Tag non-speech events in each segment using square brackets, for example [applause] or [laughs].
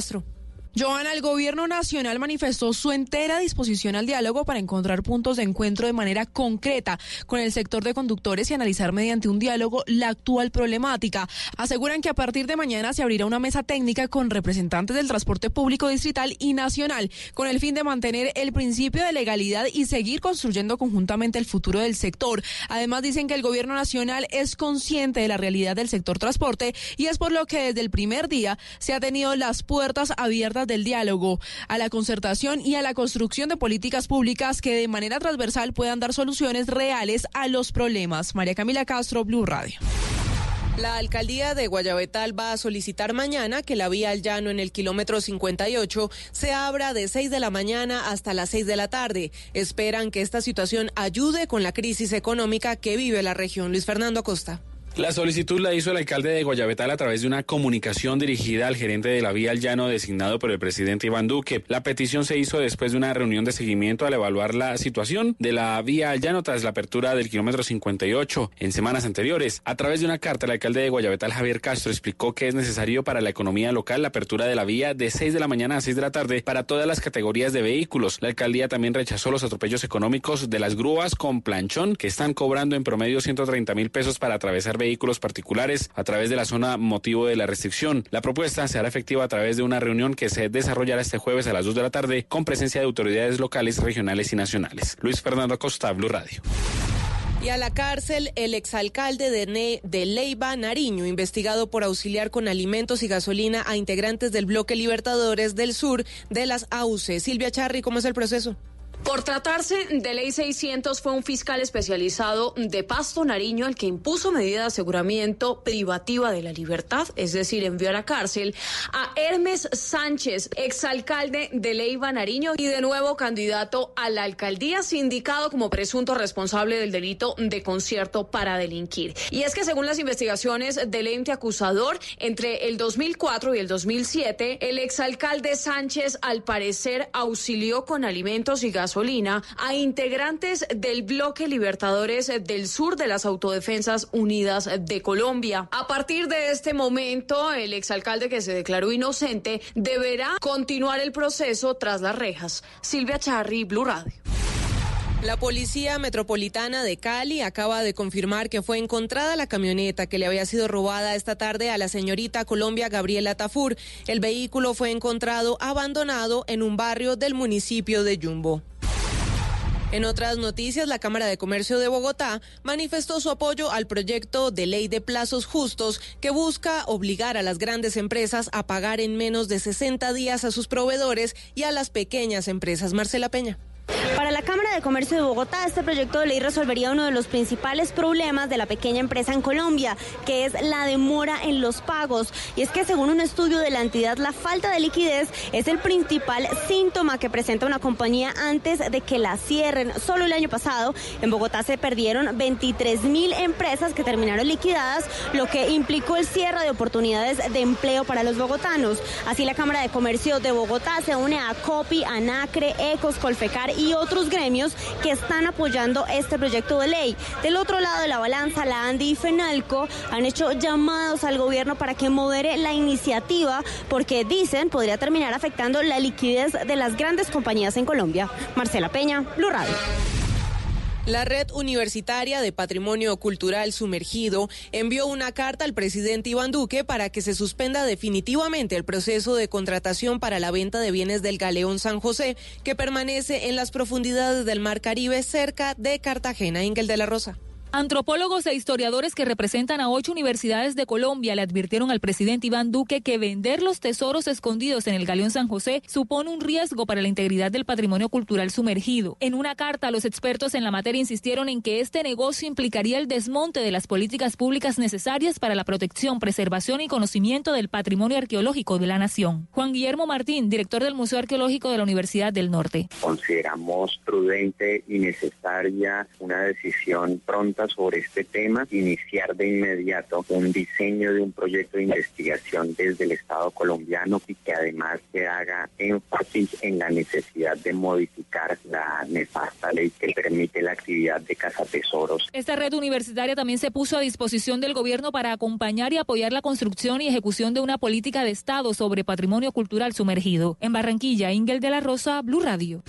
Castro. Joana, el gobierno nacional manifestó su entera disposición al diálogo para encontrar puntos de encuentro de manera concreta con el sector de conductores y analizar mediante un diálogo la actual problemática. Aseguran que a partir de mañana se abrirá una mesa técnica con representantes del transporte público distrital y nacional con el fin de mantener el principio de legalidad y seguir construyendo conjuntamente el futuro del sector. Además dicen que el gobierno nacional es consciente de la realidad del sector transporte y es por lo que desde el primer día se ha tenido las puertas abiertas del diálogo, a la concertación y a la construcción de políticas públicas que de manera transversal puedan dar soluciones reales a los problemas. María Camila Castro, Blue Radio. La alcaldía de Guayabetal va a solicitar mañana que la vía al llano en el kilómetro 58 se abra de 6 de la mañana hasta las 6 de la tarde. Esperan que esta situación ayude con la crisis económica que vive la región. Luis Fernando Acosta. La solicitud la hizo el alcalde de Guayabetal a través de una comunicación dirigida al gerente de la vía al llano designado por el presidente Iván Duque. La petición se hizo después de una reunión de seguimiento al evaluar la situación de la vía al llano tras la apertura del kilómetro 58 en semanas anteriores. A través de una carta, el alcalde de Guayabetal, Javier Castro, explicó que es necesario para la economía local la apertura de la vía de 6 de la mañana a 6 de la tarde para todas las categorías de vehículos. La alcaldía también rechazó los atropellos económicos de las grúas con planchón que están cobrando en promedio 130 mil pesos para atravesar vehículos particulares a través de la zona motivo de la restricción. La propuesta se hará efectiva a través de una reunión que se desarrollará este jueves a las 2 de la tarde con presencia de autoridades locales, regionales y nacionales. Luis Fernando Acosta, Blue Radio. Y a la cárcel el exalcalde de, de Leiva, Nariño, investigado por auxiliar con alimentos y gasolina a integrantes del bloque Libertadores del Sur de las AUCE. Silvia Charri, ¿cómo es el proceso? Por tratarse de ley 600 fue un fiscal especializado de Pasto Nariño el que impuso medida de aseguramiento privativa de la libertad, es decir, envió a la cárcel a Hermes Sánchez, exalcalde de Leiva Nariño y de nuevo candidato a la alcaldía, sindicado como presunto responsable del delito de concierto para delinquir. Y es que según las investigaciones del ente acusador, entre el 2004 y el 2007, el exalcalde Sánchez al parecer auxilió con alimentos y gas gasolina a integrantes del bloque Libertadores del Sur de las Autodefensas Unidas de Colombia. A partir de este momento, el exalcalde que se declaró inocente deberá continuar el proceso tras las rejas. Silvia Charri, Blue Radio. La Policía Metropolitana de Cali acaba de confirmar que fue encontrada la camioneta que le había sido robada esta tarde a la señorita Colombia Gabriela Tafur. El vehículo fue encontrado abandonado en un barrio del municipio de Yumbo. En otras noticias, la Cámara de Comercio de Bogotá manifestó su apoyo al proyecto de ley de plazos justos que busca obligar a las grandes empresas a pagar en menos de 60 días a sus proveedores y a las pequeñas empresas. Marcela Peña. Para la Cámara de Comercio de Bogotá, este proyecto de ley resolvería uno de los principales problemas de la pequeña empresa en Colombia, que es la demora en los pagos. Y es que según un estudio de la entidad, la falta de liquidez es el principal síntoma que presenta una compañía antes de que la cierren. Solo el año pasado en Bogotá se perdieron 23 mil empresas que terminaron liquidadas, lo que implicó el cierre de oportunidades de empleo para los bogotanos. Así la Cámara de Comercio de Bogotá se une a COPI, ANACRE, ECOS, Colfecar y otros gremios que están apoyando este proyecto de ley. Del otro lado de la balanza, la ANDI y FENALCO han hecho llamados al gobierno para que modere la iniciativa porque dicen podría terminar afectando la liquidez de las grandes compañías en Colombia. Marcela Peña, Blue Radio. La Red Universitaria de Patrimonio Cultural Sumergido envió una carta al presidente Iván Duque para que se suspenda definitivamente el proceso de contratación para la venta de bienes del Galeón San José, que permanece en las profundidades del Mar Caribe cerca de Cartagena. Ingel de la Rosa. Antropólogos e historiadores que representan a ocho universidades de Colombia le advirtieron al presidente Iván Duque que vender los tesoros escondidos en el Galeón San José supone un riesgo para la integridad del patrimonio cultural sumergido. En una carta, los expertos en la materia insistieron en que este negocio implicaría el desmonte de las políticas públicas necesarias para la protección, preservación y conocimiento del patrimonio arqueológico de la nación. Juan Guillermo Martín, director del Museo Arqueológico de la Universidad del Norte. Consideramos prudente y necesaria una decisión pronta sobre este tema, iniciar de inmediato un diseño de un proyecto de investigación desde el Estado colombiano y que además se haga énfasis en la necesidad de modificar la nefasta ley que permite la actividad de cazatesoros. Esta red universitaria también se puso a disposición del gobierno para acompañar y apoyar la construcción y ejecución de una política de Estado sobre patrimonio cultural sumergido. En Barranquilla, Ingel de la Rosa, Blue Radio.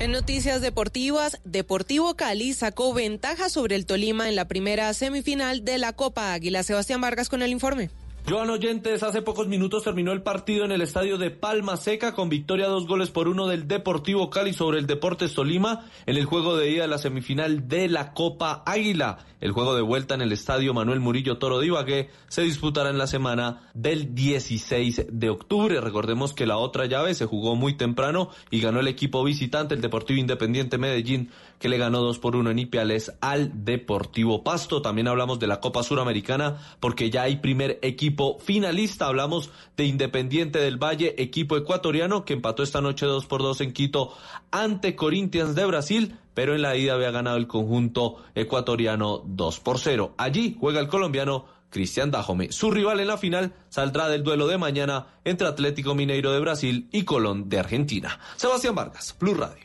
En noticias deportivas, Deportivo Cali sacó ventaja sobre el Tolima en la primera semifinal de la Copa Águila. Sebastián Vargas con el informe. Joan Oyentes, hace pocos minutos terminó el partido en el estadio de Palma Seca con victoria dos goles por uno del Deportivo Cali sobre el Deportes Tolima en el juego de ida de la semifinal de la Copa Águila. El juego de vuelta en el estadio Manuel Murillo Toro de Ibagué se disputará en la semana del 16 de octubre. Recordemos que la otra llave se jugó muy temprano y ganó el equipo visitante, el Deportivo Independiente Medellín, que le ganó dos por uno en Ipiales al Deportivo Pasto. También hablamos de la Copa Suramericana porque ya hay primer equipo finalista. Hablamos de Independiente del Valle, equipo ecuatoriano que empató esta noche dos por dos en Quito ante Corinthians de Brasil pero en la ida había ganado el conjunto ecuatoriano 2 por 0. Allí juega el colombiano Cristian Dajome. Su rival en la final saldrá del duelo de mañana entre Atlético Mineiro de Brasil y Colón de Argentina. Sebastián Vargas, Blue Radio.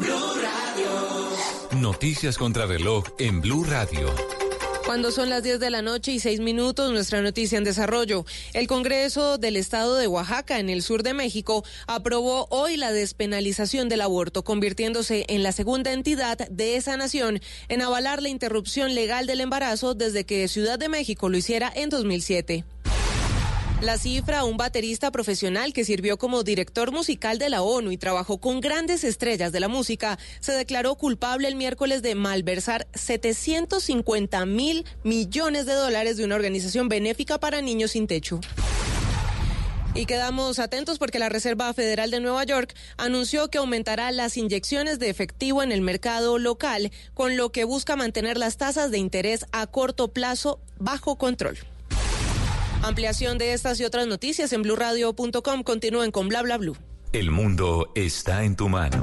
Radio. Noticias contra reloj en Blue Radio. Cuando son las 10 de la noche y 6 minutos, nuestra noticia en desarrollo. El Congreso del Estado de Oaxaca, en el sur de México, aprobó hoy la despenalización del aborto, convirtiéndose en la segunda entidad de esa nación en avalar la interrupción legal del embarazo desde que Ciudad de México lo hiciera en 2007. La cifra, un baterista profesional que sirvió como director musical de la ONU y trabajó con grandes estrellas de la música, se declaró culpable el miércoles de malversar 750 mil millones de dólares de una organización benéfica para niños sin techo. Y quedamos atentos porque la Reserva Federal de Nueva York anunció que aumentará las inyecciones de efectivo en el mercado local, con lo que busca mantener las tasas de interés a corto plazo bajo control. Ampliación de estas y otras noticias en blurradio.com. Continúen con bla bla blue. El mundo está en tu mano.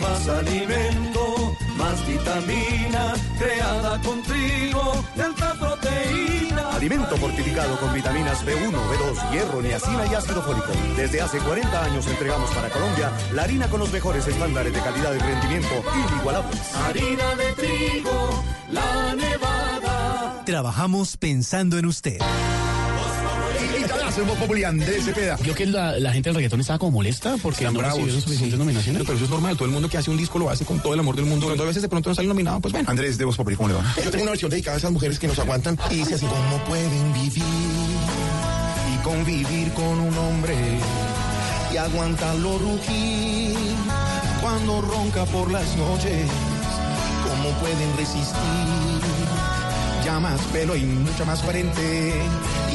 Más alimento, más vitamina, creada con trigo de alta proteína. Alimento fortificado con vitaminas B1, B2, hierro, niacina y ácido fólico. Desde hace 40 años entregamos para Colombia la harina con los mejores estándares de calidad y rendimiento inigualables. Harina de trigo, la nevada. Trabajamos pensando en usted. Yo que la, la, gente del reggaetón estaba como molesta porque Están no bravos, suficientes sí. nominaciones. Pero eso es normal, todo el mundo que hace un disco lo hace con todo el amor del mundo. Cuando a veces de pronto no sale nominado, pues bueno. Andrés de Voz Populi, ¿cómo le va? Yo tengo una versión dedicada a esas mujeres que nos aguantan y dice así. ¿Cómo pueden vivir y convivir con un hombre y aguantarlo rugir cuando ronca por las noches? ¿Cómo pueden resistir? Ya más pelo y mucha más frente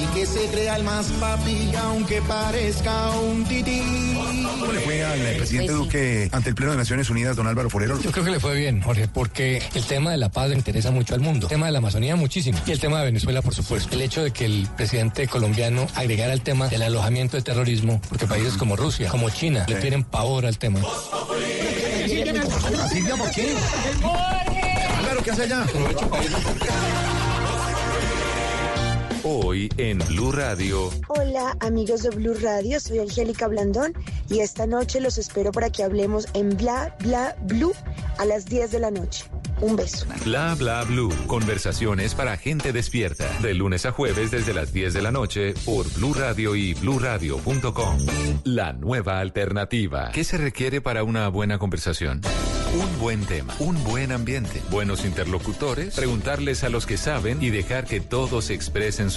y que se crea el más papi aunque parezca un tití. ¿Cómo le fue al presidente Duque ante el Pleno de Naciones Unidas, don Álvaro Forero? Yo creo que le fue bien, Jorge, porque el tema de la paz le interesa mucho al mundo. El tema de la Amazonía muchísimo. Y el tema de Venezuela, por supuesto. El hecho de que el presidente colombiano agregara el tema del alojamiento de terrorismo, porque países como Rusia, como China, le tienen pavor al tema. Silvia, ¿por qué? Claro, ¿qué hace allá? Hoy en Blue Radio. Hola amigos de Blue Radio, soy Angélica Blandón y esta noche los espero para que hablemos en Bla Bla Blue a las 10 de la noche. Un beso. Bla bla blue. Conversaciones para gente despierta. De lunes a jueves desde las 10 de la noche por Blue Radio y bluradio.com. La nueva alternativa. ¿Qué se requiere para una buena conversación? Un buen tema, un buen ambiente, buenos interlocutores, preguntarles a los que saben y dejar que todos expresen su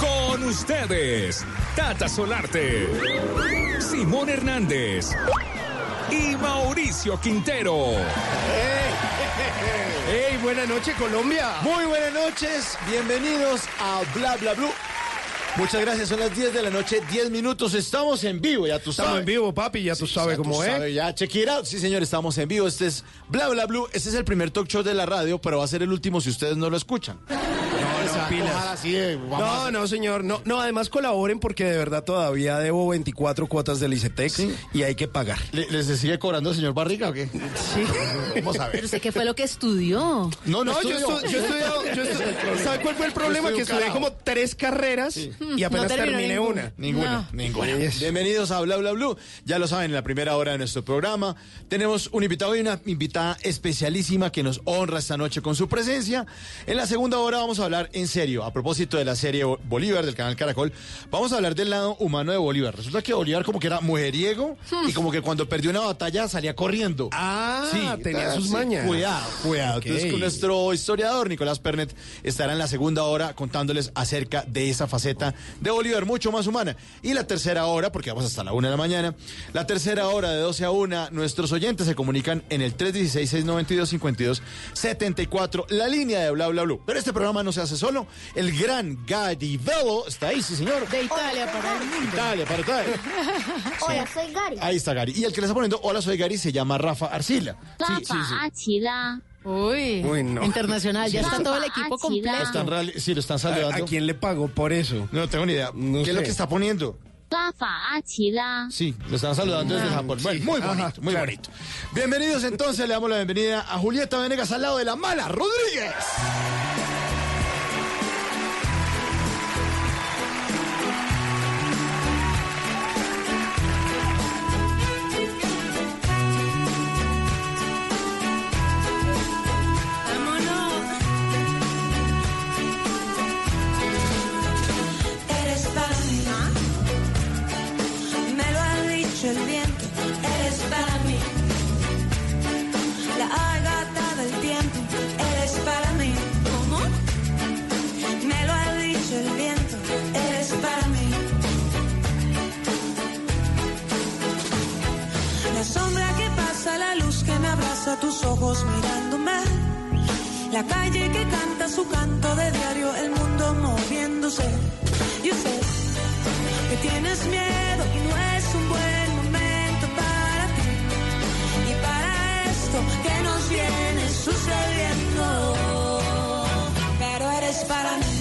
Con ustedes, Tata Solarte, Simón Hernández y Mauricio Quintero. ¡Hey! Buenas noches, Colombia. Muy buenas noches, bienvenidos a Bla Bla Blue. Muchas gracias, son las 10 de la noche, 10 minutos, estamos en vivo, ya tú sabes. Estamos en vivo, papi, ya tú sabes cómo es. Sabe, ya, check it out. Sí, señor, estamos en vivo. Este es Bla Bla Blue. Este es el primer talk show de la radio, pero va a ser el último si ustedes no lo escuchan. Pilas. Eh, No, no, señor. No, no, además colaboren porque de verdad todavía debo 24 cuotas del ICETEX y hay que pagar. ¿Le- ¿Les sigue cobrando el señor Barriga o qué? Sí. Vamos a ver. Pero usted qué fue lo que estudió. No, no, No, yo, estudió. estu- yo estudié- ¿Sabe cuál fue el problema? Que estudié como tres carreras y apenas No terminé ninguna. una. Ninguna, No. ninguna. Yes. Bienvenidos a Bla Bla Blue. Ya lo saben, en la primera hora de nuestro programa tenemos un invitado y una invitada especialísima que nos honra esta noche con su presencia. En la segunda hora vamos a hablar en serio, a propósito de la serie Bo- Bolívar del canal Caracol, vamos a hablar del lado humano de Bolívar. Resulta que Bolívar como que era mujeriego y como que cuando perdió una batalla salía corriendo. Ah, tenía ah, sus sí. mañas. Cuidado, cuidado. Entonces, con nuestro historiador Nicolás Pernet estará en la segunda hora contándoles acerca de esa faceta de Bolívar mucho más humana. Y la tercera hora, porque vamos hasta la una de la mañana, la tercera hora de 12 a 1, nuestros oyentes se comunican en el 316-692-5274, la línea de Bla Bla Blue. Pero este programa no se hace solo. El gran Gary Bello está ahí, sí señor. De Italia para el mundo. Italia, para Italia. [laughs] [laughs] Hola, soy Gary. Ahí está Gary. Y el que le está poniendo hola soy Gary se llama Rafa Arcila. Sí, sí. Uy, Uy, no. internacional, ya está todo el equipo completo. están sí, lo están ¿A, saludando. a quién le pago por eso? No tengo ni idea. No ¿Qué es lo que está poniendo? Rafa Achila. Sí, lo están saludando desde Ah, Japón. sí. Bueno, muy Ajá, bonito, muy claro. bonito. Bienvenidos entonces, le damos la bienvenida a Julieta Venegas al lado de la mala Rodríguez. La luz que me abraza, tus ojos mirándome. La calle que canta su canto de diario, el mundo moviéndose. Yo sé que tienes miedo y no es un buen momento para ti. Y para esto que nos viene sucediendo. Pero eres para mí.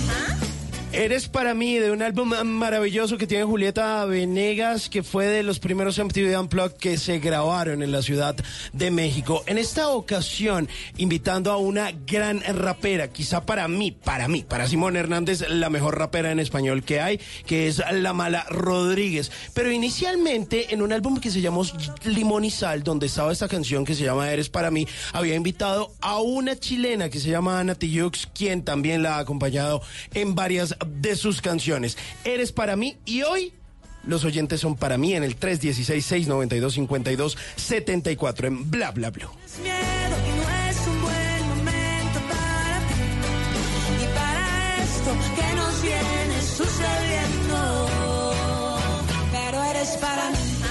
Eres para mí de un álbum maravilloso que tiene Julieta Venegas, que fue de los primeros MTV Unplugged que se grabaron en la Ciudad de México. En esta ocasión, invitando a una gran rapera, quizá para mí, para mí, para Simón Hernández, la mejor rapera en español que hay, que es La Mala Rodríguez. Pero inicialmente, en un álbum que se llamó Limón y Sal, donde estaba esta canción que se llama Eres para mí, había invitado a una chilena que se llama Ana Tijoux, quien también la ha acompañado en varias de sus canciones. Eres para mí y hoy los oyentes son para mí en el 316-692-5274 en Bla Bla Blue. miedo y no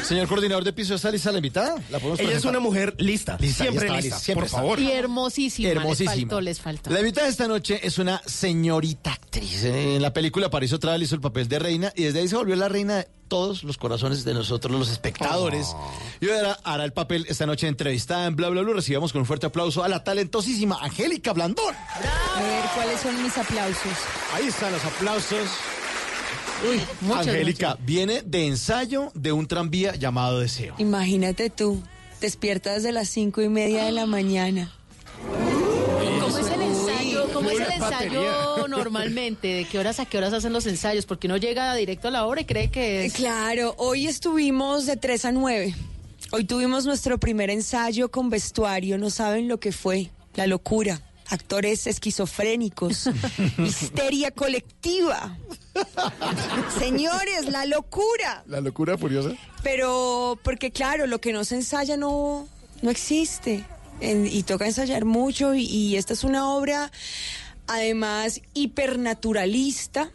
Señor coordinador de piso, ¿está lista la invitada? ¿La podemos Ella es una mujer lista, siempre está lista, siempre por está. favor. Y hermosísima. Hermosísima. Les faltó, les faltó. La invitada de esta noche es una señorita actriz. En la película París otra vez hizo el papel de reina y desde ahí se volvió la reina de todos los corazones de nosotros, los espectadores. Oh. Y ahora hará el papel esta noche entrevistada en Bla Bla Bla. Recibamos con un fuerte aplauso a la talentosísima Angélica Blandón. A ver, ¿cuáles son mis aplausos? Ahí están los aplausos. Uy, muchas, Angélica muchas. viene de ensayo de un tranvía llamado Deseo. Imagínate tú, despiertas desde las cinco y media de la mañana. ¿Cómo es el ensayo? ¿Cómo es el ensayo ensayo normalmente? ¿De qué horas a qué horas hacen los ensayos? Porque uno llega directo a la hora y cree que es... Claro, hoy estuvimos de 3 a 9. Hoy tuvimos nuestro primer ensayo con vestuario, no saben lo que fue, la locura. Actores esquizofrénicos, [laughs] histeria colectiva. Señores, la locura. La locura furiosa. Pero porque claro, lo que no se ensaya no, no existe. En- y toca ensayar mucho y, y esta es una obra además hipernaturalista.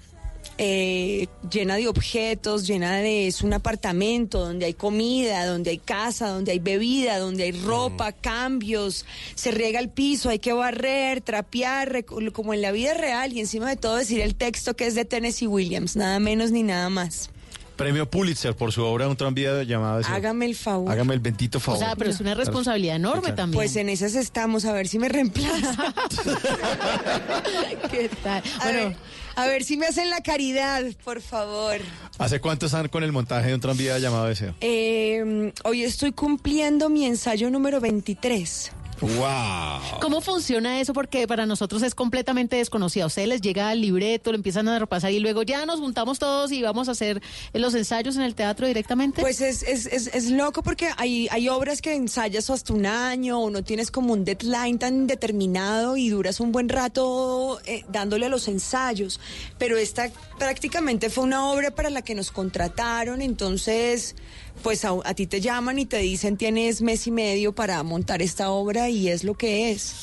Eh, llena de objetos, llena de... es un apartamento donde hay comida, donde hay casa, donde hay bebida, donde hay ropa, cambios, se riega el piso, hay que barrer, trapear, como en la vida real y encima de todo decir el texto que es de Tennessee Williams, nada menos ni nada más. Premio Pulitzer por su obra Un tranvía llamado. Hágame el favor. Hágame el bendito O favor. sea, pero es una responsabilidad enorme también. Pues en esas estamos, a ver si me reemplaza. [laughs] [laughs] ¿Qué tal? A, Bueno, ver, a ver si me hacen la caridad, por favor. ¿Hace cuánto están con el montaje de Un tranvía llamado Deseo? Eh, hoy estoy cumpliendo mi ensayo número 23. ¡Wow! ¿Cómo funciona eso? Porque para nosotros es completamente desconocido. A ustedes les llega el libreto, lo empiezan a repasar y luego ya nos juntamos todos y vamos a hacer los ensayos en el teatro directamente. Pues es, es, es, es loco porque hay, hay obras que ensayas hasta un año o no tienes como un deadline tan determinado y duras un buen rato eh, dándole a los ensayos. Pero esta prácticamente fue una obra para la que nos contrataron, entonces pues a, a ti te llaman y te dicen tienes mes y medio para montar esta obra y es lo que es.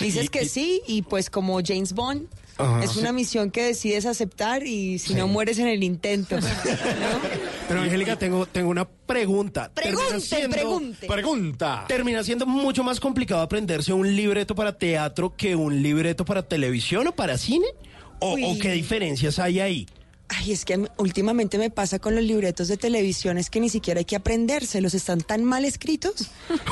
Dices Y- que y- sí y pues como James Bond. Ajá. es una misión que decides aceptar y si Sí. no mueres en el intento. [laughs] Pero Angélica, tengo, tengo una pregunta. Termina Pregunte, siendo- pregunte. Pregunta. Termina siendo mucho más complicado aprenderse un libreto para teatro que un libreto para televisión o para cine. ¿O, o qué diferencias hay ahí? Ay, es que últimamente me pasa con los libretos de televisión, es que ni siquiera hay que aprendérselos, están tan mal escritos. [laughs]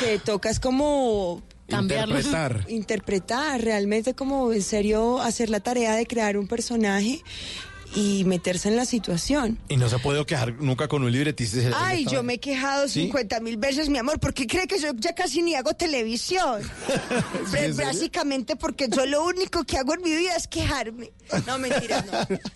que tocas como Cambiarlos. Interpretar. interpretar, realmente como en serio hacer la tarea de crear un personaje y meterse en la situación. Y no se puede quejar nunca con un libretista. Ay, "Esta yo vaina". me he quejado ¿Sí? 50 mil veces, mi amor, porque cree que yo ya casi ni hago televisión. [laughs] Básicamente porque yo lo único que hago en mi vida es quejarme. No, mentira, no.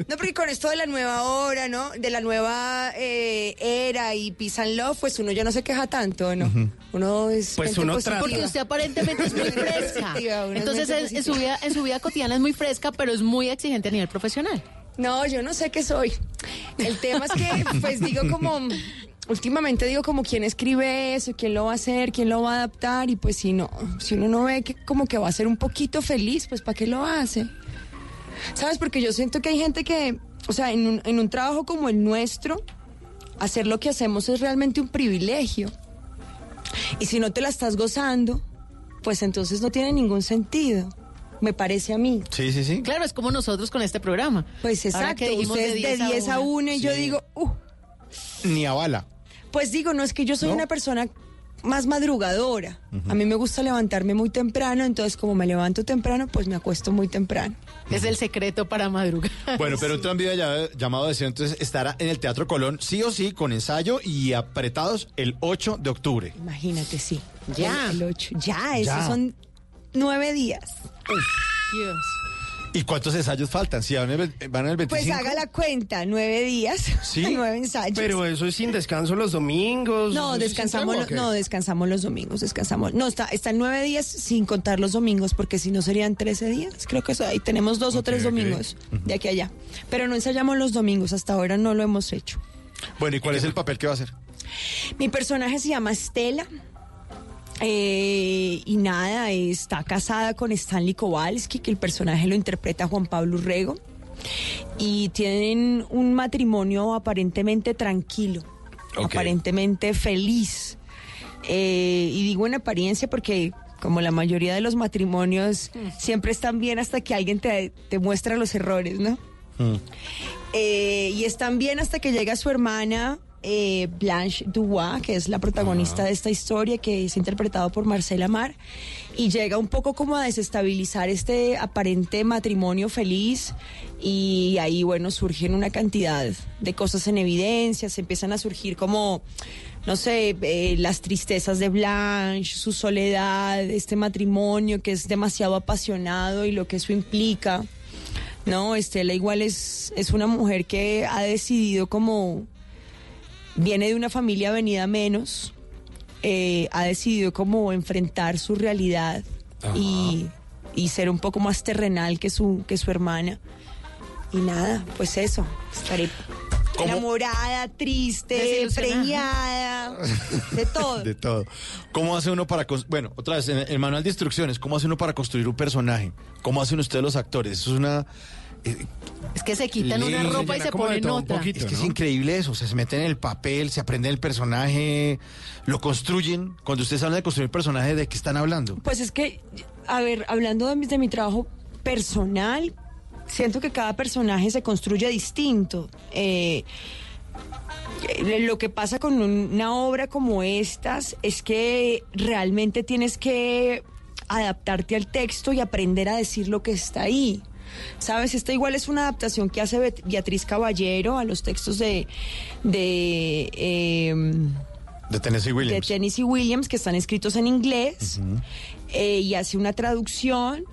No, porque con esto de la nueva hora, ¿no? De la nueva eh, era y Peace and Love, pues uno ya no se queja tanto, ¿no? Uno es. Pues uno positiva. trata. Porque usted aparentemente es muy fresca. [laughs] es Entonces mente en, su vida, en su vida cotidiana es muy fresca, pero es muy exigente a nivel profesional. No, yo no sé qué soy. El tema es que, pues digo como, últimamente digo como quién escribe eso, quién lo va a hacer, quién lo va a adaptar y pues si no, si uno no ve que como que va a ser un poquito feliz, pues ¿para qué lo hace? ¿Sabes? Porque yo siento que hay gente que, o sea, en un, en un trabajo como el nuestro, hacer lo que hacemos es realmente un privilegio. Y si no te la estás gozando, pues entonces no tiene ningún sentido, me parece a mí. Sí, sí, sí. Claro, es como nosotros con este programa. Pues exacto, ustedes de 10 a 1 y yo Sí. digo, uh, Ni a bala. pues digo, no es que yo soy ¿No? una persona más madrugadora. A mí me gusta levantarme muy temprano, entonces como me levanto temprano, pues me acuesto muy temprano. Es el secreto para madrugar. Bueno, pero un tranvía ya- llamado Deseo entonces estará en el Teatro Colón, sí o sí, con ensayo y apretados el 8 de octubre. Imagínate, sí. Ya. El 8. Ya, esos Ya. son nueve días. Dios. ¿Y cuántos ensayos faltan? Si van el, van el 25. Pues haga la cuenta, nueve días, [laughs] Sí. nueve ensayos. Pero eso es sin descanso los domingos. No, ¿eso es sin descansamos, lo- no, descansamos los domingos, descansamos. No, está, están nueve días sin contar los domingos, porque si no serían 13 días. Creo que eso, ahí tenemos dos o tres domingos de aquí a allá. Pero no ensayamos los domingos, hasta ahora no lo hemos hecho. Bueno, ¿y cuál es el papel que va a hacer? Mi personaje se llama Estela. Eh, y nada, está casada con Stanley Kowalski, que el personaje lo interpreta Juan Pablo Urrego. Y tienen un matrimonio aparentemente tranquilo, aparentemente feliz. Eh, y digo en apariencia porque como la mayoría de los matrimonios siempre están bien hasta que alguien te, te muestra los errores, ¿no? Eh, y están bien hasta que llega su hermana eh, Blanche Dubois, que es la protagonista de esta historia, que es interpretado por Marcela Mar, y llega un poco como a desestabilizar este aparente matrimonio feliz, y ahí, bueno, surgen una cantidad de cosas en evidencia, se empiezan a surgir como no sé, eh, las tristezas de Blanche, su soledad, este matrimonio que es demasiado apasionado y lo que eso implica. No, Estela igual es, es una mujer que ha decidido como viene de una familia venida menos, eh, ha decidido como enfrentar su realidad y, y ser un poco más terrenal que su, que su hermana. Y nada, pues eso, estaré ¿Cómo? enamorada, triste, preñada, de todo. [laughs] De todo. ¿Cómo hace uno para... Bueno, otra vez, en el manual de instrucciones, ¿cómo hace uno para construir un personaje? ¿Cómo hacen ustedes los actores? Eso es una... eh, Es que se quitan una ropa y se ponen otra. poquito, Es que es increíble eso, o sea, se meten en el papel, se aprende el personaje, lo construyen. Cuando ustedes hablan de construir personaje, ¿de qué están hablando? Pues es que, a ver, hablando de mi, de mi trabajo personal, siento que cada personaje se construye distinto. Eh, lo que pasa con una obra como estas es que realmente tienes que adaptarte al texto y aprender a decir lo que está ahí. ¿Sabes? Esta igual es una adaptación que hace Beatriz Caballero a los textos de... de em, De Tennessee de Williams. Tennessee Williams que están escritos en inglés eh, y hace una traducción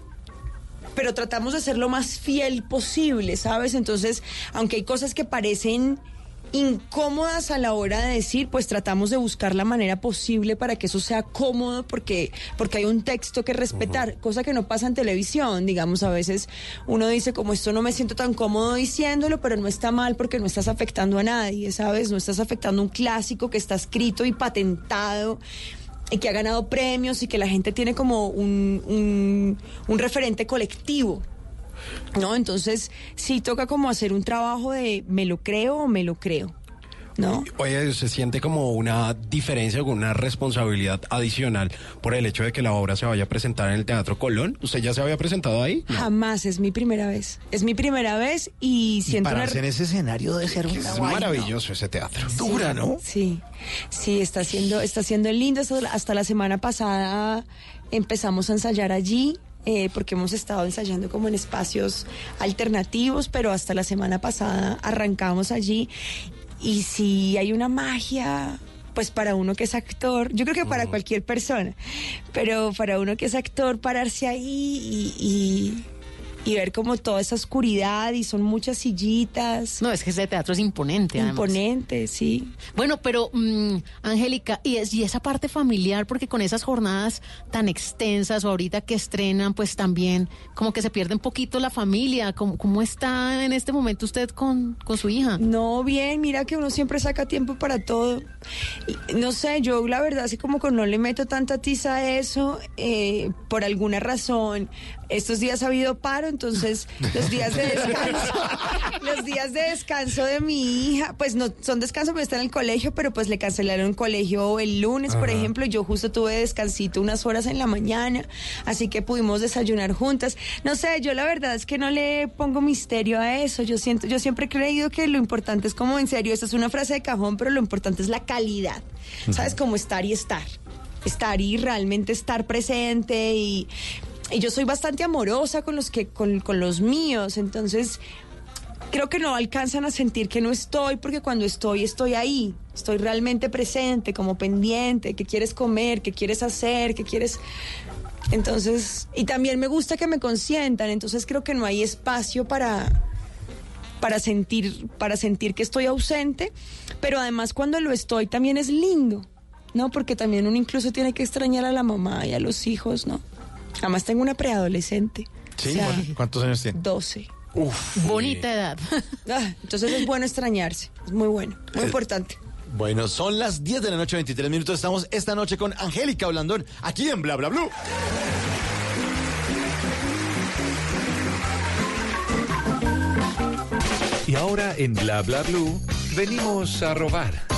pero tratamos de ser lo más fiel posible, ¿sabes? Entonces, aunque hay cosas que parecen incómodas a la hora de decir, pues tratamos de buscar la manera posible para que eso sea cómodo porque porque hay un texto que respetar, cosa que no pasa en televisión, digamos, a veces uno dice como esto no me siento tan cómodo diciéndolo, pero no está mal porque no estás afectando a nadie, ¿sabes? No estás afectando un clásico que está escrito y patentado y que ha ganado premios y que la gente tiene como un, un, un referente colectivo. ¿No? Entonces, sí toca como hacer un trabajo de me lo creo o me lo creo. ¿No? Oye, ¿se siente como una diferencia o una responsabilidad adicional por el hecho de que la obra se vaya a presentar en el Teatro Colón? ¿Usted ya se había presentado ahí? Jamás, es mi primera vez. Es mi primera vez y siento una... Pararse en ese escenario de ser Es maravilloso ese teatro. Dura, ¿no? Sí, sí, está siendo, está siendo lindo. Hasta la semana pasada empezamos a ensayar allí. Eh, porque hemos estado ensayando como en espacios alternativos, pero hasta la semana pasada arrancamos allí. Y si hay una magia, pues para uno que es actor, yo creo que para cualquier persona, pero para uno que es actor, pararse ahí y, y- y ver como toda esa oscuridad y son muchas sillitas. No, es que ese teatro es imponente. además. Imponente, sí. Bueno, pero mm, Angélica, y, es- y esa parte familiar, porque con esas jornadas tan extensas o ahorita que estrenan, pues también como que se pierde un poquito la familia. ¿Cómo, cómo está en este momento usted con, con su hija? No, bien, mira que uno siempre saca tiempo para todo. Y, No sé, yo la verdad, así como que no le meto tanta tiza a eso, eh, por alguna razón. Estos días ha habido paro, entonces los días de descanso, [laughs] los días de descanso de mi hija, pues no son descanso porque está en el colegio, pero pues le cancelaron el colegio el lunes, por ejemplo, y yo justo tuve descansito unas horas en la mañana, así que pudimos desayunar juntas. No sé, yo la verdad es que no le pongo misterio a eso. Yo siento, yo siempre he creído que lo importante es como en serio, esta es una frase de cajón, pero lo importante es la calidad. ¿Sabes? Como estar y estar. Estar y realmente estar presente y, y yo soy bastante amorosa con los que, con, con los míos, entonces creo que no alcanzan a sentir que no estoy, porque cuando estoy, estoy ahí. Estoy realmente presente, como pendiente, qué quieres comer, qué quieres hacer, qué quieres... Entonces, y también me gusta que me consientan, entonces creo que no hay espacio para para sentir para sentir que estoy ausente, pero además cuando lo estoy también es lindo, ¿no? Porque también uno incluso tiene que extrañar a la mamá y a los hijos, ¿no? Además tengo una preadolescente. Sí, o sea, ¿cu- ¿cuántos años tiene? 12. Bonita edad. [laughs] Ah, entonces es bueno extrañarse, es muy bueno, muy Eh, importante. Bueno, son las 10 de la noche, 23 minutos. Estamos esta noche con Angélica Blandón, aquí en Bla Bla Blue. Y ahora en Bla Bla Blue venimos a robar.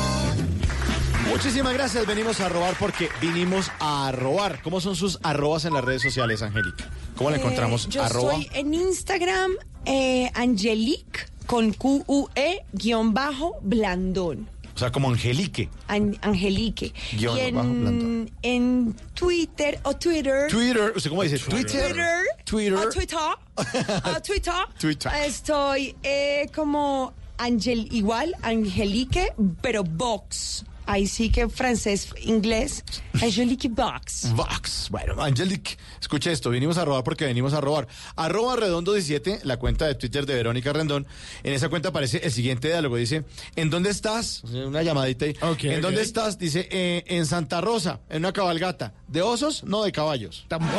Muchísimas gracias, venimos a robar porque vinimos a robar. ¿Cómo son sus arrobas en las redes sociales, Angélica? ¿Cómo la encontramos? Eh, yo Arroba. estoy en Instagram, eh, Angelique, con Q-U-E, guion bajo, Blandón. O sea, como Angelique. An- Angelique. Guión y bajo, en, Blandón. en Twitter o Twitter. Twitter, ¿usted cómo dice? Twitter. Twitter. Twitter. O Twitter. [laughs] o Twitter. Twitter. Estoy eh, como Angel, igual, Angelique, pero box. Ahí sí que francés, inglés, Angelique Box. Vox. Bueno, Angelique, escucha esto, venimos a robar porque venimos a robar. Arroba Redondo 17, la cuenta de Twitter de Verónica Rendón. En esa cuenta aparece el siguiente diálogo. Dice, ¿en dónde estás? Una llamadita ahí. ¿En dónde estás? Dice, "Eh, en Santa Rosa, en una cabalgata. ¿De osos? No, de caballos. Tampoco.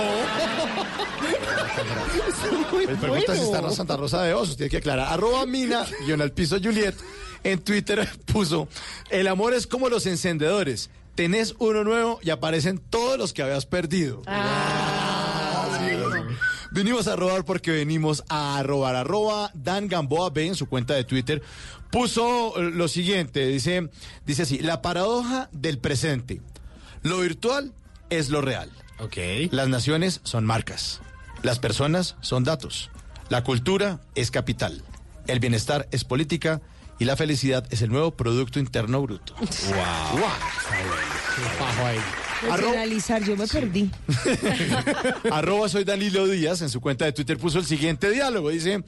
El pregunta si está en Santa Rosa de Osos, tiene que aclarar. Arroba Mina, guion al piso Juliet, en Twitter [laughs] puso, el amor es como los encendedores. Tenés uno nuevo y aparecen todos los que habías perdido. Así es. Vinimos a robar porque venimos a robar. Arroba Dan Gamboa B en su cuenta de Twitter puso lo siguiente, dice, dice así, la paradoja del presente. Lo virtual es lo real. Ok. Las naciones son marcas. Las personas son datos. La cultura es capital. El bienestar es política. Y la felicidad es el nuevo Producto Interno Bruto. [laughs] Wow. Arro- Analizar, yo me perdí. [laughs] Arroba soy Danilo Díaz, en su cuenta de Twitter puso el siguiente diálogo. Dice,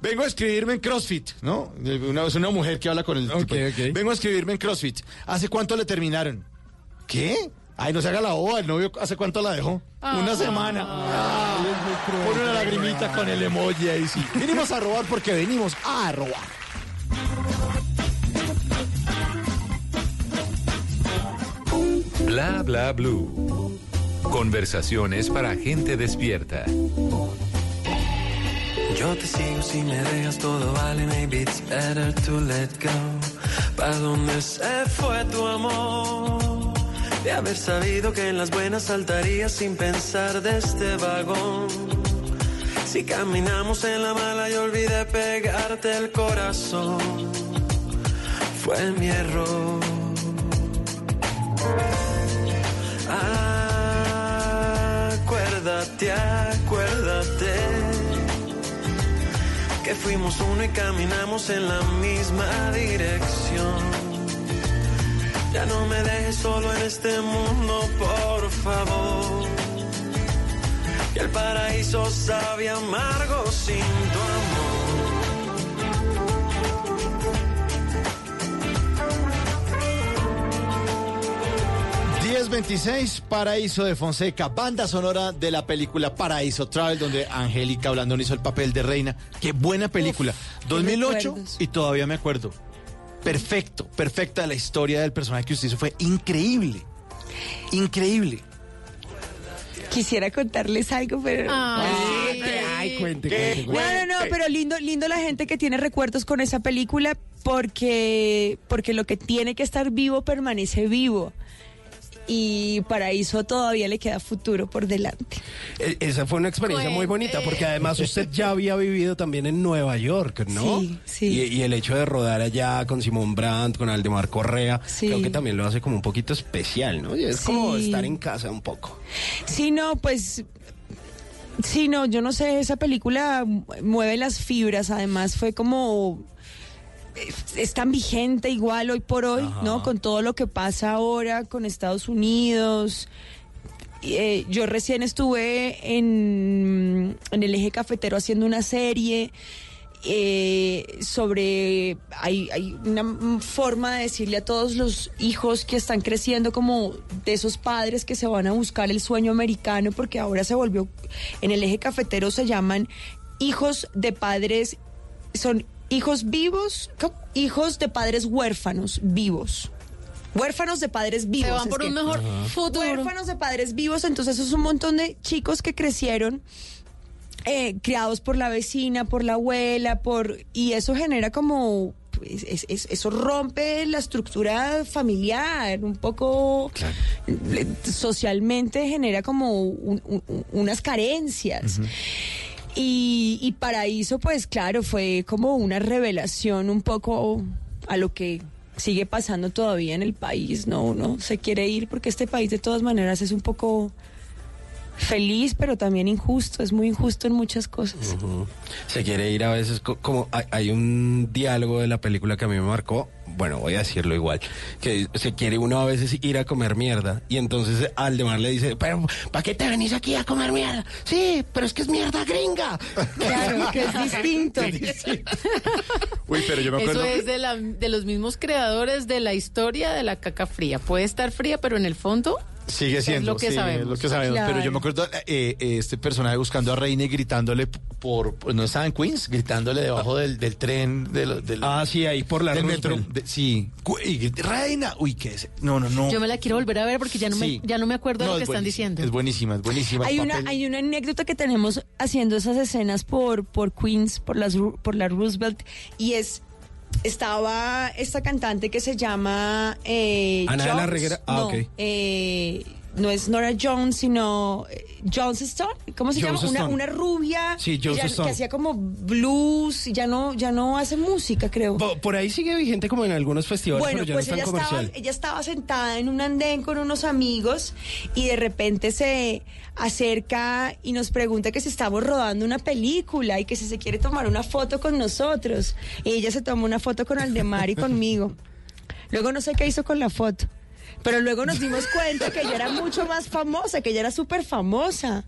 vengo a escribirme en CrossFit, ¿no? Una, es una mujer que habla con el tipo. Vengo a escribirme en CrossFit. ¿Hace cuánto le terminaron? ¿Qué? Ay, no se haga la boba, el novio ¿hace cuánto la dejó? Una semana. Ah, pone una lagrimita con el emoji ahí, sí. Venimos a robar porque venimos a robar. Bla bla blue. Conversaciones para gente despierta. Yo te sigo si me dejas todo vale, maybe it's better to let go. ¿Para dónde se fue tu amor? De haber sabido que en las buenas saltarías sin pensar de este vagón. Si caminamos en la mala y olvidé pegarte el corazón, fue mi error. Acuérdate, acuérdate que fuimos uno y caminamos en la misma dirección. Ya no me dejes solo en este mundo, por favor. Que el paraíso sabe amargo sin tu amor. 1026, Paraíso de Fonseca, banda sonora de la película Paraíso Travel, donde Angélica Blandón hizo el papel de reina. Qué buena película. 2008 recuerdos. y todavía me acuerdo. Perfecto, perfecta la historia del personaje que usted hizo. Fue increíble. Increíble. Quisiera contarles algo, pero... Ay, ay, cuente, cuente, No, cuente. no, no, pero lindo, lindo la gente que tiene recuerdos con esa película porque, porque lo que tiene que estar vivo permanece vivo. Y Paraíso todavía le queda futuro por delante. E- Esa fue una experiencia muy bonita porque además usted ya había vivido también en Nueva York, ¿no? Sí, sí. Y, y el hecho de rodar allá con Simón Brandt, con Aldemar Correa, Sí. creo que también lo hace como un poquito especial, ¿no? Y es como estar en casa un poco. Sí, no, pues... Sí, no, yo no sé, esa película mueve las fibras, además fue como... es- tan vigente igual hoy por hoy, ¿no? Con todo lo que pasa ahora con Estados Unidos. Eh, yo recién estuve en, en el eje cafetero haciendo una serie eh, sobre hay, hay una forma de decirle a todos los hijos que están creciendo como de esos padres que se van a buscar el sueño americano porque ahora se volvió en el eje cafetero se llaman hijos de padres son hijos vivos hijos de padres huérfanos vivos huérfanos de padres vivos van es por que- un mejor Ajá. futuro. huérfanos de padres vivos entonces es un montón de chicos que crecieron eh, criados por la vecina, por la abuela, por y eso genera como pues, es- es- eso rompe la estructura familiar un poco eh, socialmente genera como un- un- unas carencias. Y, y Paraíso, pues claro, fue como una revelación un poco a lo que sigue pasando todavía en el país, ¿no? Uno se quiere ir porque este país de todas maneras es un poco Feliz, pero también injusto. Es muy injusto en muchas cosas. Se quiere ir a veces, co- como hay, hay un diálogo de la película que a mí me marcó, bueno, voy a decirlo igual, que se quiere uno a veces ir a comer mierda y entonces Aldemar le dice, pero ¿para qué te venís aquí a comer mierda? Sí, pero es que es mierda gringa. [laughs] Claro, que es [laughs] distinto. Uy, pero yo me Eso acuerdo. es de, la- de los mismos creadores de la historia de la caca fría. Puede estar fría, pero en el fondo Sigue Es siendo, lo que sí, sabemos. es lo que sabemos. Claro. Pero yo me acuerdo eh, eh, este personaje buscando a Reina y gritándole por, por- no estaba en Queens, gritándole debajo del, del tren, del, del- Ah, sí, ahí por la del metro. de- sí, y Reina, uy, qué es, no, no, no. yo me la quiero volver a ver porque ya no, Sí. me, ya no me acuerdo de No, lo que es están diciendo. Es buenísima, es buenísima. Hay una, papel. hay una anécdota que tenemos haciendo esas escenas por, por Queens, por, las, por la Roosevelt, y es, estaba esta cantante que se llama... Eh, Ana de la. Reguera. Ah, no, ok. eh, no es Nora Jones, sino eh, Jones Stone, ¿cómo se llama? Una, rubia Sí, ella- Johnston. que hacía como blues, y ya no, ya no hace música, creo. Po- Por ahí sigue vigente como en algunos festivales, Bueno, pero ya pues no ella es tan estaba, comercial. ella estaba sentada en un andén con unos amigos y de repente se acerca y nos pregunta que si estamos rodando una película y que si se quiere tomar una foto con nosotros. Y ella se tomó una foto con Aldemar y conmigo. Luego no sé qué hizo con la foto. Pero luego nos dimos cuenta que ella era mucho más famosa, que ella era súper famosa.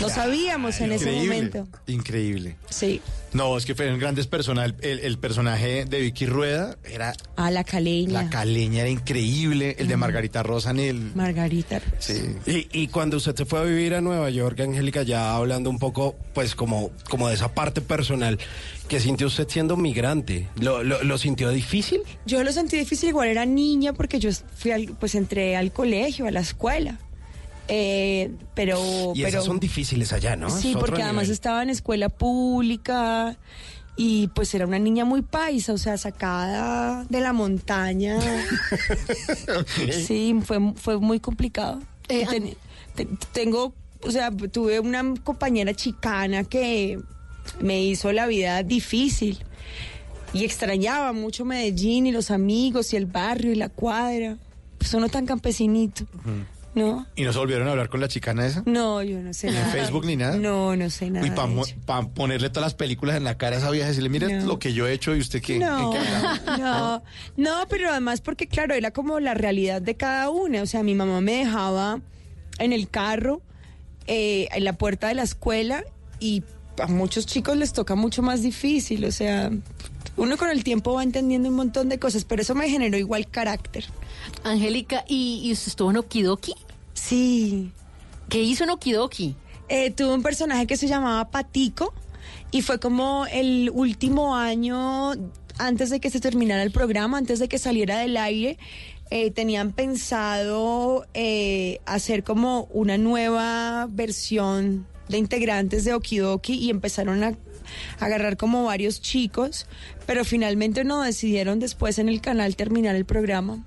No sabíamos en ese momento. Increíble. Sí. No, es que fueron grandes personas. El, el- el personaje de Vicky Rueda era. A la caleña. La caleña era increíble. El de Margarita Rosa en el. Margarita. Sí. Y, y cuando usted se fue a vivir a Nueva York, Angélica, ya hablando un poco, pues como, como de esa parte personal, ¿qué sintió usted siendo migrante? ¿Lo, lo, lo sintió difícil? Yo lo sentí difícil, igual era niña porque yo fui al, pues entré al colegio, a la escuela. Eh, pero, Y pero esas son difíciles allá, ¿no? sí, porque además nivel. estaba en escuela pública y pues era una niña muy paisa, o sea, sacada de la montaña. [laughs] sí, fue, fue muy complicado. Eh, Ten- te- tengo, o sea, tuve una compañera chicana que me hizo la vida difícil. Y extrañaba mucho Medellín y los amigos y el barrio y la cuadra. Pues uno tan campesinito, ¿no? ¿Y no se volvieron a hablar con la chicana esa? No, yo no sé ¿Ni en nada. Facebook ni nada? No, no sé nada. Y para ello. ponerle todas las películas en la cara a esa vieja y decirle, mire No. lo que yo he hecho y usted qué. No, ¿en qué anda?" no, [laughs] no, pero además porque claro, era como la realidad de cada una. O sea, mi mamá me dejaba en el carro, eh, en la puerta de la escuela y a muchos chicos les toca mucho más difícil. O sea, uno con el tiempo va entendiendo un montón de cosas, pero eso me generó igual carácter. Angélica, ¿y, y usted estuvo en Okidoki? Sí. ¿Qué hizo en Okidoki? Eh, tuve un personaje que se llamaba Patico y fue como el último año antes de que se terminara el programa, antes de que saliera del aire. eh, tenían pensado eh, hacer como una nueva versión de integrantes de Okidoki y empezaron a agarrar como varios chicos, pero finalmente no decidieron después en el canal terminar el programa.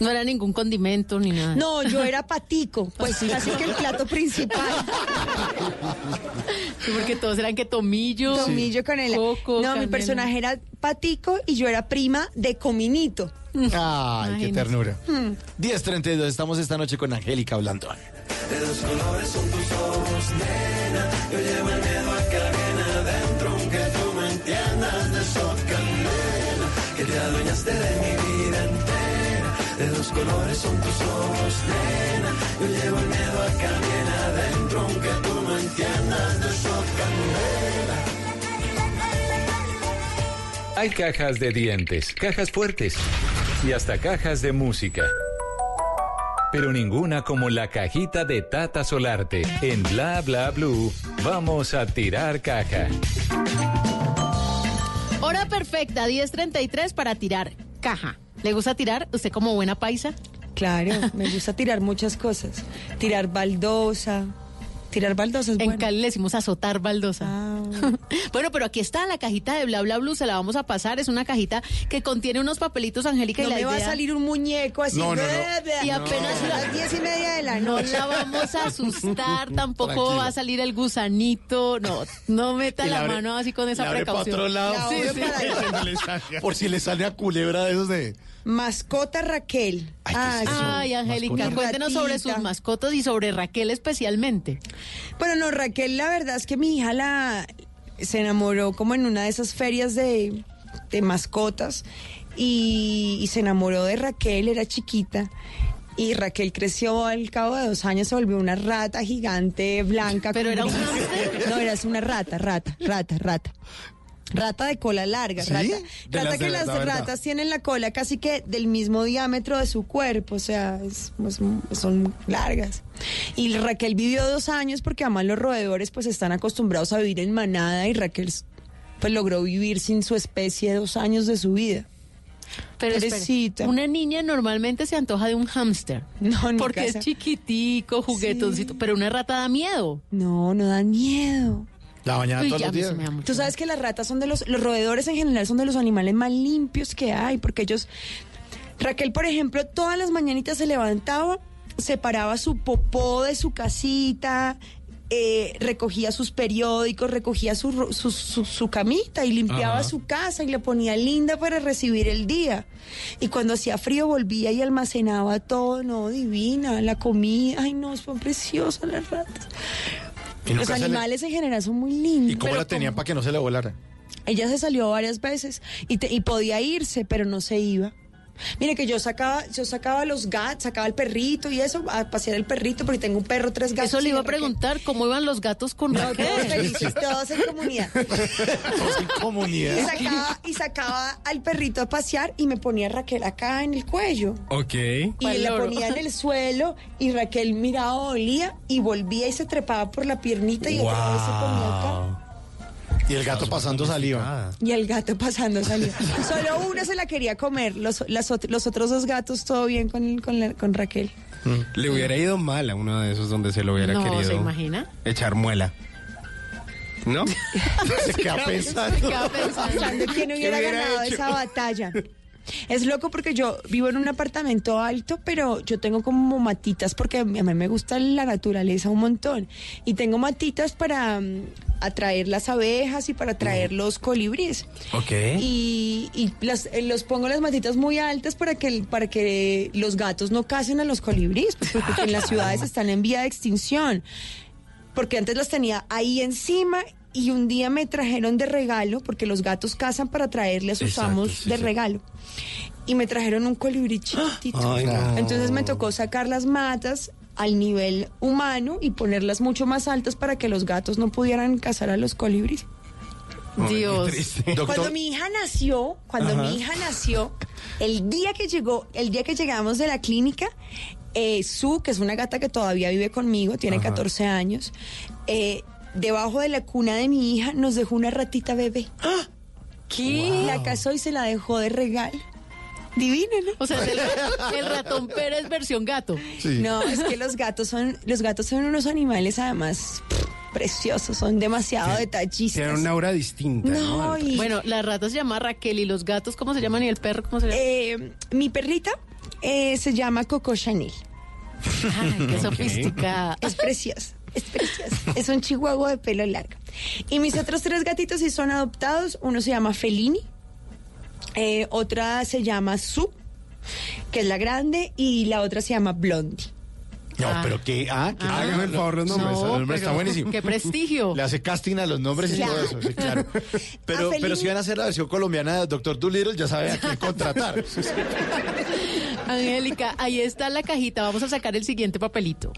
No era ningún condimento ni nada. No, yo era patico, pues casi que el plato principal. Sí, porque todos eran que tomillo. Tomillo con el. coco, no, mi personaje era patico y yo era prima de cominito. Ay, qué Imagínese. ternura. Hmm. 10.32, estamos esta noche con Angélica Blandón. De los colores son tus ojos, nena. Yo llevo el miedo a que alguien adentro, aunque tú me entiendas de eso. Que te adueñaste de mi vida. De los colores son tus ojos, nena. Yo llevo el miedo a que alguien adentro, aunque tú no entiendas de eso, candela. Hay cajas de dientes, cajas fuertes y hasta cajas de música. Pero ninguna como la cajita de Tata Solarte. En Bla Bla Blue, vamos a tirar caja. Hora perfecta, 10.33 para tirar caja. ¿Le gusta tirar? ¿Usted como buena paisa? Claro, me gusta tirar muchas cosas. Tirar baldosa. Tirar baldosa es En bueno. Cali le decimos azotar baldosa. Ah, [laughs] bueno, pero aquí está la cajita de Bla Bla Blue, se la vamos a pasar. Es una cajita que contiene unos papelitos, Angélica, No y la me va a idea- salir un muñeco así. No, no, no. Y apenas a la- las diez y media de la No noche. la vamos a asustar, [laughs] tampoco Tranquilo. va a salir el gusanito. No, no meta la, abre- mano así con esa para precaución. otro lado. La Sí, obvio sí. para allá. [laughs] Por si le sale a culebra de esos de. Mascota Raquel. Ah, sí. Ay, Angélica, cuéntenos sobre sus mascotas y sobre Raquel especialmente. Bueno, no, Raquel, la verdad es que mi hija la se enamoró como en una de esas ferias de, de mascotas y, y se enamoró de Raquel, era chiquita. Y Raquel creció al cabo de dos años, se volvió una rata gigante, blanca. ¿Pero era un? [laughs] No, era una rata, rata, rata, rata. Rata de cola larga, ¿Sí? rata, De rata las de que la las verdad. ratas tienen la cola casi que del mismo diámetro de su cuerpo, o sea, es- es- son largas. Y Raquel vivió dos años porque además los roedores pues están acostumbrados a vivir en manada y Raquel pues logró vivir sin su especie dos años de su vida. Pero Pobrecita. una niña normalmente se antoja de un hámster. No, Porque casa- es chiquitico, juguetoncito. Pero una rata da miedo. No, no dan miedo. La bañada Uy, todos los días. Tú sabes que las ratas son de los, los roedores en general son de los animales más limpios que hay, porque ellos, Raquel, por ejemplo, todas las mañanitas se levantaba, separaba su popó de su casita, eh, recogía sus periódicos, recogía su, su, su- su camita y limpiaba Ajá. su casa y la ponía linda para recibir el día. Y cuando hacía frío volvía y almacenaba todo, no, divina, la comida, ay no, son preciosas las ratas. Los le- animales en general son muy lindos. ¿Y cómo la tenían para que no se le volara? ella se salió varias veces y, te- y podía irse, pero no se iba. Mire que yo sacaba, yo sacaba los gatos, sacaba el perrito y eso, a pasear el perrito, porque tengo un perro, tres gatos. Eso le y iba a preguntar cómo iban los gatos con No, Raquel. todos felices, todos en comunidad. Y Comunidad. sacaba, y sacaba al perrito a pasear y me ponía a Raquel acá en el cuello. Ok. Y la ponía en el suelo y Raquel miraba, olía y volvía y se trepaba por la piernita y otra vez se ponía acá. Y el gato pasando saliva. Y el gato pasando salía. Solo una se la quería comer. Los, las los otros dos gatos, todo bien con, con, la- con Raquel. Le hubiera ido mal a uno de esos donde se lo hubiera No, querido ¿se imagina? echar muela. ¿No? [laughs] Se queda pensando. Se queda pensando. Quién hubiera, hubiera ganado hecho? esa batalla. Es loco porque yo vivo en un apartamento alto, pero yo tengo como matitas porque a mí me gusta la naturaleza un montón. Y tengo matitas para mm, atraer las abejas y para atraer los colibríes. Ok. Y, y las, eh, los pongo las matitas muy altas para que, para que los gatos no casen a los colibríes, pues, porque en las [laughs] ciudades están en vía de extinción. Porque antes las tenía ahí encima y un día me trajeron de regalo, porque los gatos cazan para traerle a sus Exacto, amos sí, de sí. regalo. Y me trajeron un colibrí [gasps] chiquitito. Ay, no. Entonces me tocó sacar las matas al nivel humano y ponerlas mucho más altas para que los gatos no pudieran cazar a los colibríes. Dios. Cuando mi hija nació, cuando Ajá. mi hija nació, el día que llegó, el día que llegamos de la clínica, eh, Su, que es una gata que todavía vive conmigo, tiene Ajá. 14 años, eh, debajo de la cuna de mi hija nos dejó una ratita bebé. ¿Qué? La casó y se la dejó de regalo. Divina, ¿no? O sea, es el, el ratón Pérez versión gato. No, es que los gatos son, los gatos son unos animales además preciosos, son demasiado detallistas. Tiene una aura distinta, ¿no? No, y- Bueno, la rata se llama Raquel y los gatos, ¿cómo se llaman? ¿Y el perro cómo se llama? Eh, mi perrita eh, se llama Coco Chanel. Ay, qué sofisticada. Es preciosa, es. Es un chihuahua de pelo largo. Y mis otros tres gatitos sí son adoptados. Uno se llama Felini, eh, otra se llama Su, que es la grande, y la otra se llama Blondie. No, Ah. pero que. Ah, que Ah. hágame el favor los nombres. No, el nombre está buenísimo. qué prestigio. [laughs] Le hace casting a los nombres y Claro. todo eso, sí, claro. [laughs] Pero, pero si van a hacer la versión colombiana de Doctor Dolittle, ya sabe a quién contratar. [laughs] Angélica, ahí está la cajita. Vamos a sacar el siguiente papelito.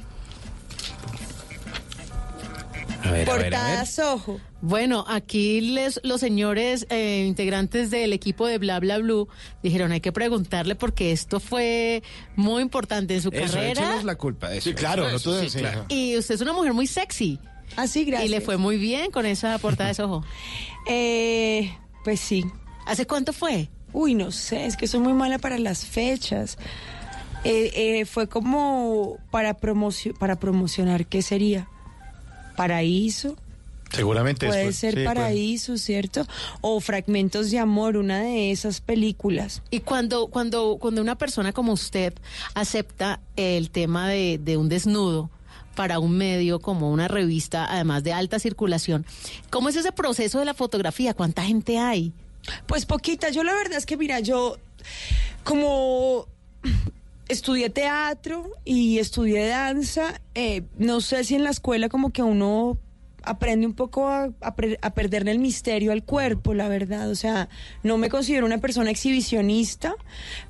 A ver, a ver, a ver. Portadas Ojo. Bueno, aquí les, los señores eh, integrantes del equipo de Bla Bla Blue dijeron hay que preguntarle porque esto fue muy importante en su Eso, carrera. la culpa de eso. Sí, claro, Eso, nosotros sí, sí. claro. Y usted es una mujer muy sexy. Así, gracias. Y le fue muy bien con esa portada de ojo. [laughs] Eh, pues sí. ¿Hace cuánto fue? Uy, no sé, es que soy muy mala para las fechas. Eh, eh, fue como para, promocio para promocionar, ¿qué sería? Paraíso. Seguramente Puede después, ser sí, puede. Paraíso, ¿cierto? O Fragmentos de Amor, una de esas películas. Y cuando, cuando, cuando una persona como usted acepta el tema de, de un desnudo para un medio como una revista, además de alta circulación, ¿cómo es ese proceso de la fotografía? ¿Cuánta gente hay? Pues poquita, yo la verdad es que mira, yo como estudié teatro y estudié danza, eh, no sé si en la escuela como que uno aprende un poco a, a a perderle el misterio al cuerpo, la verdad. O sea, no me considero una persona exhibicionista,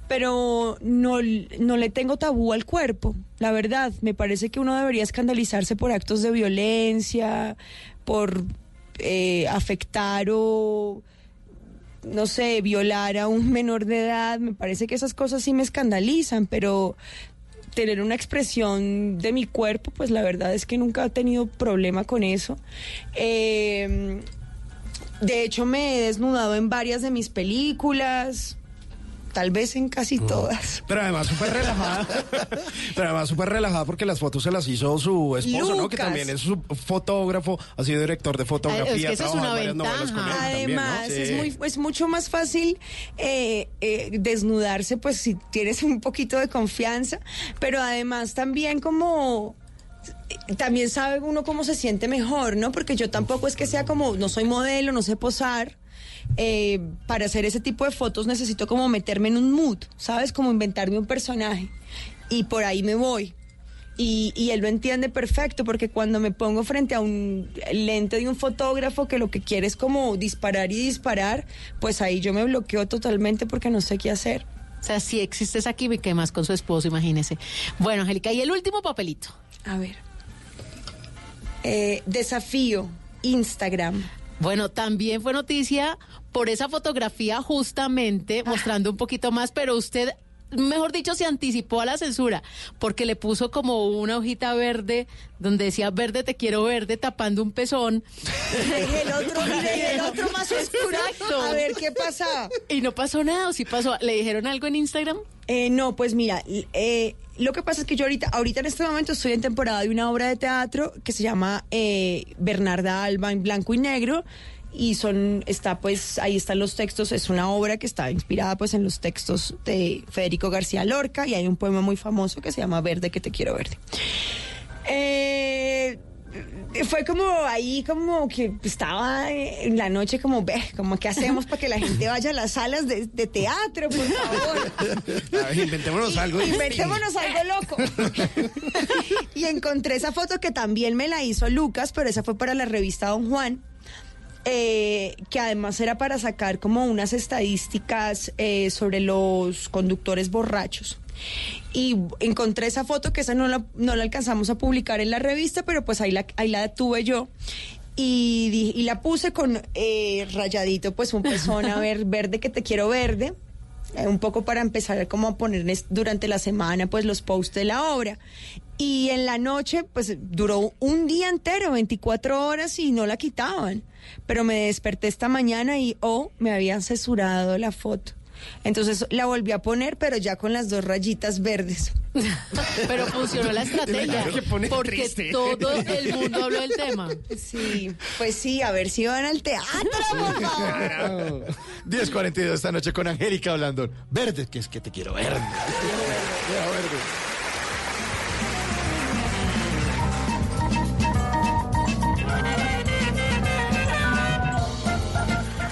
pero no, no le tengo tabú al cuerpo, la verdad. Me parece que uno debería escandalizarse por actos de violencia, por eh, afectar o no sé, violar a un menor de edad, me parece que esas cosas sí me escandalizan, pero tener una expresión de mi cuerpo, pues la verdad es que nunca he tenido problema con eso. Eh, de hecho, me he desnudado en varias de mis películas, tal vez en casi todas. Pero además súper relajada. [laughs] Pero además súper relajada porque las fotos se las hizo su esposo, ¿no? Que también es su fotógrafo, ha sido director de fotografía. es que esa es una en varias novelas con él también, ¿no? Además, Sí. es, muy, es mucho más fácil eh, eh, desnudarse, pues si tienes un poquito de confianza, pero además también como... También sabe uno cómo se siente mejor, ¿no? Porque yo tampoco es que sea como, no soy modelo, no sé posar. Eh, para hacer ese tipo de fotos necesito como meterme en un mood, ¿sabes? Como inventarme un personaje. Y por ahí me voy. Y, y él lo entiende perfecto porque cuando me pongo frente a un lente de un fotógrafo que lo que quiere es como disparar y disparar, pues ahí yo me bloqueo totalmente porque no sé qué hacer. O sea, si existe esa química y más con su esposo, imagínese. Bueno, Angélica, y el último papelito. A ver. Eh, desafío, Instagram. Bueno, también fue noticia por esa fotografía justamente mostrando un poquito más, pero usted, mejor dicho, se anticipó a la censura porque le puso como una hojita verde donde decía verde te quiero verde tapando un pezón. [laughs] El otro, [laughs] el otro más oscuro. Exacto. A ver qué pasa. Y no pasó nada, o sí pasó. ¿Le dijeron algo en Instagram? Eh, no, pues mira, eh, lo que pasa es que yo ahorita, ahorita en este momento estoy en temporada de una obra de teatro que se llama eh, Bernarda Alba en blanco y negro y son, está pues, ahí están los textos, es una obra que está inspirada pues en los textos de Federico García Lorca y hay un poema muy famoso que se llama Verde que te quiero verde. Eh, fue como ahí como que estaba en la noche como ve como qué hacemos para que la gente vaya a las salas de, de teatro por favor A ver, inventémonos algo. Inventémonos algo loco. [laughs] y encontré esa foto que también me la hizo Lucas, pero esa fue para la revista Don Juan. Eh, que además era para sacar como unas estadísticas eh, sobre los conductores borrachos. Y encontré esa foto que esa no la, no la alcanzamos a publicar en la revista, pero pues ahí la, ahí la tuve yo. Y, y la puse con eh, rayadito, pues un pezón a ver, [laughs] verde que te quiero verde eh, un poco para empezar como a poner durante la semana pues los posts de la obra. Y en la noche pues duró un día entero, 24 horas y no la quitaban. Pero me desperté esta mañana y oh, me habían censurado la foto. Entonces la volví a poner, pero ya con las dos rayitas verdes. [laughs] Pero funcionó la estrategia. Porque triste. todo el mundo habló del tema. Sí, pues sí, a ver si van al teatro, por favor. [laughs] 10.42 esta noche con Angélica Blandón. Verde, que es que te quiero verde. Verde, verde.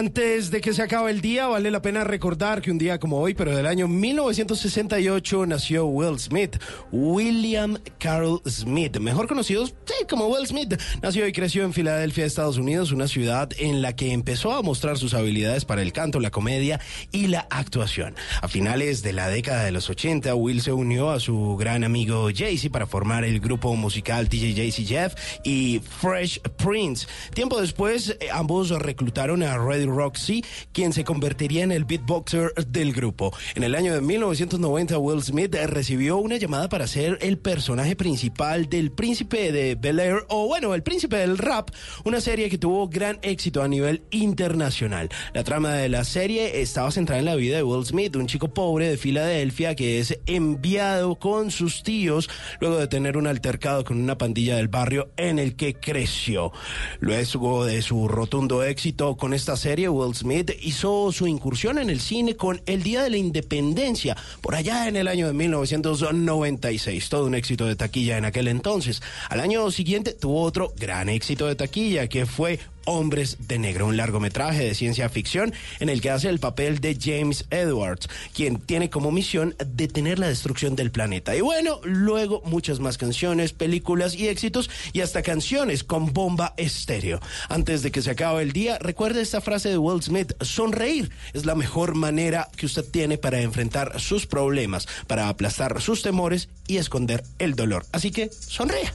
Antes de que se acabe el día, vale la pena recordar que un día como hoy, pero del año 1968, nació Will Smith. William Carroll Smith, mejor conocido como Will Smith. Nació y creció en Filadelfia, Estados Unidos, una ciudad en la que empezó a mostrar sus habilidades para el canto, la comedia y la actuación. A finales de la década de los 80, Will se unió a su gran amigo Jay-Z para formar el grupo musical DJ Jay-Z Jeff y Fresh Prince. Tiempo después, eh, ambos reclutaron a Reddy Roxy, quien se convertiría en el beatboxer del grupo. En el año de 1990, Will Smith recibió una llamada para ser el personaje principal del Príncipe de Bel Air, o bueno, el Príncipe del Rap, una serie que tuvo gran éxito a nivel internacional. La trama de la serie estaba centrada en la vida de Will Smith, un chico pobre de Filadelfia que es enviado con sus tíos luego de tener un altercado con una pandilla del barrio en el que creció. Luego de su rotundo éxito con esta serie, Will Smith hizo su incursión en el cine con El Día de la Independencia, por allá en el año de 1996. Todo un éxito de taquilla en aquel entonces. Al año siguiente tuvo otro gran éxito de taquilla que fue Hombres de Negro, un largometraje de ciencia ficción en el que hace el papel de James Edwards, quien tiene como misión detener la destrucción del planeta. Y bueno, luego muchas más canciones, películas y éxitos y hasta canciones con bomba estéreo. Antes de que se acabe el día, recuerde esta frase de Will Smith, sonreír es la mejor manera que usted tiene para enfrentar sus problemas, para aplastar sus temores y esconder el dolor. Así que sonría.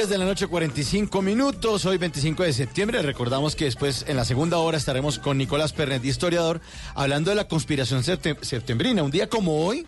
10 de la noche, 45 minutos. Hoy, 25 de septiembre. Recordamos que después, en la segunda hora, estaremos con Nicolás Pernet, historiador, hablando de la conspiración septem- septembrina. Un día como hoy,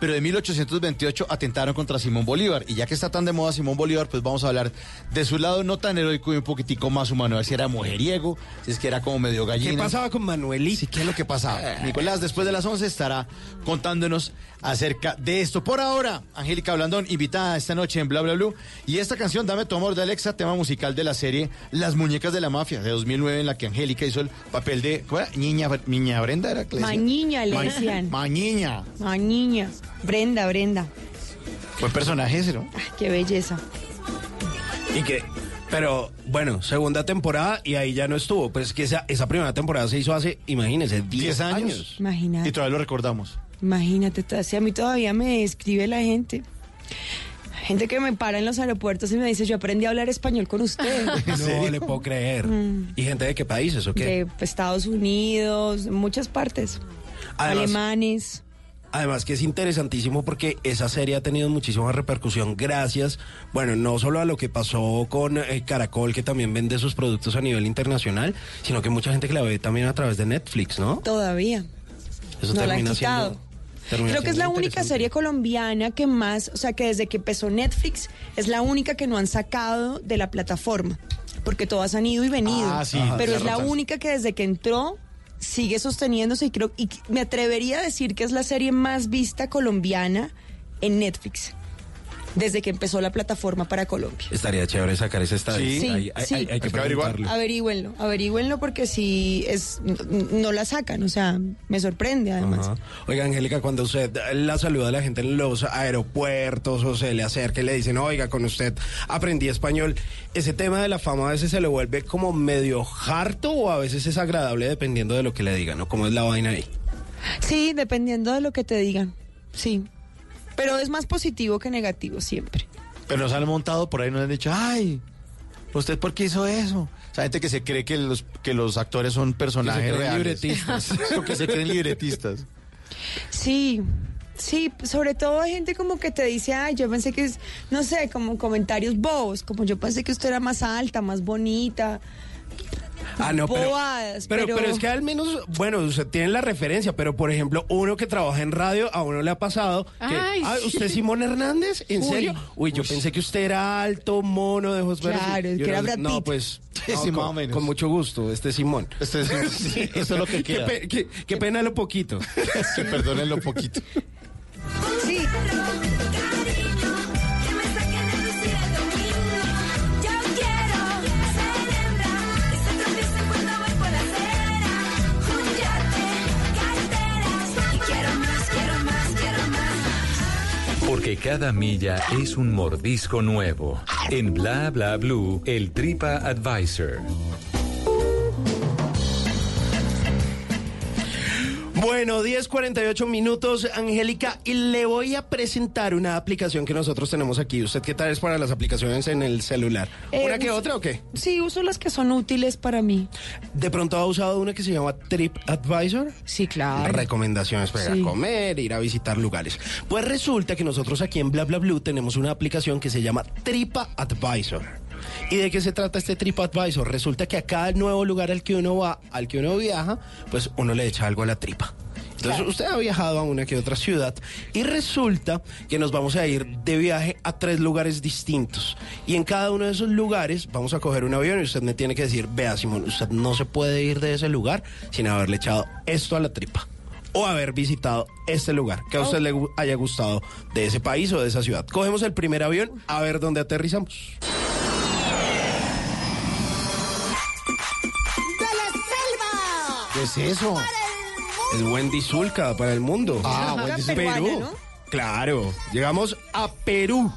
pero de 1828, atentaron contra Simón Bolívar. Y ya que está tan de moda Simón Bolívar, pues vamos a hablar de su lado no tan heroico y un poquitico más humano. A ver si era mujeriego, si es que era como medio gallina. ¿Qué pasaba con Manuelito? Sí, ¿qué es lo que pasaba? Nicolás, después de las 11 estará contándonos acerca de esto. Por ahora, Angélica Blandón, invitada esta noche en Bla Bla Blue. Y esta canción, Dame tu amor de Alexa, tema musical de la serie Las Muñecas de la Mafia de 2009, en la que Angélica hizo el papel de. ¿Cómo era? Niña, Niña Brenda, era que le decían? Mañiña le Ma- decían. Mañiña. Mañiña. Brenda, Brenda. Buen personaje ese, ¿no? Ay, qué belleza. Y que, pero bueno, segunda temporada y ahí ya no estuvo. Pues que esa, esa primera temporada se hizo hace, imagínense, 10 10 años. años. Imagínate. Y todavía lo recordamos. Imagínate, si a mí todavía me escribe la gente. Gente que me para en los aeropuertos y me dice, yo aprendí a hablar español con usted. [laughs] No le puedo creer. Mm. ¿Y gente de qué países o qué? De Estados Unidos, muchas partes. Además- Alemanes. Además que es interesantísimo porque esa serie ha tenido muchísima repercusión gracias, bueno, no solo a lo que pasó con eh, Caracol, que también vende sus productos a nivel internacional, sino que mucha gente que la ve también a través de Netflix, ¿no? Todavía. Eso no la han termina quitado. siendo- termina Creo que es la única serie colombiana que más, o sea, que desde que empezó Netflix es la única que no han sacado de la plataforma, porque todas han ido y venido. Ah, sí, pero es la única que desde que entró sigue sosteniéndose y creo y me atrevería a decir que es la serie más vista colombiana en Netflix desde que empezó la plataforma para Colombia. Estaría chévere sacar ese estadio. Sí, sí. hay- hay Hay que que averiguar. preguntarlo. Averígüenlo, averígüenlo porque si es no la sacan, o sea, me sorprende además. Ajá. Oiga, Angélica, cuando usted la saluda a la gente en los aeropuertos o se le acerca y le dicen, oiga, con usted aprendí español, ese tema de la fama a veces se le vuelve como medio harto o a veces es agradable dependiendo de lo que le digan, ¿no? ¿Cómo es la vaina ahí? Sí, dependiendo de lo que te digan. Sí. Pero es más positivo que negativo siempre. Pero nos han montado por ahí, nos han dicho, ay, ¿usted por qué hizo eso? O sea, gente que se cree que los, que los actores son personajes creen reales. libretistas. [laughs] O que se creen libretistas. Sí. Sí, sobre todo hay gente como que te dice, ay, yo pensé que es, no sé, como comentarios bobos, como yo pensé que usted era más alta, más bonita. Ah, no, pero, Bobadas, pero, pero- pero es que al menos, bueno, usted tiene la referencia, pero por ejemplo, uno que trabaja en radio, a uno le ha pasado que, Ay, ah, sí. ¿usted es Simón Hernández? ¿En Uy. serio? Uy, yo pensé que usted era alto, mono, de ojos verdes. Claro, Y que era Brad No, Pitt. pues, [laughs] Sí, no, sí, o con, menos. con mucho gusto, este es Simón. Este es- sí, [laughs] eso es lo que Qué, queda. pe- qué- qué pena lo poquito. [laughs] Que perdonen lo poquito. Porque cada milla es un mordisco nuevo. En Bla Bla Blue, el Tripa Advisor. Bueno, 10.48 minutos, Angélica, y le voy a presentar una aplicación que nosotros tenemos aquí. ¿Usted qué tal es para las aplicaciones en el celular? Eh, ¿Una que otra o qué? Sí, uso las que son útiles para mí. ¿De pronto ha usado una que se llama Trip Advisor? Sí, claro. Recomendaciones para Sí. a comer, ir a visitar lugares. Pues resulta que nosotros aquí en Bla Bla Blue tenemos una aplicación que se llama Tripa Advisor. ¿Y de qué se trata este TripAdvisor? Resulta que a cada nuevo lugar al que uno va, al que uno viaja, pues uno le echa algo a la tripa. Entonces usted ha viajado a una que otra ciudad y resulta que nos vamos a ir de viaje a tres lugares distintos. Y en cada uno de esos lugares vamos a coger un avión y usted me tiene que decir, vea Simón, usted no se puede ir de ese lugar sin haberle echado esto a la tripa. O haber visitado este lugar que a usted le haya gustado de ese país o de esa ciudad. Cogemos el primer avión a ver dónde aterrizamos. ¿Qué es eso? Es Wendy Zulka para el mundo. Ah, Wendy Zulka. Perú. Claro. Llegamos a Perú.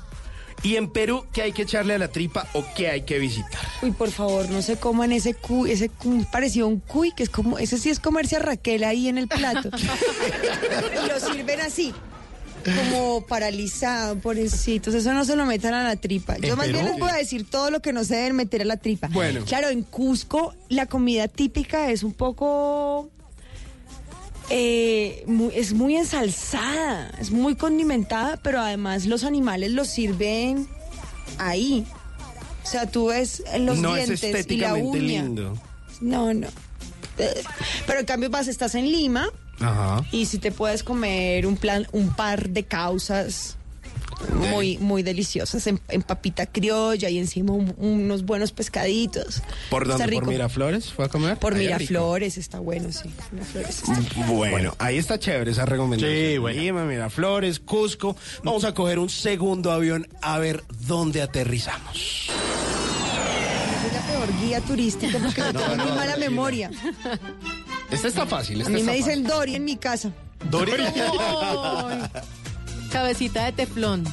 Y en Perú, ¿qué hay que echarle a la tripa o qué hay que visitar? Uy, por favor, no se coman ese cuy, ese cuy parecido a un cuy, que es como, ese sí es comerse a Raquel ahí en el plato. [laughs] y lo sirven así, como paralizado, pobrecitos. Eso no se lo metan a la tripa. Yo ¿En más bien les voy a decir todo lo que no se deben meter a la tripa. Bueno. Claro, en Cusco la comida típica es un poco... eh, muy- es muy ensalzada, es muy condimentada, pero además los animales los sirven ahí. O sea, tú ves los no es dientes y la uña. lindo. No, no. Eh, Pero en cambio vas, estás en Lima Ajá. y si te puedes comer un plan, un par de causas muy, muy deliciosas en, en papita criolla y encima un- unos buenos pescaditos. ¿Por dónde? ¿Por. Miraflores fue a comer? Por Allá rico. Miraflores está bueno, sí. Miraflores está- Bueno, ahí está chévere esa recomendación. Sí, bueno. Lima, Miraflores, Cusco. Vamos a coger un segundo avión a ver dónde aterrizamos. Soy la peor guía turística porque No, [laughs] tengo no, muy mala memoria. Esta está fácil. A Esta mí está me fácil. dicen Dori en mi casa. [laughs] Cabecita de teflón.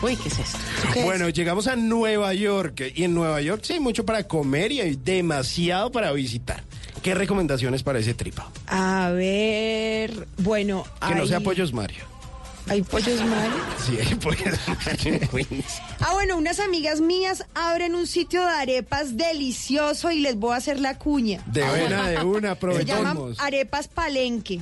Uy, ¿qué es esto? Bueno, llegamos a Nueva York y en Nueva York sí hay mucho para comer y hay demasiado para visitar. ¿Qué recomendaciones para ese tripa? A ver, bueno. Que no sea pollos Mario. Hay pollos Mario. Sí, hay pollos en Queens. Ah, bueno, unas amigas mías abren un sitio de arepas delicioso y les voy a hacer la cuña. De una, de una, Se llaman aprovechemos. Arepas Palenque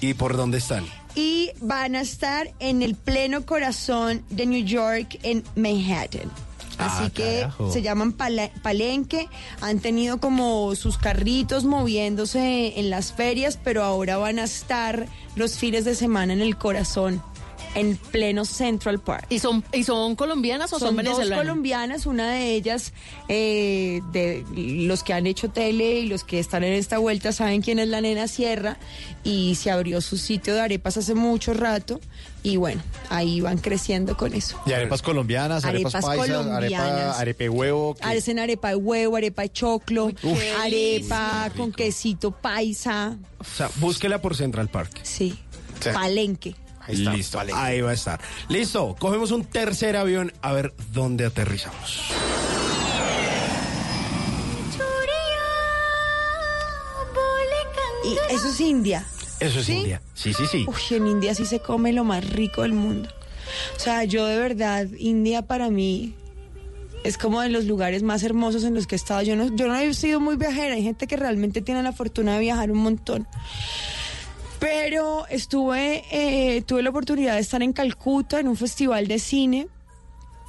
¿Y por dónde están? y van a estar en el pleno corazón de New York, en Manhattan. Así Ah, que carajo. se llaman pala- Palenque, han tenido como sus carritos moviéndose en las ferias, pero ahora van a estar los fines de semana en el corazón, en pleno Central Park. ¿Y son, y son colombianas o son, Son dos venezolanas? colombianas, una de ellas, eh, de los que han hecho tele y los que están en esta vuelta saben quién es la nena Sierra y se abrió su sitio de arepas hace mucho rato y bueno, ahí van creciendo con eso. Y arepas colombianas, arepas, Arepas paisas, colombianas. arepa, arepe huevo. Hacen arepa de huevo, arepa de choclo, arepa con quesito paisa, O sea, búsquela por Central Park. sí, Sí. palenque. Ahí está. Listo. Ahí va a estar. Listo. Cogemos un tercer avión a ver dónde aterrizamos. Y eso es India. Eso es ¿Sí? India. Sí, sí, sí. Uy, en India sí se come lo más rico del mundo. O sea, yo de verdad, India para mí es como de los lugares más hermosos en los que he estado. Yo no, yo no he sido muy viajera, hay gente que realmente tiene la fortuna de viajar un montón. Pero estuve, eh, tuve la oportunidad de estar en Calcuta en un festival de cine,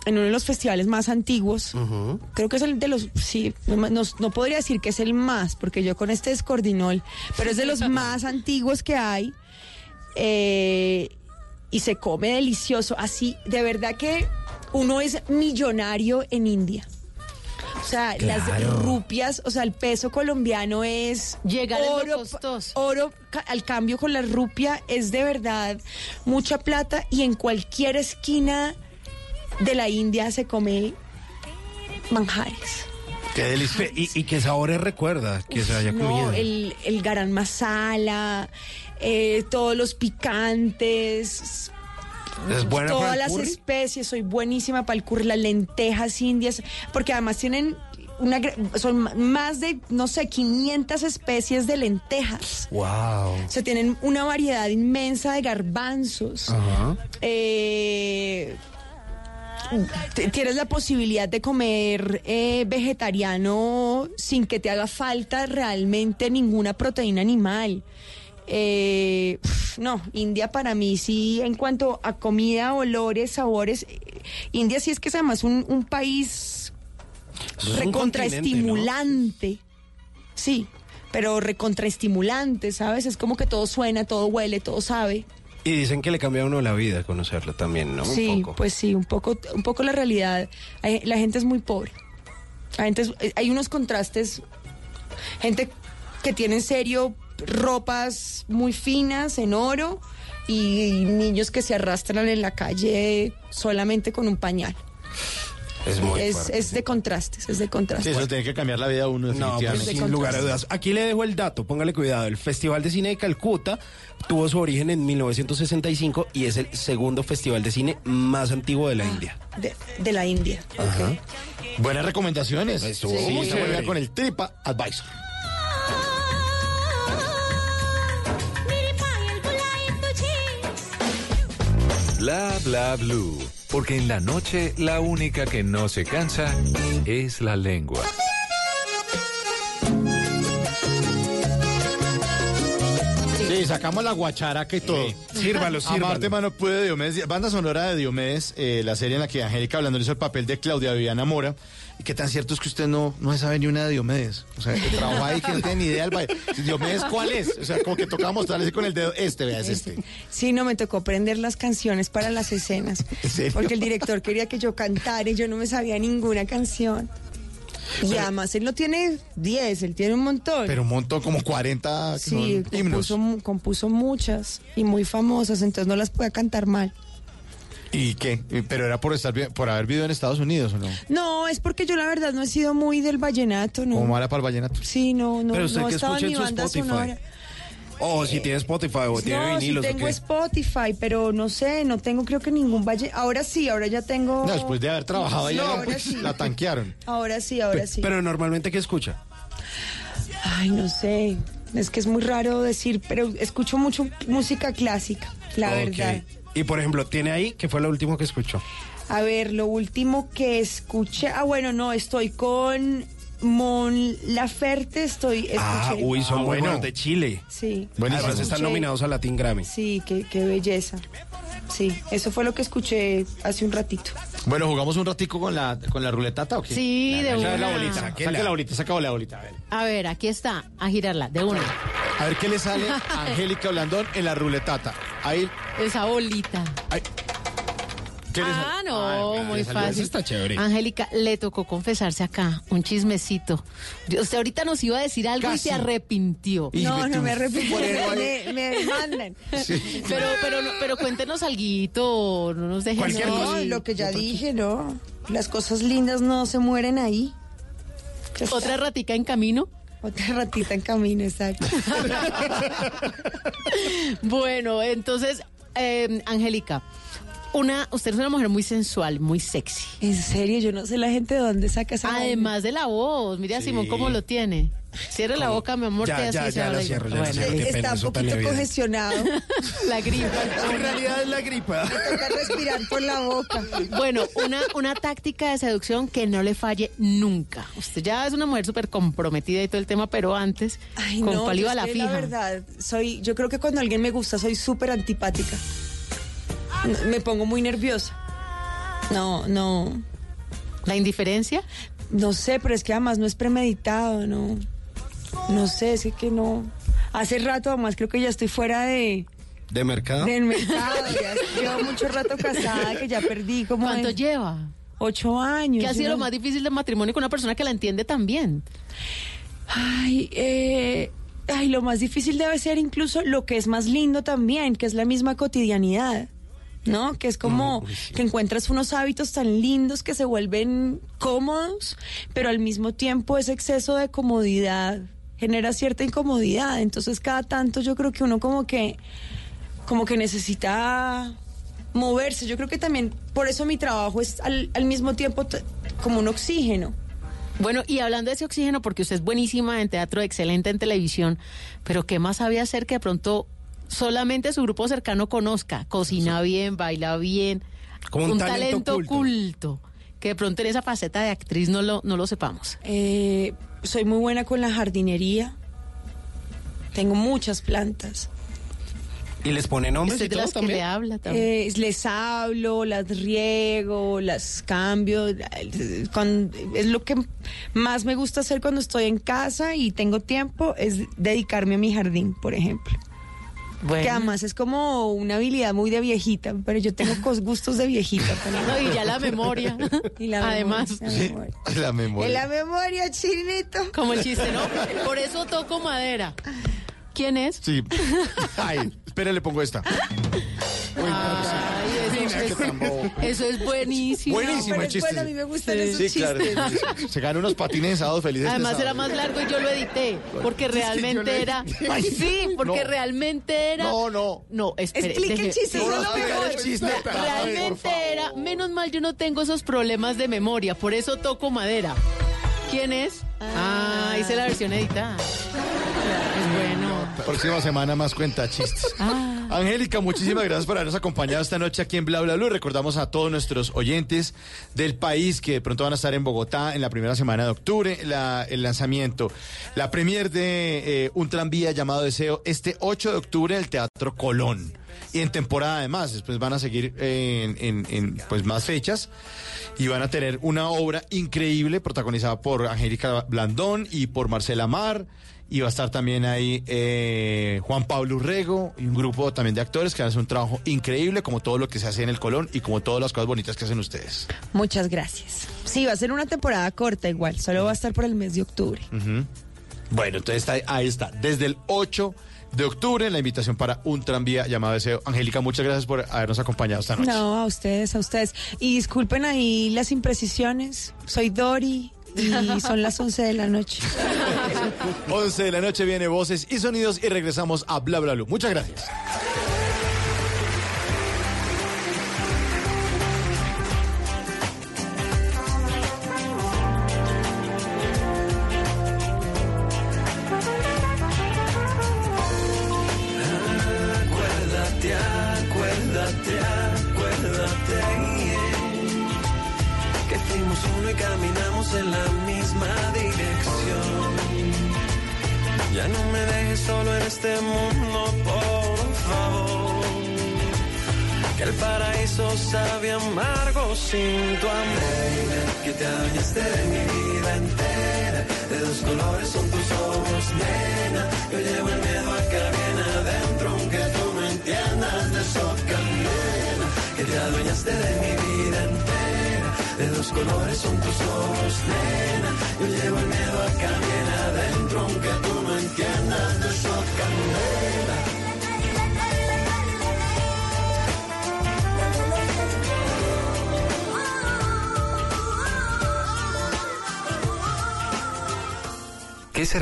en uno de los festivales más antiguos. Creo que es el de los, sí, no, no- no podría decir que es el más, porque yo con este descordinol, pero es de los [laughs] más antiguos que hay. Eh, y se come delicioso. Así, de verdad que uno es millonario en India. O sea, las rupias, o sea, el peso colombiano es lo oro, costoso. oro al cambio con la rupia es de verdad mucha plata y en cualquier esquina de la India se come manjares. Qué delicia. ¿Y, y qué sabores recuerda que se haya comido? No, el, el garam masala, eh, todos los picantes. ¿Es buena para todas el las curry? especies, soy buenísima para el curry, las lentejas indias, porque además tienen una son más de no sé 500 especies de lentejas. Wow. O sea, tienen una variedad inmensa de garbanzos. Ajá. Eh, tienes la posibilidad de comer eh, vegetariano sin que te haga falta realmente ninguna proteína animal. Eh, no, India para mí sí, en cuanto a comida, olores, sabores, eh, India sí es que es además un, un país recontraestimulante. Sí, pero recontraestimulante, ¿sabes? Es como que todo suena, todo huele, todo sabe. Y dicen que le cambia a uno la vida conocerlo también, ¿no? sí, Un poco. pues sí, un poco, un poco la realidad. La gente es muy pobre. La gente es- eh, hay unos contrastes. Gente que tiene en serio ropas muy finas en oro y, niños que se arrastran en la calle solamente con un pañal. Es muy es, fuerte. es de contrastes, es de Sí, contrastes. eso tiene que cambiar la vida a uno No, pues, sin lugar a dudas. Aquí le dejo el dato, póngale cuidado. El Festival de Cine de Calcuta tuvo su origen en 1965 y es el segundo festival de cine más antiguo de la India. De, de la India. Ajá. Buenas recomendaciones. Estuvo sí, chévere. con el Tripa Advisor. Bla bla blue. Porque en la noche la única que no se cansa es la lengua. Sí, sacamos la guacharaca y todo. Sírvalo, sírvalo. Amarte Mano Puede de Diomedes. Banda sonora de Diomedes, eh, la serie en la que Angélica Blandón hizo el papel de Claudia Viviana Mora. ¿Y qué tan cierto es que usted no, no sabe ni una de Diomedes? O sea, que trabaja ahí que no tiene ni idea del baile. Diomedes, ¿cuál es? O sea, como que tocaba mostrarle con el dedo. Este, vea, es este. Sí, no, me tocó aprender las canciones para las escenas. [laughs] ¿En serio? Porque el director quería que yo cantara y yo no me sabía ninguna canción. Y además él no tiene 10, él tiene un montón. Pero un montón, como 40 que sí, son himnos. compuso, mu- compuso muchas y muy famosas, entonces no las podía cantar mal. ¿Y qué? ¿Pero era por estar por haber vivido en Estados Unidos o no? No, es porque yo la verdad no he sido muy del vallenato, ¿no? ¿Cómo mala para el vallenato? Sí, no, no, Pero usted no que estaba escucha en mi su banda Spotify. sonora. O si tiene Spotify o tiene no, vinilos o tengo qué. Spotify, pero no sé, no tengo creo que ningún valle. Ahora sí, ahora ya tengo. No, después de haber trabajado Sí, allá, ahora pues, sí. la tanquearon. Ahora sí, ahora sí. Pero normalmente, ¿qué escucha? Ay, no sé. Es que es muy raro decir, pero escucho mucho música clásica, la Ok. verdad. Y por ejemplo, tiene ahí, que fue lo último que escuchó? A ver, lo último que escuché. Ah, bueno, no, estoy con Mon Laferte, estoy. Escuché, Ah, uy, son Ah, bueno. buenos de Chile. Sí. Además están nominados a Latin Grammy. Sí, qué, qué belleza. Sí, eso fue lo que escuché hace un ratito. Bueno, ¿jugamos un ratico con la, con la ruletata o qué? Sí, de Saca la una. bolita, saque la bolita, saca la bolita. A ver. A ver, aquí está, a girarla, de una. A ver qué le sale a [laughs] Angélica Blandón en la ruletata. Ahí, Esa bolita. ahí. ¿Qué le Ah, sale? no, muy fácil. Eso está chévere. Angélica, le tocó confesarse acá, un chismecito. Usted ahorita nos iba a decir algo y se arrepintió. Y no, no me eso Me, me demandan. Pero, pero, no- pero cuéntenos algo, no nos dejen Cualquier No, cosa. lo que ya dije, no. Las cosas lindas no se mueren ahí. Otra ratica en camino. Otra ratita en camino, exacto. [laughs] Bueno, entonces, eh, Angélica, una, usted es una mujer muy sensual, muy sexy. En serio, yo no sé la gente de dónde saca esa. Además de la voz, mire a Simón cómo lo tiene. Cierre la boca, mi amor, Ya, que así ya, se ya la cierro, ya Bueno, Está un poquito congestionado. [laughs] la gripa. [laughs] En realidad es la gripa. Toca respirar por la boca. Bueno, una, una táctica de seducción que no le falle nunca. Usted ya es una mujer súper comprometida y todo el tema, pero antes, Ay, con no, cuál iba la fija. La verdad, soy, yo creo que cuando alguien me gusta soy súper antipática. Me pongo muy nerviosa. No, no, ¿La indiferencia? no sé, pero es que además no es premeditado, no. No sé, es que no. Hace rato además creo que ya estoy fuera de ¿De mercado? del mercado. Ya llevo mucho rato casada que ya perdí como ¿Cuánto lleva? ocho años. ¿Qué ha sido ¿no? lo más difícil del matrimonio con una persona que la entiende tan bien? Ay, eh, ay, lo más difícil debe ser incluso lo que es más lindo también, que es la misma cotidianidad. ¿No? Que es como que encuentras unos hábitos tan lindos que se vuelven cómodos, pero al mismo tiempo ese exceso de comodidad genera cierta incomodidad. Entonces cada tanto yo creo que uno como que como que necesita moverse. Yo creo que también por eso mi trabajo es al, al mismo tiempo como un oxígeno. Bueno, y hablando de ese oxígeno, porque usted es buenísima en teatro, excelente en televisión, pero ¿qué más sabía hacer que de pronto solamente su grupo cercano conozca? Cocina bien, baila bien, Como un talento talento oculto. oculto. Que de pronto en esa faceta de actriz no lo, no lo sepamos. Eh, soy muy buena con la jardinería. Tengo muchas plantas. ¿Y les pone nombres y de todo las que también? le habla también. Eh, les hablo, las riego, las cambio. es lo que más me gusta hacer cuando estoy en casa y tengo tiempo, es dedicarme a mi jardín, por ejemplo. Bueno. Que además es como una habilidad muy de viejita, pero yo tengo cos- gustos de viejita también. No, y ya la memoria. Y la Además. memoria, la memoria. La memoria. La memoria, chinito. Como el chiste, ¿no? Por eso toco madera. ¿Quién es? Sí. [laughs] Ay, espere, le pongo esta. Ay, eso, es, eso es buenísimo. Buenísimo el chiste. bueno, a mí me gustan Sí. esos Sí, claro. chistes. [laughs] Se gana unos patines de sábado felices. de Además era más largo y yo lo edité, porque Es que yo realmente era... [laughs] Ay, Sí, porque no. realmente era... No, no. No, espere. Explique el chiste, No, eso no, es lo explica peor. el chiste. Realmente era... Menos mal yo no tengo esos problemas de memoria, por eso toco madera. ¿Quién es? Ah, hice la versión editada. Es bueno. [laughs] Próxima semana más cuenta chistes. Ah. Angélica, muchísimas gracias por habernos acompañado esta noche aquí en Bla Bla Blue. Recordamos a todos nuestros oyentes del país que de pronto van a estar en Bogotá en la primera semana de octubre, la- el lanzamiento, la premier de eh, un tranvía llamado Deseo este 8 de octubre en el Teatro Colón. Y en temporada además, después van a seguir en, en- en, pues más fechas y van a tener una obra increíble protagonizada por Angélica Blandón y por Marcela Mar. Y va a estar también ahí eh, Juan Pablo Urrego y un grupo también de actores que hacen un trabajo increíble, como todo lo que se hace en el Colón y como todas las cosas bonitas que hacen ustedes. Muchas gracias. Sí, va a ser una temporada corta igual, solo va a estar por el mes de octubre. Bueno, entonces está, ahí está. Desde el 8 de octubre, la invitación para un tranvía llamado Deseo. Angélica, muchas gracias por habernos acompañado esta noche. No, a ustedes, a ustedes. Y disculpen ahí las imprecisiones. Soy Dori y son las 11 de la noche. [laughs] 11 de la noche viene Voces y Sonidos y regresamos a Bla Bla Blue. Muchas gracias.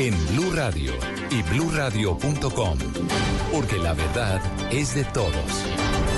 en Blue Radio y bluradio.com, porque la verdad es de todos.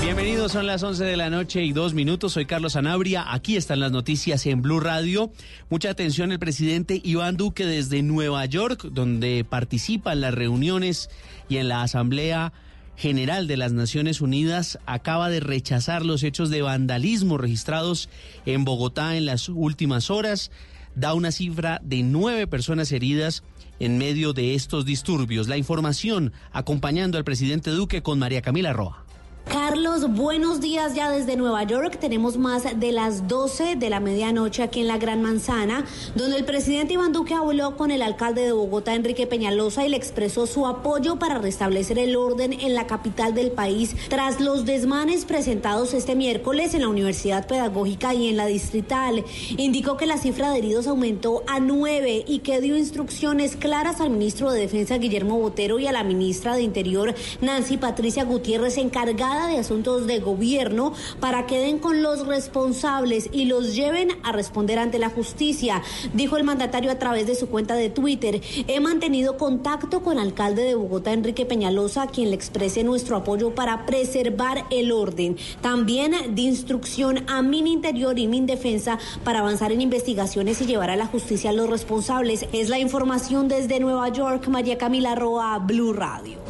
Bienvenidos, son las 11 de la noche y dos minutos. Soy Carlos Anabria. Aquí están las noticias en Blue Radio. Mucha atención, el presidente Iván Duque desde Nueva York, donde participa en las reuniones y en la Asamblea General de las Naciones Unidas, acaba de rechazar los hechos de vandalismo registrados en Bogotá en las últimas horas. Da una cifra de nueve personas heridas en medio de estos disturbios. La información acompañando al presidente Duque con María Camila Roa. Carlos, buenos días ya desde Nueva York. Tenemos más de las 12 de la medianoche aquí en la Gran Manzana, donde el presidente Iván Duque habló con el alcalde de Bogotá, Enrique Peñalosa, y le expresó su apoyo para restablecer el orden en la capital del país tras los desmanes presentados este miércoles en la Universidad Pedagógica y en la Distrital. Indicó que la cifra de heridos aumentó a nueve y que dio instrucciones claras al ministro de Defensa Guillermo Botero y a la ministra de Interior Nancy Patricia Gutiérrez encargada de Asuntos de Gobierno para que den con los responsables y los lleven a responder ante la justicia, dijo el mandatario a través de su cuenta de Twitter. He mantenido contacto con el alcalde de Bogotá, Enrique Peñalosa, quien le exprese nuestro apoyo para preservar el orden. También de instrucción a Interior y Defensa para avanzar en investigaciones y llevar a la justicia a los responsables. Es la información desde Nueva York, María Camila Roa, Blue Radio.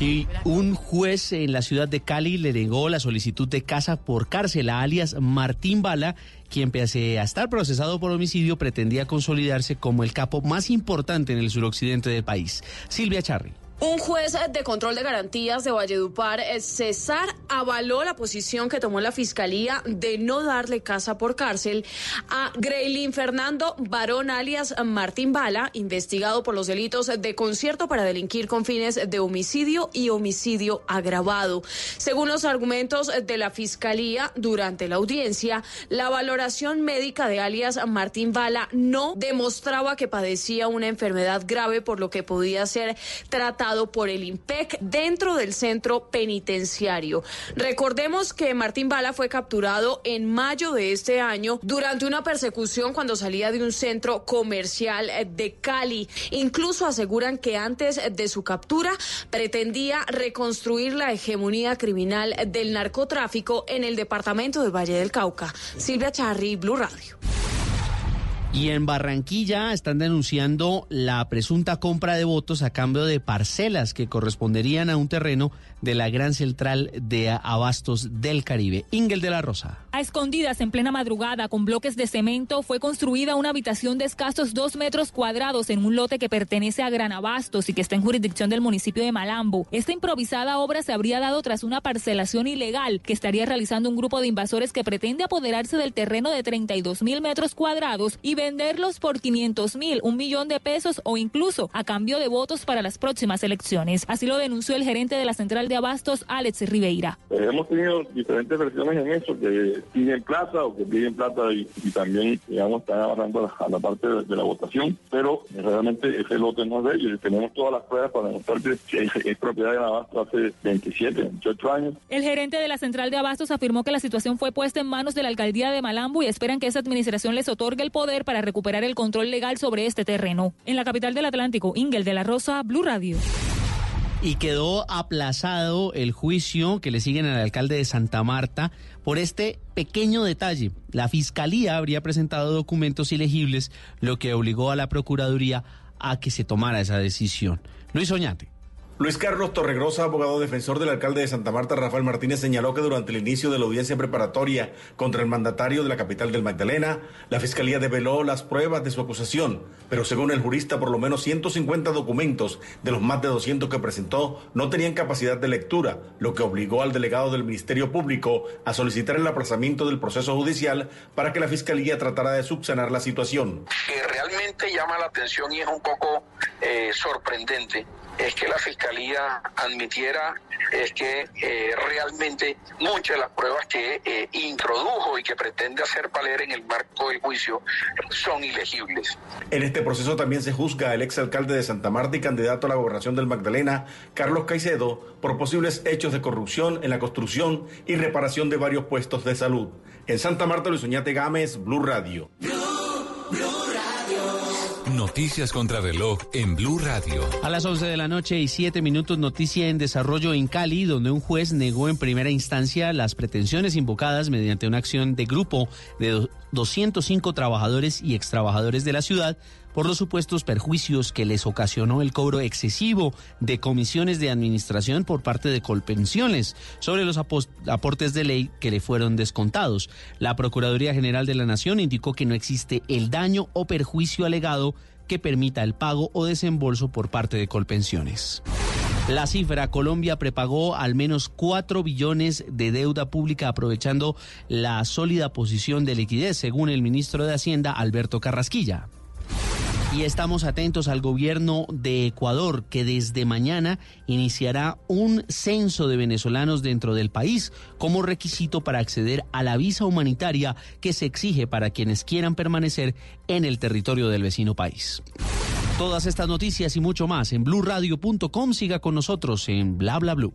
Y un juez en la ciudad de Cali le negó la solicitud de casa por cárcel a alias Martín Bala, quien pese a estar procesado por homicidio pretendía consolidarse como el capo más importante en el suroccidente del país. Silvia Charri. Un juez de control de garantías de Valledupar, eh, César, avaló la posición que tomó la fiscalía de no darle casa por cárcel a Greylin Fernando Barón alias Martín Bala, investigado por los delitos de concierto para delinquir con fines de homicidio y homicidio agravado. Según los argumentos de la fiscalía durante la audiencia, la valoración médica de alias Martín Bala no demostraba que padecía una enfermedad grave por lo que podía ser tratado por el IMPEC dentro del centro penitenciario. Recordemos que Martín Bala fue capturado en mayo de este año durante una persecución cuando salía de un centro comercial de Cali. Incluso aseguran que antes de su captura pretendía reconstruir la hegemonía criminal del narcotráfico en el departamento del Valle del Cauca. Silvia Charri, Blue Radio. Y en Barranquilla están denunciando la presunta compra de votos a cambio de parcelas que corresponderían a un terreno de la Gran Central de Abastos del Caribe. Ingel de la Rosa. A escondidas en plena madrugada con bloques de cemento fue construida una habitación de escasos dos metros cuadrados en un lote que pertenece a Gran Abastos y que está en jurisdicción del municipio de Malambo. Esta improvisada obra se habría dado tras una parcelación ilegal que estaría realizando un grupo de invasores que pretende apoderarse del terreno de 32 mil metros cuadrados y venderlos por 500 mil, un millón de pesos o incluso a cambio de votos para las próximas elecciones. Así lo denunció el gerente de la central de Abastos, Alex Ribeira. Eh, hemos tenido diferentes versiones en eso, que piden plata o que piden plata y, también, digamos, están avanzando a la, parte de, la votación, pero realmente ese lote no es de ellos. Tenemos todas las pruebas para demostrar que es, propiedad de Abastos hace 27, 28 años. El gerente de la central de Abastos afirmó que la situación fue puesta en manos de la alcaldía de Malambo y esperan que esa administración les otorgue el poder para recuperar el control legal sobre este terreno. En la capital del Atlántico, Ingel de la Rosa, Blue Radio. Y quedó aplazado el juicio que le siguen al alcalde de Santa Marta por este pequeño detalle. La fiscalía habría presentado documentos ilegibles, lo que obligó a la Procuraduría a que se tomara esa decisión. Luis Oñate. Luis Carlos Torregrosa, abogado defensor del alcalde de Santa Marta, Rafael Martínez, señaló que durante el inicio de la audiencia preparatoria contra el mandatario de la capital del Magdalena, la fiscalía develó las pruebas de su acusación, pero según el jurista, por lo menos 150 documentos de los más de 200 que presentó no tenían capacidad de lectura, lo que obligó al delegado del Ministerio Público a solicitar el aplazamiento del proceso judicial para que la fiscalía tratara de subsanar la situación. Que realmente llama la atención y es un poco eh, sorprendente es que la fiscalía admitiera es que eh, realmente muchas de las pruebas que eh, introdujo y que pretende hacer valer en el marco del juicio son ilegibles. En este proceso también se juzga al exalcalde de Santa Marta y candidato a la gobernación del Magdalena, Carlos Caicedo, por posibles hechos de corrupción en la construcción y reparación de varios puestos de salud. En Santa Marta, Luis Oñate Gámez, Blue Radio. Noticias contra reloj en Blue Radio. A las 11 de la noche y 7 minutos, noticia en desarrollo en Cali, donde un juez negó en primera instancia las pretensiones invocadas mediante una acción de grupo de 205 trabajadores y extrabajadores de la ciudad por los supuestos perjuicios que les ocasionó el cobro excesivo de comisiones de administración por parte de Colpensiones sobre los aportes de ley que le fueron descontados. La Procuraduría General de la Nación indicó que no existe el daño o perjuicio alegado que permita el pago o desembolso por parte de Colpensiones. La cifra, Colombia prepagó al menos 4 billones de deuda pública aprovechando la sólida posición de liquidez, según el ministro de Hacienda, Alberto Carrasquilla. Y estamos atentos al gobierno de Ecuador, que desde mañana iniciará un censo de venezolanos dentro del país como requisito para acceder a la visa humanitaria que se exige para quienes quieran permanecer en el territorio del vecino país. Todas estas noticias y mucho más en blurradio.com. Siga con nosotros en Bla Bla Blue.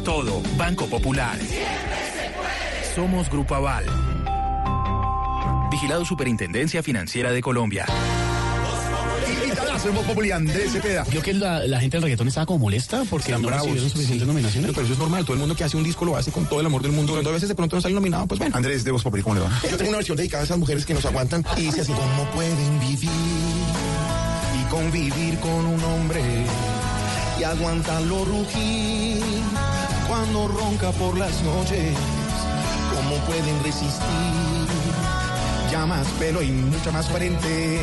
todo. Banco Popular. Somos Grupo Aval. Vigilado Superintendencia Financiera de Colombia. Voz Populi, Andrés Cepeda. Vio que la, la gente del reggaetón estaba como molesta porque Están no bravos. recibieron suficientes Sí. nominaciones. Pero eso es normal, todo el mundo que hace un disco lo hace con todo el amor del mundo. Cuando a veces de pronto no sale nominado, pues bueno. Andrés de Voz Populi, ¿cómo le va? Yo tengo una versión dedicada a esas mujeres que nos aguantan y dice así. ¿Cómo pueden vivir y convivir con un hombre y aguantarlo rugir cuando ronca por las noches? ¿Cómo pueden resistir? Ya más pelo y mucha más frente.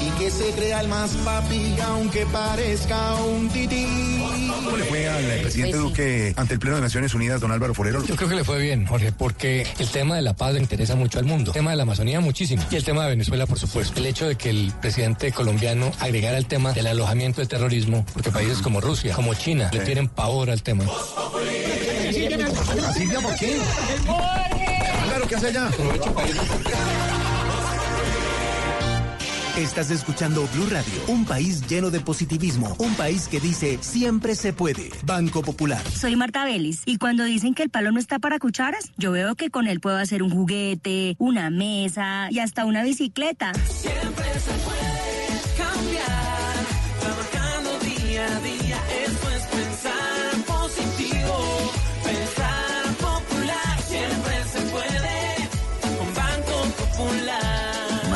Y que se crea el más papi aunque parezca un tití. ¿Cómo le fue al presidente Duque ante el Pleno de Naciones Unidas, don Álvaro Forero? Yo creo que le fue bien, Jorge, porque el tema de la paz le interesa mucho al mundo. El tema de la Amazonía muchísimo. Y el tema de Venezuela, por supuesto. El hecho de que el presidente colombiano agregara el tema del alojamiento del terrorismo, porque países como Rusia, como China, le tienen pavor al tema. Silvia, ¿por qué? Claro, ¿qué hace allá? Estás escuchando Blue Radio, un país lleno de positivismo, un país que dice siempre se puede. Banco Popular. Soy Marta Vélez y cuando dicen que el palo no está para cucharas, yo veo que con él puedo hacer un juguete, una mesa y hasta una bicicleta. Siempre se puede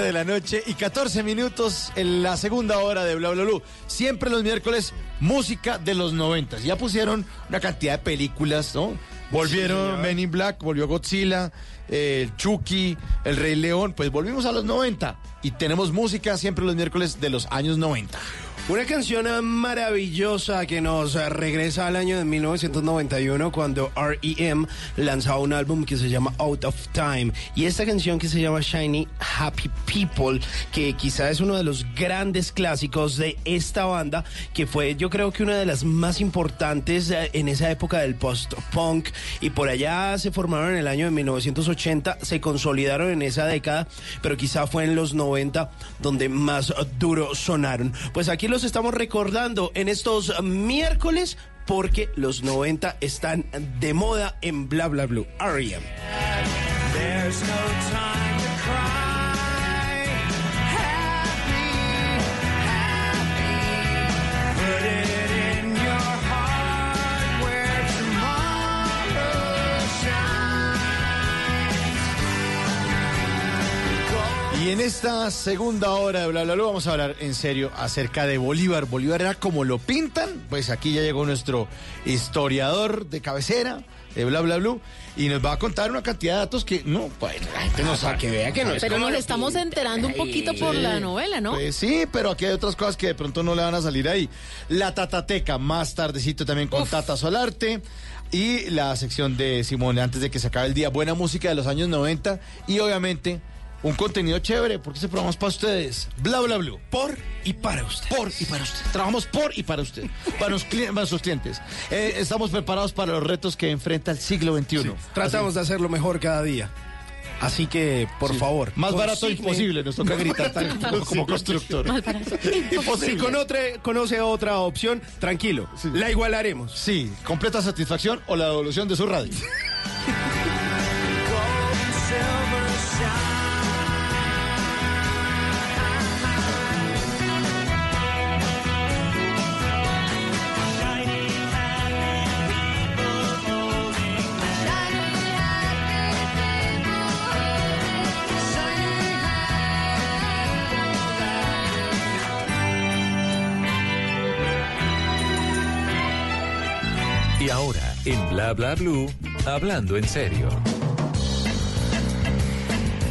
11, 11 de la noche y 14 minutos en la segunda hora de Bla Bla Blue. Siempre los miércoles, música de los 90. Ya pusieron una cantidad de películas, ¿no? Volvieron Men in Black, volvió Godzilla, eh, el Chucky, el Rey León. Pues volvimos a los 90 y tenemos música siempre los miércoles de los años 90. Una canción maravillosa que nos regresa al año de 1991 cuando REM lanzaba un álbum que se llama Out of Time y esta canción que se llama Shiny Happy People que quizá es uno de los grandes clásicos de esta banda que fue yo creo que una de las más importantes eh, en esa época del post-punk y por allá se formaron en el año de 1980, se consolidaron en esa década, pero quizá fue en los 90 donde más duro sonaron. Pues aquí los estamos recordando en estos miércoles porque los 90 están de moda en Bla Bla Blue. En esta segunda hora de Bla Bla vamos a hablar en serio acerca de Bolívar. Bolívar era como lo pintan. Pues aquí ya llegó nuestro historiador de cabecera de Bla Bla Blue y nos va a contar una cantidad de datos que no, pues la gente no sabe. que vea que no es Pero nos estamos enterando un poquito por Sí. la novela, ¿no? Pues sí, pero aquí hay otras cosas que de pronto no le van a salir ahí. La Tatateca, más tardecito también con Tata Solarte. Y la sección de Simone antes de que se acabe el día. Buena música de los años 90. Y obviamente un contenido chévere, porque este programa es para ustedes. Bla, bla, bla. Por y para usted. Por y para usted. Trabajamos por y para usted. [laughs] Para, los cli- para sus clientes. Eh, estamos preparados para los retos que enfrenta el siglo XXI. Tratamos de hacerlo mejor cada día. Así que, por favor. Más barato consigne- imposible. Nos toca gritar [laughs] tan- como, como constructor. Si conoce, conoce otra opción, tranquilo. La igualaremos. Sí, completa satisfacción o la devolución de su radio. [laughs] Bla Bla Blue, hablando en serio.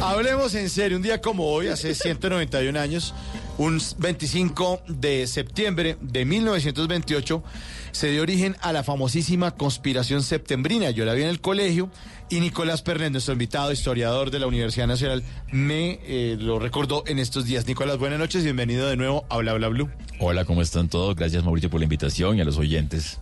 Hablemos en serio, un día como hoy, hace [laughs] 191 años, un 25 de septiembre de 1928, se dio origen a la famosísima conspiración septembrina. Yo la vi en el colegio y Nicolás Pernet, nuestro invitado historiador de la Universidad Nacional, me eh, lo recordó en estos días. Nicolás, buenas noches, bienvenido de nuevo a Bla Bla Blue. Hola, ¿cómo están todos? Gracias Mauricio por la invitación y a los oyentes.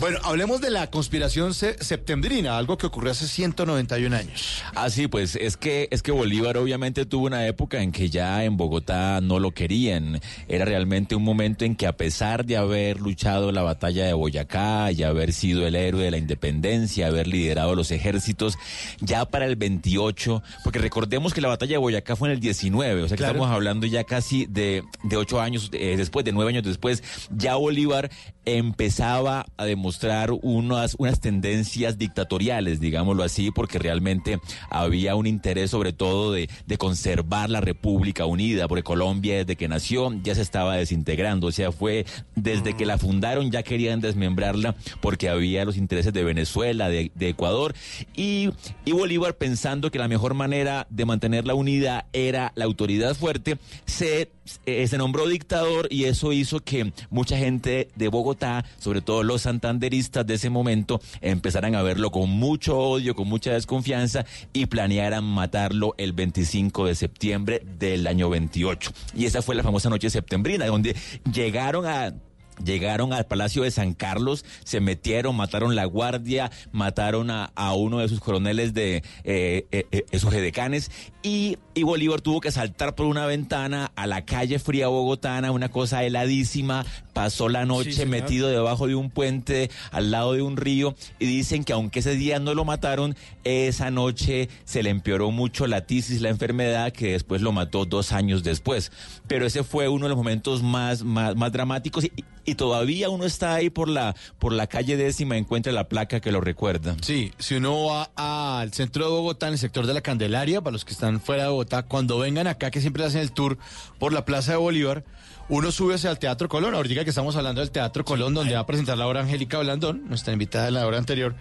Bueno, hablemos de la conspiración se- septembrina, algo que ocurrió hace 191 años. Ah, sí, pues es que, es que Bolívar obviamente tuvo una época en que ya en Bogotá no lo querían. Era realmente un momento en que a pesar de haber luchado la batalla de Boyacá y haber sido el héroe de la independencia, haber liderado los ejércitos, ya para el 28, porque recordemos que la batalla de Boyacá fue en el 19, o sea que Claro. estamos hablando ya casi de, de ocho años eh, después, de nueve años después, ya Bolívar empezaba a demostrar unas, unas tendencias dictatoriales, digámoslo así, porque realmente había un interés sobre todo de, de conservar la República Unida, porque Colombia desde que nació ya se estaba desintegrando, o sea, fue desde que la fundaron ya querían desmembrarla porque había los intereses de Venezuela, de, de Ecuador, y, y Bolívar pensando que la mejor manera de mantenerla unida era la autoridad fuerte, se, eh, se nombró dictador y eso hizo que mucha gente de Bogotá, sobre todo los santanderistas de ese momento, empezaran a verlo con mucho odio, con mucha desconfianza y planearan matarlo el 25 de septiembre del año 28. Y esa fue la famosa noche septembrina, donde llegaron a Llegaron al Palacio de San Carlos, se metieron, mataron la guardia, mataron a, a uno de sus coroneles de eh, eh, eh, sus edecanes y, y Bolívar tuvo que saltar por una ventana a la calle fría bogotana, una cosa heladísima, pasó la noche metido debajo de un puente al lado de un río y dicen que aunque ese día no lo mataron, esa noche se le empeoró mucho la tisis, la enfermedad que después lo mató dos años después. Pero ese fue uno de los momentos más, más, más dramáticos y, y todavía uno está ahí por la, por la calle décima, encuentra la placa que lo recuerda. Sí, si uno va al centro de Bogotá, en el sector de la Candelaria, para los que están fuera de Bogotá, cuando vengan acá, que siempre hacen el tour por la Plaza de Bolívar, uno sube hacia el Teatro Colón. Ahorita que estamos hablando del Teatro Colón, donde va a presentar la obra Angélica Blandón, nuestra invitada de la hora anterior,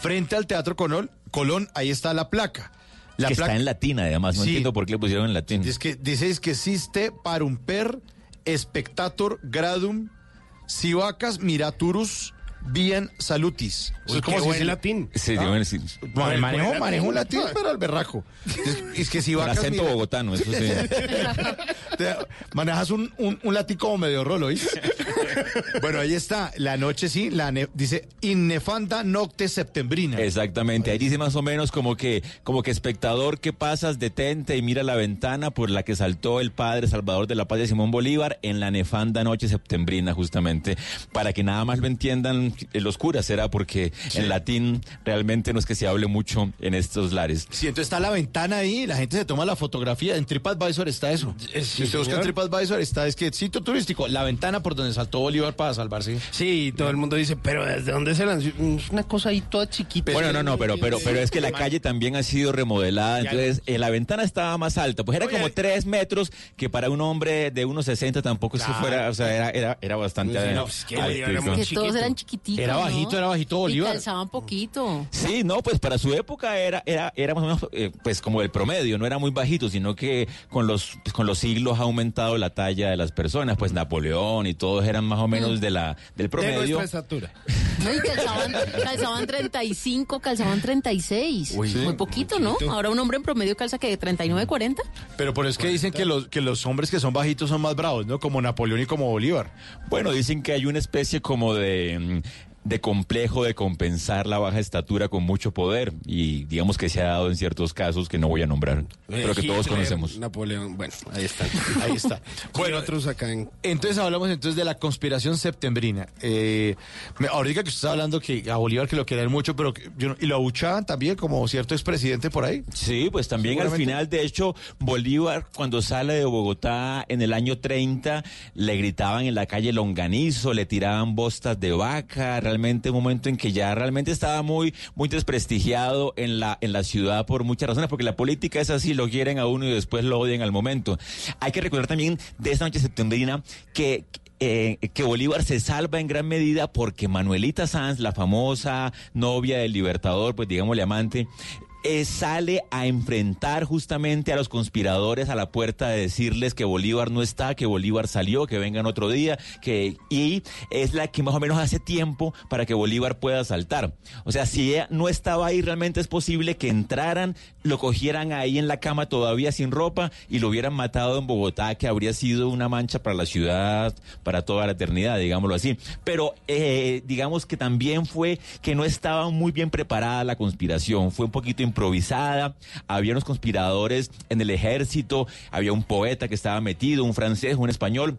frente al Teatro Colón, Colón ahí está la placa. La que placa está en latina, además. No Sí. entiendo por qué le pusieron en latín. que dice es que existe parumper spectator gradum sivacas miraturus bien salutis. Uy, es como si buen latín. Sí, ¿Ah? bueno, sí. Ma- Manejo, manejo un latín. latín, pero al berraco. Es, es que si vacas acento mira- bogotano, eso sí. [laughs] Te- manejas un, un, un latín como medio rolo, ¿oís? bueno, ahí está. La noche sí, la ne- dice innefanda nocte septembrina. Exactamente, ahí dice más o menos como que, como que espectador que pasas, detente y mira la ventana por la que saltó el padre Salvador de la Paz de Simón Bolívar en la nefanda noche septembrina, justamente, para que nada más lo entiendan eh, los curas, era porque en latín realmente no es que se hable mucho en estos lares. Sí, entonces está la ventana ahí, la gente se toma la fotografía. En TripAdvisor está eso. si usted busca en. TripAdvisor, está es que sitio turístico, la ventana por donde saltó Bolívar para salvarse. Sí, todo el mundo dice, pero ¿desde dónde se lanzó? Es una cosa ahí toda chiquita. Bueno, no, no, pero, pero, pero es que la calle también ha sido remodelada, entonces eh, la ventana estaba más alta, pues era como tres metros, que para un hombre de unos 60 tampoco se Claro. fuera, o sea, era, era, era bastante Sí, no, pues es que Que todos eran Era ¿no? bajito, era bajito Y Bolívar. calzaban poquito. Sí, no, pues para su época era, era, era más o menos, eh, pues como el promedio, no era muy bajito, sino que con los, pues, con los siglos ha aumentado la talla de las personas, pues Napoleón y todos eran más o menos de la, del De promedio. nuestra estatura. No, y calzaban, calzaban 35, calzaban 36. Uy, sí. Muy poquito, ¿no? Ahora un hombre en promedio calza que de 39, 40. Pero por eso es que dicen que los, que los hombres que son bajitos son más bravos, ¿no? Como Napoleón y como Bolívar. Bueno, dicen que hay una especie como de, mm, de complejo de compensar la baja estatura con mucho poder y digamos que se ha dado en ciertos casos que no voy a nombrar, pero que todos conocemos. Napoleón, bueno, ahí está. Ahí está. [laughs] Bueno, otros acá en... Entonces hablamos entonces de la conspiración septembrina. Eh, me- ahorita que usted está hablando que a Bolívar que lo querían mucho, pero que yo no- y lo abuchaban también como cierto expresidente por ahí. Sí, pues también al final, de hecho, Bolívar cuando sale de Bogotá en el año 30, le gritaban en la calle Longanizo, le tiraban bostas de vaca, realmente un momento en que ya realmente estaba muy, muy desprestigiado en la, en la ciudad por muchas razones, porque la política es así, lo quieren a uno y después lo odian al momento. Hay que recordar también de esta noche septembrina que eh, que Bolívar se salva en gran medida porque Manuelita Sanz, la famosa novia del Libertador, pues digámosle amante, eh, sale a enfrentar justamente a los conspiradores a la puerta de decirles que Bolívar no está, que Bolívar salió, que vengan otro día, que y es la que más o menos hace tiempo para que Bolívar pueda saltar. O sea, si ella no estaba ahí, realmente es posible que entraran, lo cogieran ahí en la cama todavía sin ropa y lo hubieran matado en Bogotá, que habría sido una mancha para la ciudad, para toda la eternidad, digámoslo así. Pero eh, digamos que también fue que no estaba muy bien preparada la conspiración, fue un poquito improvisada, había unos conspiradores en el ejército, había un poeta que estaba metido, un francés, un español.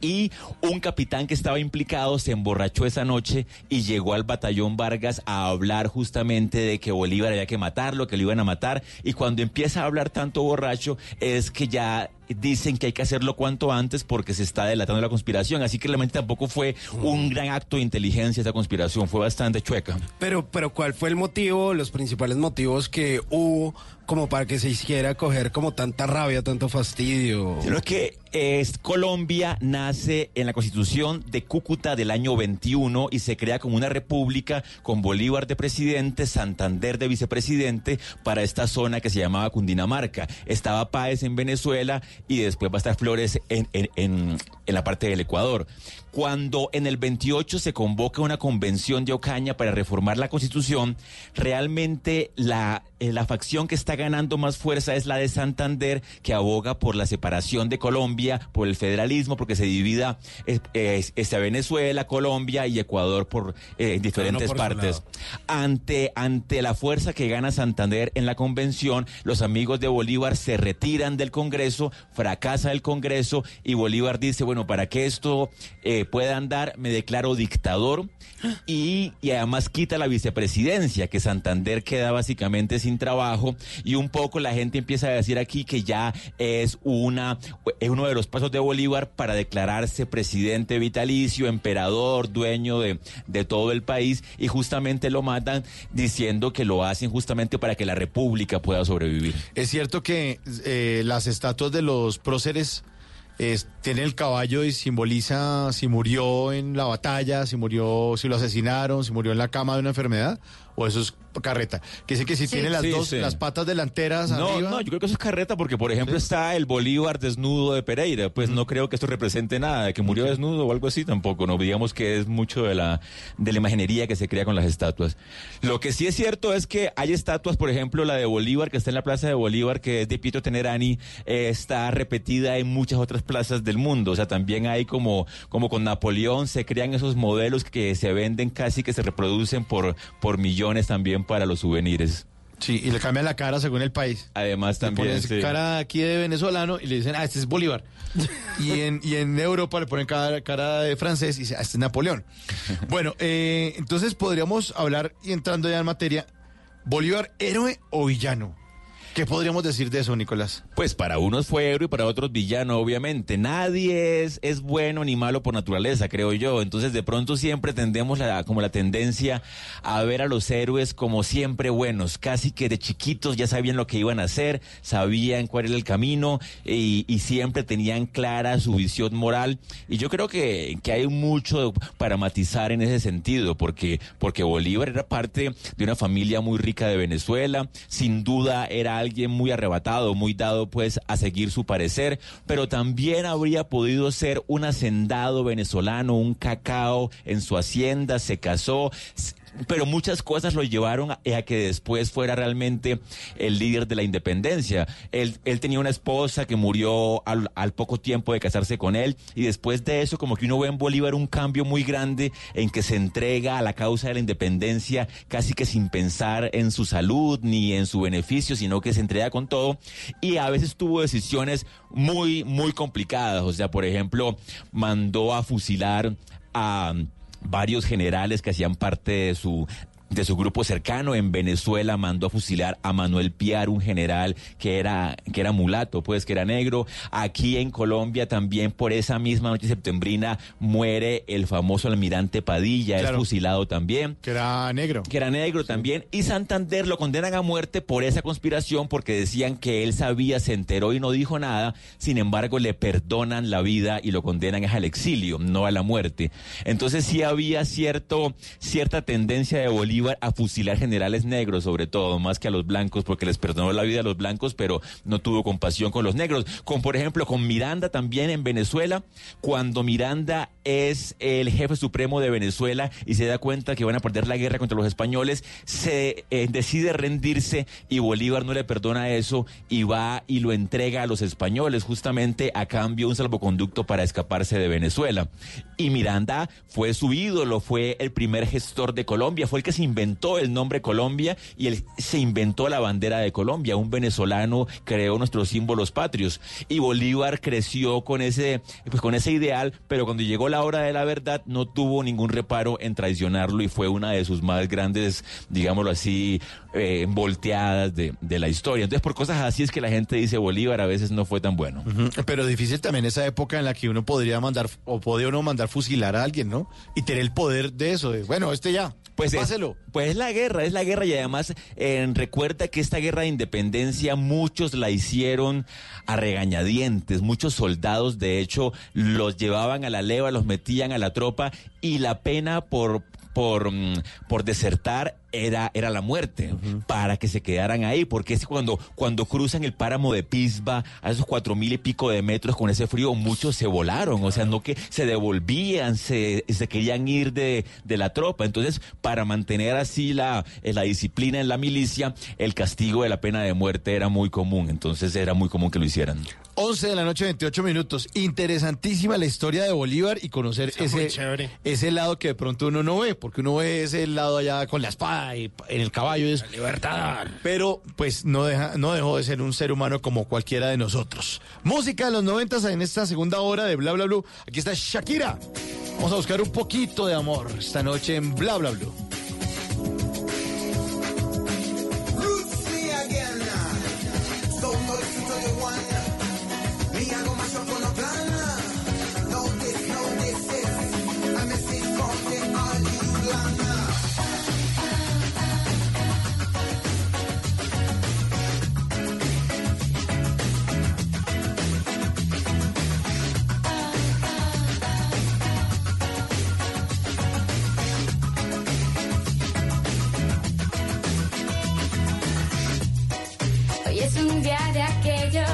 Y un capitán que estaba implicado se emborrachó esa noche y llegó al batallón Vargas a hablar justamente de que Bolívar había que matarlo, que lo iban a matar. Y cuando empieza a hablar tanto borracho es que ya dicen que hay que hacerlo cuanto antes porque se está delatando la conspiración. Así que realmente tampoco fue un gran acto de inteligencia esa conspiración, fue bastante chueca. Pero, pero ¿cuál fue el motivo, los principales motivos que hubo como para que se hiciera coger como tanta rabia, tanto fastidio? Sino que es, Colombia nace en la constitución de Cúcuta del año 21 y se crea como una república con Bolívar de presidente, Santander de vicepresidente para esta zona que se llamaba Cundinamarca. Estaba Páez en Venezuela y después va a estar Flores en, en, en, en la parte del Ecuador. Cuando en el 28 se convoca una convención de Ocaña para reformar la constitución, realmente la, eh, la facción que está ganando más fuerza es la de Santander, que aboga por la separación de Colombia, por el federalismo, porque se divida eh, eh, este, Venezuela, Colombia y Ecuador por eh, diferentes por partes. Ante, ante la fuerza que gana Santander en la convención, los amigos de Bolívar se retiran del Congreso, fracasa el Congreso y Bolívar dice, bueno, para que esto eh, que puedan dar, me declaro dictador y, además quita la vicepresidencia, que Santander queda básicamente sin trabajo y un poco la gente empieza a decir aquí que ya es una es uno de los pasos de Bolívar para declararse presidente vitalicio, emperador, dueño de, de todo el país y justamente lo matan diciendo que lo hacen justamente para que la república pueda sobrevivir. Es cierto que eh, las estatuas de los próceres es- tienen el caballo y simboliza si murió en la batalla, si murió, si lo asesinaron, si murió en la cama de una enfermedad, o eso es carreta. Que dice que si tiene las Sí, dos, sí. las patas delanteras No, arriba. no, yo creo que eso es carreta porque, por ejemplo, está el Bolívar desnudo de Pereira. Pues no creo que esto represente nada, de que murió desnudo o algo así tampoco. No digamos que es mucho de la, de la imaginería que se crea con las estatuas. Lo que sí es cierto es que hay estatuas, por ejemplo, la de Bolívar, que está en la plaza de Bolívar, que es de Pietro Tenerani, eh, está repetida en muchas otras plazas del mundo. O sea, también hay como, como con Napoleón, se crean esos modelos que se venden casi que se reproducen por, por millones también para los souvenirs. Sí, y le cambian la cara según el país. Además Le también. ponen sí. cara aquí de venezolano y le dicen, ah, este es Bolívar. [laughs] y, en, y en Europa le ponen cara, cara de francés y dicen, ah, este es Napoleón. [laughs] bueno, eh, entonces podríamos hablar, y entrando ya en materia, Bolívar, héroe o villano. ¿Qué podríamos decir de eso, Nicolás? Pues para unos fue héroe y para otros villano, obviamente. Nadie es, es bueno ni malo por naturaleza, creo yo. Entonces de pronto siempre tendemos la, como la tendencia a ver a los héroes como siempre buenos. Casi que de chiquitos ya sabían lo que iban a hacer, sabían cuál era el camino y, y siempre tenían clara su visión moral. Y yo creo que, que hay mucho para matizar en ese sentido, porque, porque Bolívar era parte de una familia muy rica de Venezuela. Sin duda era alguien muy arrebatado, muy dado pues a seguir su parecer, pero también habría podido ser un hacendado venezolano, un cacao en su hacienda, se casó. Pero muchas cosas lo llevaron a, a que después fuera realmente el líder de la independencia. Él, él tenía una esposa que murió al, al poco tiempo de casarse con él y después de eso como que uno ve en Bolívar un cambio muy grande en que se entrega a la causa de la independencia casi que sin pensar en su salud ni en su beneficio, sino que se entrega con todo y a veces tuvo decisiones muy, muy complicadas. O sea, por ejemplo, mandó a fusilar a varios generales que hacían parte de su de su grupo cercano en Venezuela mandó a fusilar a Manuel Piar, un general que era que era mulato, pues que era negro. Aquí en Colombia también por esa misma noche septembrina muere el famoso almirante Padilla, Claro. es fusilado también. Que era negro. Que era negro también. Y Santander lo condenan a muerte por esa conspiración porque decían que él sabía, se enteró y no dijo nada. Sin embargo, le perdonan la vida y lo condenan al exilio, no a la muerte. Entonces sí había cierto, cierta tendencia de Bolívar a fusilar generales negros, sobre todo, más que a los blancos, porque les perdonó la vida a los blancos, pero no tuvo compasión con los negros. Con, por ejemplo, con Miranda también en Venezuela, cuando Miranda es el jefe supremo de Venezuela y se da cuenta que van a perder la guerra contra los españoles, se eh, decide rendirse y Bolívar no le perdona eso y va y lo entrega a los españoles justamente a cambio un salvoconducto para escaparse de Venezuela. Y Miranda fue su ídolo, fue el primer gestor de Colombia, fue el que se inventó el nombre Colombia y él se inventó la bandera de Colombia. Un venezolano creó nuestros símbolos patrios y Bolívar creció con ese, pues con ese ideal, pero cuando llegó la hora de la verdad no tuvo ningún reparo en traicionarlo y fue una de sus más grandes, digámoslo así, eh, volteadas de, de la historia. Entonces por cosas así es que la gente dice Bolívar a veces no fue tan bueno. Pero difícil también esa época en la que uno podría mandar, o podía uno mandar fusilar a alguien, ¿no? Y tener el poder de eso, de, bueno, este ya, Pues es, páselo. pues es la guerra, es la guerra y además eh, recuerda que esta guerra de independencia muchos la hicieron a regañadientes, muchos soldados de hecho los llevaban a la leva, los metían a la tropa y la pena por por, mm, por desertar era, era la muerte, para que se quedaran ahí, porque es cuando, cuando cruzan el páramo de Pisba, a esos cuatro mil y pico de metros con ese frío, muchos se volaron, o sea, no que se devolvían, se, se querían ir de, de la tropa. Entonces, para mantener así la, eh, la disciplina en la milicia, el castigo de la pena de muerte era muy común, entonces era muy común que lo hicieran. 11 de la noche, 28 minutos. Interesantísima la historia de Bolívar y conocer Está ese, ese lado que de pronto uno no ve, porque uno ve ese lado allá con la espada y en el caballo. es libertad. Pero pues no, deja, no dejó de ser un ser humano como cualquiera de nosotros. Música de los noventas en esta segunda hora de Bla Bla Blue. Aquí está Shakira. Vamos a buscar un poquito de amor esta noche en Bla Bla Blue. Día de aquellos.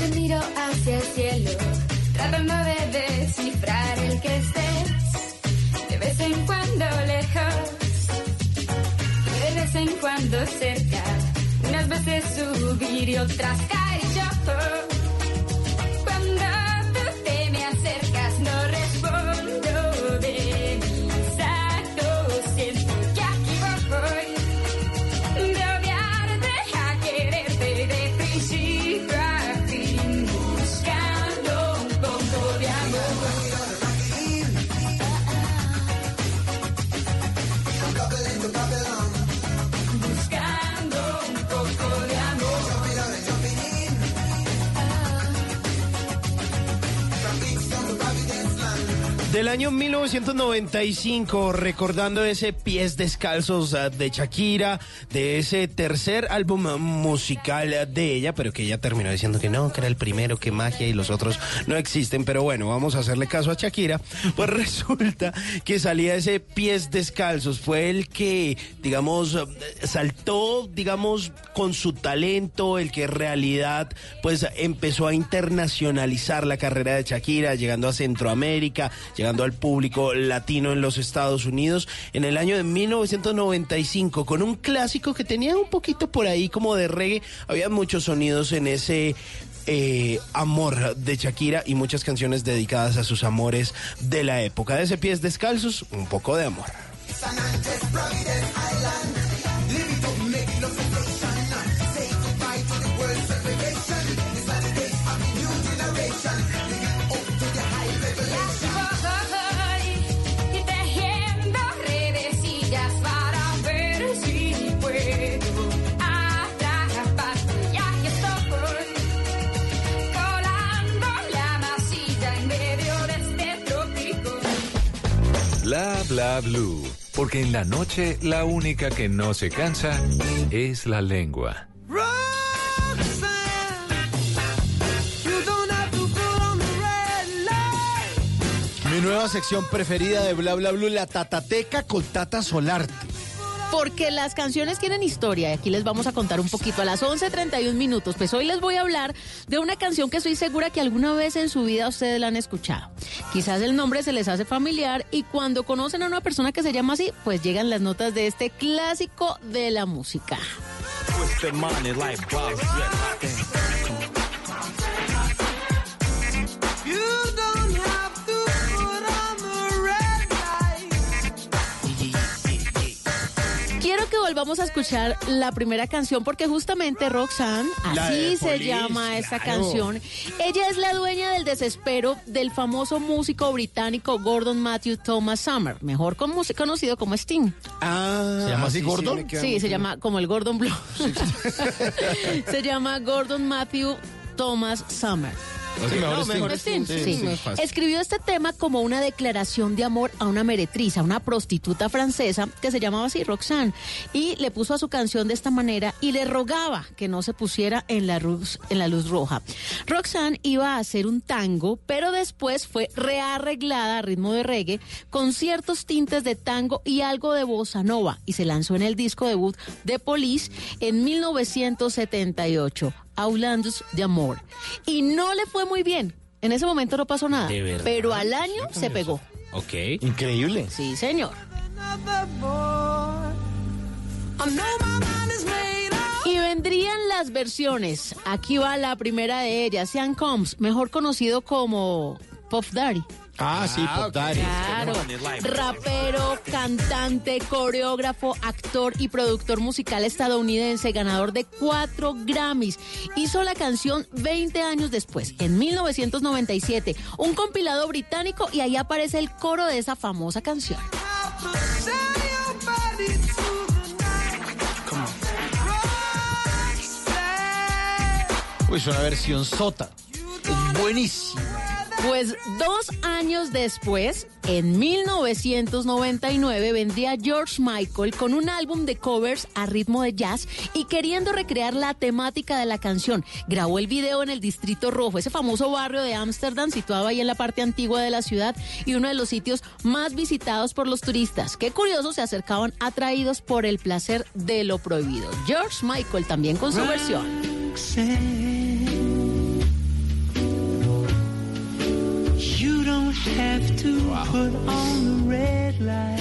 Te miro hacia el cielo, tratando de descifrar el que estés. De vez en cuando lejos, de vez en cuando cerca. Unas veces subir y otras caer yo. Cuando Del año 1995, recordando ese pies descalzos ah, de Shakira, de ese tercer álbum musical de ella, pero que ella terminó diciendo que no, que era el primero, que magia y los otros no existen. Pero bueno, vamos a hacerle caso a Shakira. Pues [laughs] resulta que salía ese pies descalzos, fue el que, digamos, saltó, digamos, con su talento, el que en realidad, pues empezó a internacionalizar la carrera de Shakira, llegando a Centroamérica, llegando al público latino en los Estados Unidos en el año de 1995 con un clásico que tenía un poquito por ahí como de reggae. Había muchos sonidos en ese eh, amor de Shakira y muchas canciones dedicadas a sus amores de la época. De ese pies descalzos, un poco de amor. Bla bla blue. Porque en la noche la única que no se cansa es la lengua. Mi nueva sección preferida de Bla Bla Blue, la Tatateca con Tata Solarte. Porque las canciones tienen historia y aquí les vamos a contar un poquito a las 11.31 minutos. Pues hoy les voy a hablar de una canción que estoy segura que alguna vez en su vida ustedes la han escuchado. Quizás el nombre se les hace familiar y cuando conocen a una persona que se llama así, pues llegan las notas de este clásico de la música. Volvamos a escuchar la primera canción porque justamente Roxanne, La así se Police, llama esta claro. canción, ella es la dueña del desespero del famoso músico británico Gordon Matthew Thomas Summer, mejor con- conocido como Sting. Ah, ¿Se llama así sí, Gordon? Sí, se llama como el Gordon Blue. [laughs] se llama Gordon Matthew Thomas Summer. Sí, mejor No, Sting. mejor Sting, Sting, sí. sí, más fácil. Escribió este tema como una declaración de amor a una meretriz, a una prostituta francesa que se llamaba así Roxanne, y le puso a su canción de esta manera y le rogaba que no se pusiera en la luz, en la luz roja. Roxanne iba a hacer un tango, pero después fue rearreglada a ritmo de reggae con ciertos tintes de tango y algo de bossa nova y se lanzó en el disco debut de Police en 1978. Aulandos de Amor. Y no le fue muy bien. En ese momento no pasó nada. ¿De verdad? Pero al año se pegó. Ok. Increíble. Sí, señor. Y vendrían las versiones. Aquí va la primera de ellas, Sean Combs, mejor conocido como Puff Daddy. Ah, sí, Pop Daddy. Claro. Rapero, cantante, coreógrafo, actor y productor musical estadounidense, ganador de cuatro Grammys. Hizo la canción 20 años después, en 1997, un compilado británico y ahí aparece el coro de esa famosa canción. Uy, es una versión sota. Es buenísima. Pues dos años después, en 1999, vendría George Michael con un álbum de covers a ritmo de jazz y queriendo recrear la temática de la canción. Grabó el video en el Distrito Rojo, ese famoso barrio de Ámsterdam situado ahí en la parte antigua de la ciudad y uno de los sitios más visitados por los turistas. Qué curioso, se acercaban atraídos por el placer de lo prohibido. George Michael también con su versión. Don't have to put on the red light.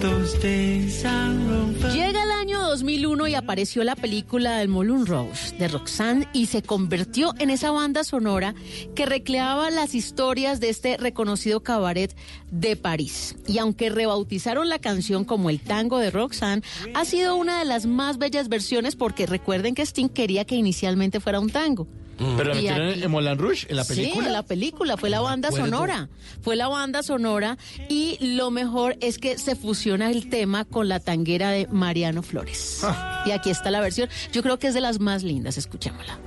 Those days are over. Llega el año 2001 y apareció la película del Moulin Rouge de Roxanne y se convirtió en esa banda sonora que recreaba las historias de este reconocido cabaret de París. Y aunque rebautizaron la canción como el tango de Roxanne, ha sido una de las más bellas versiones porque recuerden que Sting quería que inicialmente fuera un tango. Pero la metieron aquí- en Moulin Rouge, en la Sí, película. en la película, fue la banda sonora. Fue la banda sonora y lo mejor es que se fusiona el tema con la tanguera de Mariano Flores. Ah. Y aquí está la versión. Yo creo que es de las más lindas, escuchémosla.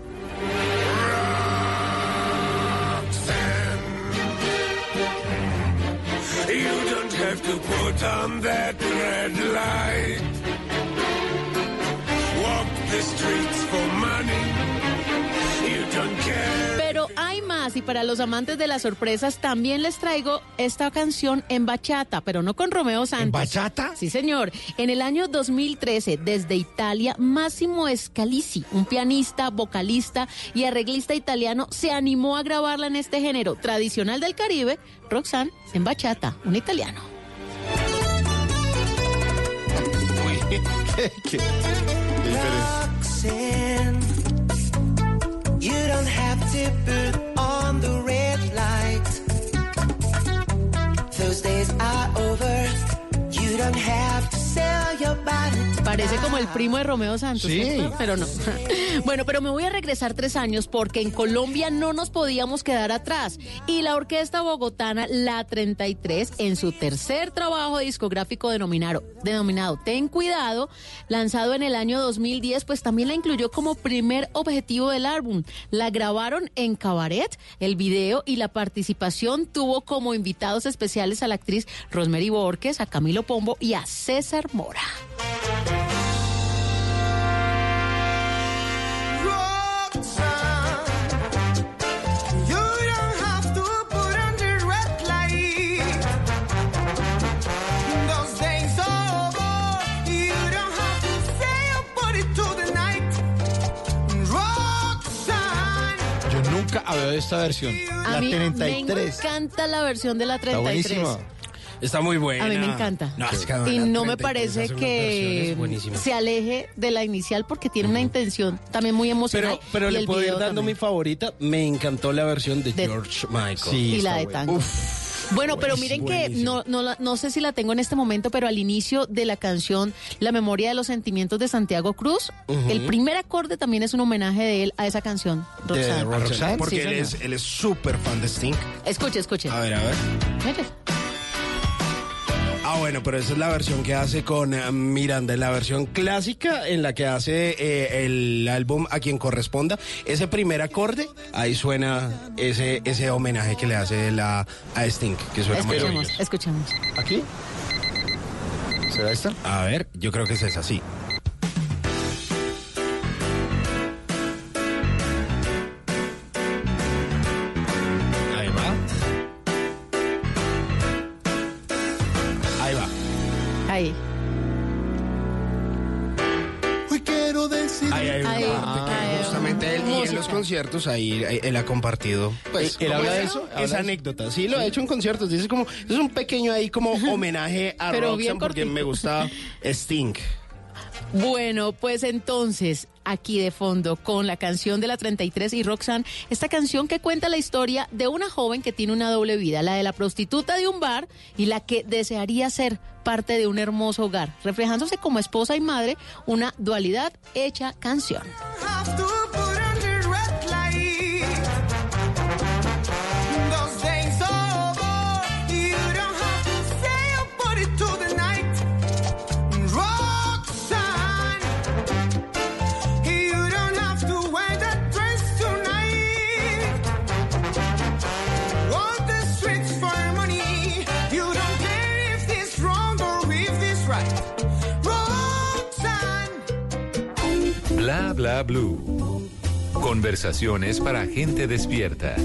You don't have to put on that red light. Walk the streets for money. Más y para los amantes de las sorpresas también les traigo esta canción en bachata, pero no con Romeo Santos. bachata? Sí, señor. En el año 2013, desde Italia, Massimo Scalisi, un pianista, vocalista y arreglista italiano, se animó a grabarla en este género tradicional del Caribe, Roxanne en bachata, un italiano. [laughs] ¿Qué, you don't have to put Days over. You don't have to Parece como el primo de Romeo Santos, Sí. pero no. [laughs] Bueno, pero me voy a regresar tres años porque en Colombia no nos podíamos quedar atrás. Y la orquesta bogotana La 33, en su tercer trabajo discográfico denominado, denominado Ten Cuidado, lanzado en el año 2010, pues también la incluyó como primer objetivo del álbum. La grabaron en Cabaret, el video y la participación tuvo como invitados especiales a la actriz Rosemary Borges, a Camilo Pombo y a César Mora. Yo nunca había oído esta versión. A la mí me 33. encanta la versión de la Está 33. buenísima. Está muy buena. A mí me encanta. No, es que y no me 33 parece que se aleje de la inicial porque tiene una intención también muy emocional. Pero, pero y le el puedo ir video dando también. mi favorita. Me encantó la versión de, De- George Michael. Sí, y la de tango. Bueno, pero miren que no, no, no sé si la tengo en este momento, pero al inicio de la canción La memoria de los sentimientos de Santiago Cruz, el primer acorde también es un homenaje de él a esa canción, De Roxanne. Roxanne, Porque Sí, él, señor. es, él es súper fan de Sting. Escuche, escuche. A ver, a ver. Mire. Ah, bueno, pero esa es la versión que hace con eh, Miranda, la versión clásica en la que hace eh, el álbum a quien corresponda. Ese primer acorde, ahí suena ese, ese homenaje que le hace la, a Sting, que suena Escuchemos, maravilloso. escuchemos. ¿Aquí? ¿Será esta? A ver, yo creo que es esa, sí. Conciertos ahí él, él ha compartido. Pues, ¿Él ¿cómo habla es de eso? ¿Habla Esa de eso? anécdota. Sí, lo ha hecho en conciertos. Dice como, es un pequeño ahí como [laughs] homenaje a Pero Roxanne porque me gusta Sting. Bueno, pues entonces, aquí de fondo, con la canción de la 33 y Roxanne, esta canción que cuenta la historia de una joven que tiene una doble vida, la de la prostituta de un bar y la que desearía ser parte de un hermoso hogar, reflejándose como esposa y madre, una dualidad hecha canción. Bla blue. Conversaciones para gente despierta.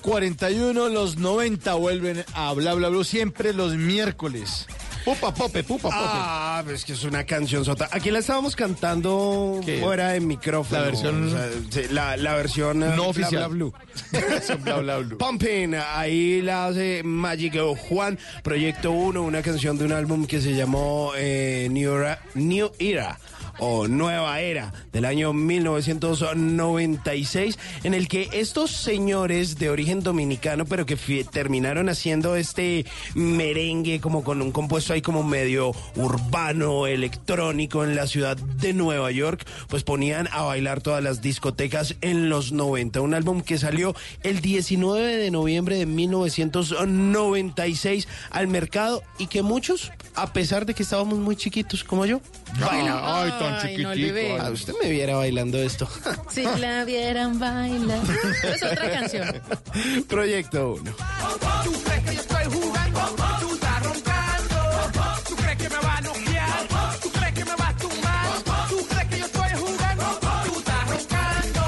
11.41, los 90 vuelven a Bla Bla Blue siempre los miércoles. Pupa Pope, Pupa Pope. Ah, pues que es una canción sota. Aquí la estábamos cantando ¿Qué? fuera de micrófono. La versión- o sea, sí, la, la versión eh, No Bla, oficial. Bla Blue. [laughs] Bla Bla Blue. Pumping, ahí la hace Magic Juan, Proyecto 1, una canción de un álbum que se llamó eh, New, Era, New Era o Nueva Era del año 1996, en el que estos señores de origen dominicano, pero que terminaron haciendo este merengue como con un compuesto ahí como medio urbano, electrónico en la ciudad de Nueva York, pues ponían a bailar todas las discotecas en los 90. Un álbum que salió el 19 de noviembre de 1996 al mercado y que muchos, a pesar de que estábamos muy chiquitos como yo, bailan. Ay, tan no, chiquitico. bebé. Ah, usted me viera bailando esto. Si la vieran bailar. Es otra canción. [laughs] Proyecto 1. ¿Tú crees que yo estoy jugando? Tú estás roncando. ¿Tú crees que me va a noquear? ¿Tú crees que me va a tumbar? ¿Tú crees que yo estoy jugando? Tú estás roncando.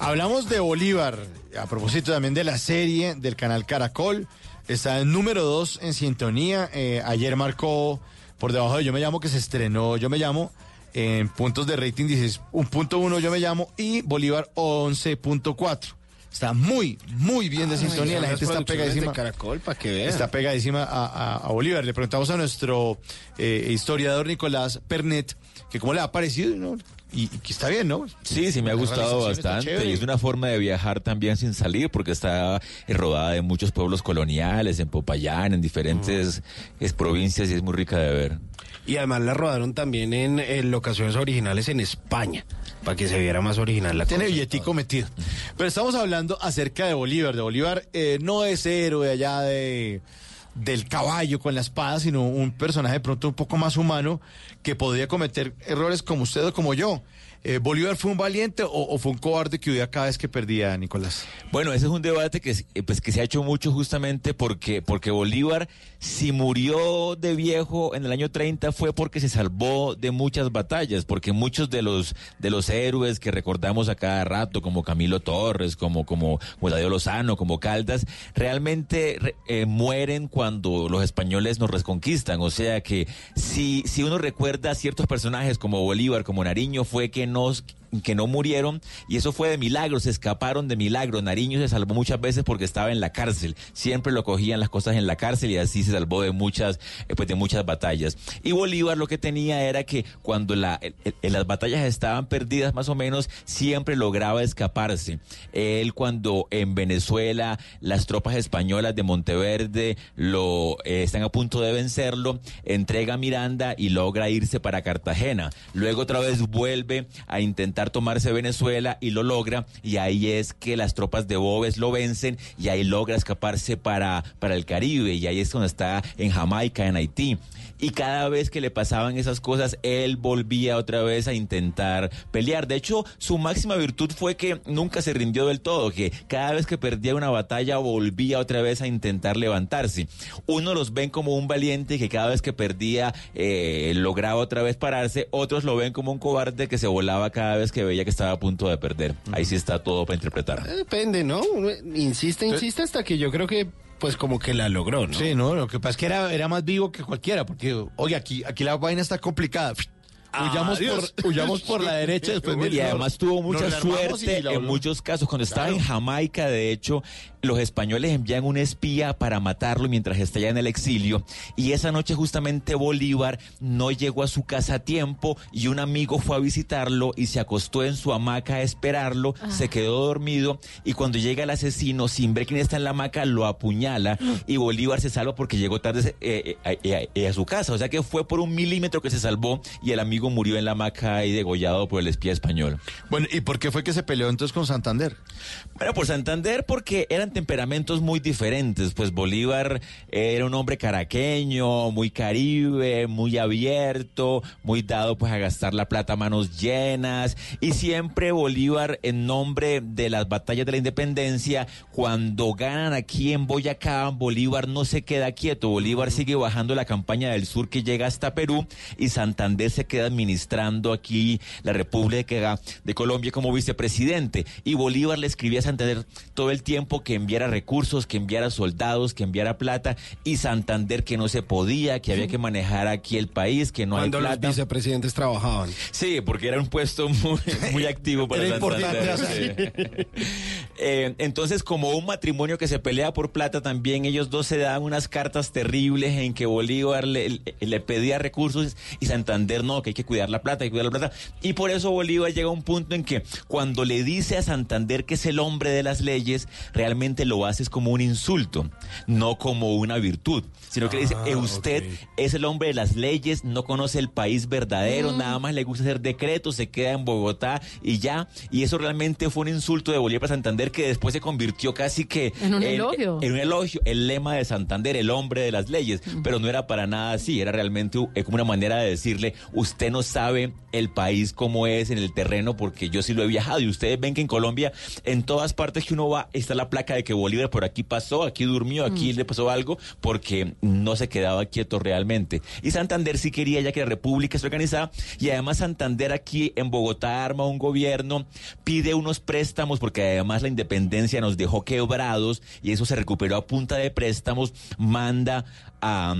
Hablamos de Bolívar, a propósito también de la serie del canal Caracol. Está en número 2 en sintonía. Eh, ayer marcó por debajo de Yo Me Llamo, que se estrenó Yo Me Llamo. En puntos de rating dices un punto uno Yo Me Llamo y Bolívar 11.4. Está muy, muy bien de sintonía. La gente está pegadísima. de Caracol para que vean. Está pegadísima a, a- a Bolívar. Le preguntamos a nuestro eh, historiador Nicolás Pernet que cómo le ha parecido. ¿no? y, y que está bien, ¿no? Sí, sí, me ha gustado bastante. Y es una forma de viajar también sin salir, porque está eh, rodada de muchos pueblos coloniales, en Popayán, en diferentes es, provincias, y es muy rica de ver. Y además la rodaron también en, en locaciones originales en España, para que se viera más original la Tiene cosa. billetico metido. Pero estamos hablando acerca de Bolívar. De Bolívar eh, no es héroe allá de del caballo con la espada, sino un personaje de pronto un poco más humano que podría cometer errores como usted o como yo. Eh, ¿Bolívar fue un valiente o, fue un cobarde que huía cada vez que perdía, Nicolás? Bueno, ese es un debate que, eh, pues, que se ha hecho mucho justamente porque, porque Bolívar, si murió de viejo en el año 30 fue porque se salvó de muchas batallas, porque muchos de los, de los héroes que recordamos a cada rato, como Camilo Torres, como, como Guadadio Lozano, como Caldas, realmente re- eh, mueren cuando los españoles nos reconquistan. O sea que si, si uno recuerda a ciertos personajes como Bolívar, como Nariño, fue que nos que no murieron y eso fue de milagro, se escaparon de milagro. Nariño se salvó muchas veces porque estaba en la cárcel, siempre lo cogían las cosas en la cárcel y así se salvó de muchas, eh, pues de muchas batallas. Y Bolívar lo que tenía era que cuando las batallas estaban perdidas más o menos, siempre lograba escaparse. Él cuando en Venezuela las tropas españolas de Monteverde lo eh, están a punto de vencerlo, entrega a Miranda y logra irse para Cartagena. Luego otra vez vuelve a intentar tomarse Venezuela y lo logra y ahí es que las tropas de Boves lo vencen y ahí logra escaparse para, para el Caribe y ahí es donde está en Jamaica, en Haití. Y cada vez que le pasaban esas cosas, él volvía otra vez a intentar pelear. De hecho, su máxima virtud fue que nunca se rindió del todo, que cada vez que perdía una batalla volvía otra vez a intentar levantarse. Unos los ven como un valiente que cada vez que perdía eh, lograba otra vez pararse, otros lo ven como un cobarde que se volaba cada vez que veía que estaba a punto de perder. Ahí sí está todo para interpretar. Eh, Depende, ¿no? Uno Insiste, insiste hasta que yo creo que, pues como que la logró, ¿no? Sí, no, lo que pasa es que era, era más vivo que cualquiera, porque, oye, aquí, aquí la vaina está complicada. Huyamos por, huyamos por la derecha [laughs] después y además tuvo mucha suerte en muchos casos. Cuando estaba Claro. en Jamaica, de hecho, los españoles envían un espía para matarlo mientras está ya en el exilio. Y esa noche justamente Bolívar no llegó a su casa a tiempo y un amigo fue a visitarlo y se acostó en su hamaca a esperarlo, se quedó dormido y cuando llega el asesino, sin ver quién está en la hamaca, lo apuñala y Bolívar se salva porque llegó tarde eh, eh, eh, eh, a su casa. O sea que fue por un milímetro que se salvó y el amigo murió en la hamaca y degollado por el espía español. Bueno, ¿y por qué fue que se peleó entonces con Santander? Bueno, por Santander porque eran temperamentos muy diferentes. Pues Bolívar era un hombre caraqueño, muy caribe, muy abierto, muy dado pues a gastar la plata a manos llenas. Y siempre Bolívar, en nombre de las batallas de la independencia, cuando ganan aquí en Boyacá, Bolívar no se queda quieto. Bolívar sigue bajando la campaña del sur que llega hasta Perú y Santander se queda administrando aquí la República de Colombia como vicepresidente. Y Bolívar le escribía a Santander todo el tiempo que enviara recursos, que enviara soldados, que enviara plata y Santander que no se podía, que había que manejar aquí el país, que no Cuando hay los plata. vicepresidentes trabajaban. Sí, porque era un puesto muy, muy activo para Era Santander. importante, sí. [laughs] Eh, entonces, como un matrimonio que se pelea por plata, también ellos dos se daban unas cartas terribles en que Bolívar le, le- le pedía recursos y Santander no, que hay que cuidar la plata, hay que cuidar la plata. Y por eso Bolívar llega a un punto en que cuando le dice a Santander que es el hombre de las leyes, realmente lo hace como un insulto, no como una virtud, sino que le dice, Ah, "Eh, usted es el hombre de las leyes, no conoce el país verdadero, Mm. nada más le gusta hacer decretos, se queda en Bogotá y ya. Y eso realmente fue un insulto de Bolívar para Santander que después se convirtió casi que En un elogio. En un elogio, el lema de Santander, el hombre de las leyes. Pero no era para nada así, era realmente eh, como una manera de decirle, usted no sabe el país como es en el terreno porque yo sí lo he viajado. Y ustedes ven que en Colombia, en todas partes que uno va, está la placa de que Bolívar por aquí pasó, aquí durmió, aquí Mm. le pasó algo, porque no se quedaba quieto realmente. Y Santander sí quería ya que la República se organizara y además Santander aquí en Bogotá arma un gobierno, pide unos préstamos porque además la independencia nos dejó quebrados y eso se recuperó a punta de préstamos, manda a...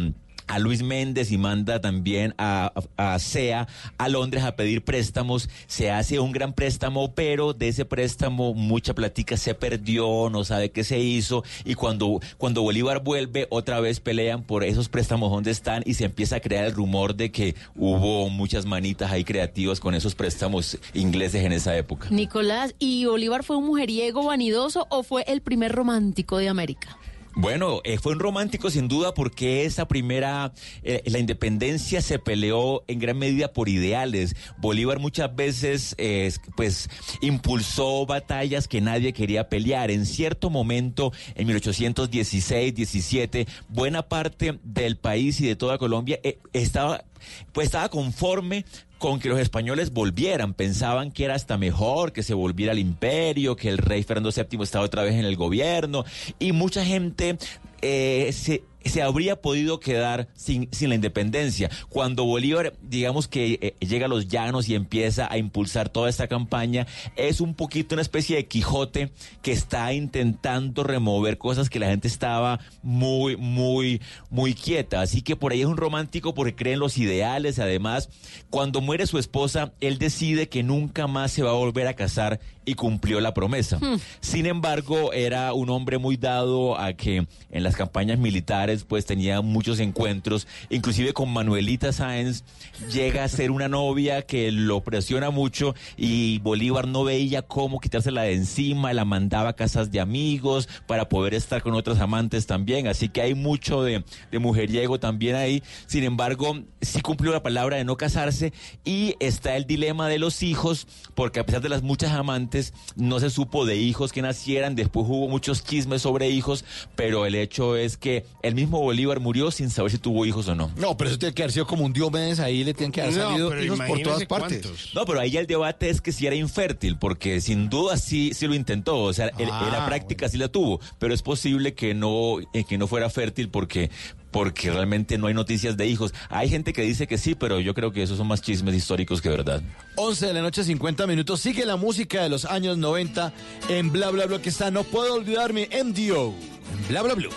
a Luis Méndez y manda también a, a, SEA a Londres a pedir préstamos. Se hace un gran préstamo, pero de ese préstamo mucha platica se perdió, no sabe qué se hizo. Y cuando, cuando Bolívar vuelve, otra vez pelean por esos préstamos donde están y se empieza a crear el rumor de que hubo muchas manitas ahí creativas con esos préstamos ingleses en esa época. Nicolás, ¿y Bolívar fue un mujeriego vanidoso o fue el primer romántico de América? Bueno, eh, fue un romántico sin duda porque esa primera, eh, la independencia se peleó en gran medida por ideales. Bolívar muchas veces, eh, pues, impulsó batallas que nadie quería pelear. En cierto momento, en 1816, 17, buena parte del país y de toda Colombia eh, estaba, pues, estaba conforme con que los españoles volvieran. Pensaban que era hasta mejor que se volviera al imperio, que el rey Fernando VII estaba otra vez en el gobierno. Y mucha gente eh, se, se habría podido quedar sin, sin la independencia. Cuando Bolívar, digamos que eh, llega a los llanos y empieza a impulsar toda esta campaña, es un poquito una especie de Quijote que está intentando remover cosas que la gente estaba muy, muy, muy quieta. Así que por ahí es un romántico porque cree en los ideales. Además, cuando muere su esposa, él decide que nunca más se va a volver a casar y cumplió la promesa. Sin embargo, era un hombre muy dado a que en las campañas militares pues tenía muchos encuentros, inclusive con Manuelita Sáenz llega a ser una novia que lo presiona mucho y Bolívar no veía cómo quitársela de encima, la mandaba a casas de amigos para poder estar con otras amantes también, así que hay mucho de, mujeriego también ahí. Sin embargo, sí cumplió la palabra de no casarse y está el dilema de los hijos, porque a pesar de las muchas amantes, no se supo de hijos que nacieran, después hubo muchos chismes sobre hijos, pero el hecho es que el mismo Bolívar murió sin saber si tuvo hijos o no. No, pero eso tiene que haber sido como un Diomedes, ahí le tienen que haber No, salido hijos por todas partes. cuántos. No, pero ahí ya el debate es que si era infértil, porque sin duda sí, sí lo intentó, o sea, en- Ah, en la práctica sí la tuvo, pero es posible que no, eh, que no fuera fértil porque porque realmente no hay noticias de hijos. Hay gente que dice que sí, pero yo creo que esos son más chismes históricos que verdad. 11 de la noche, 50 minutos. Sigue la música de los años 90 en Bla Bla Bla que está. No puedo olvidarme MDO en Bla Bla Blue.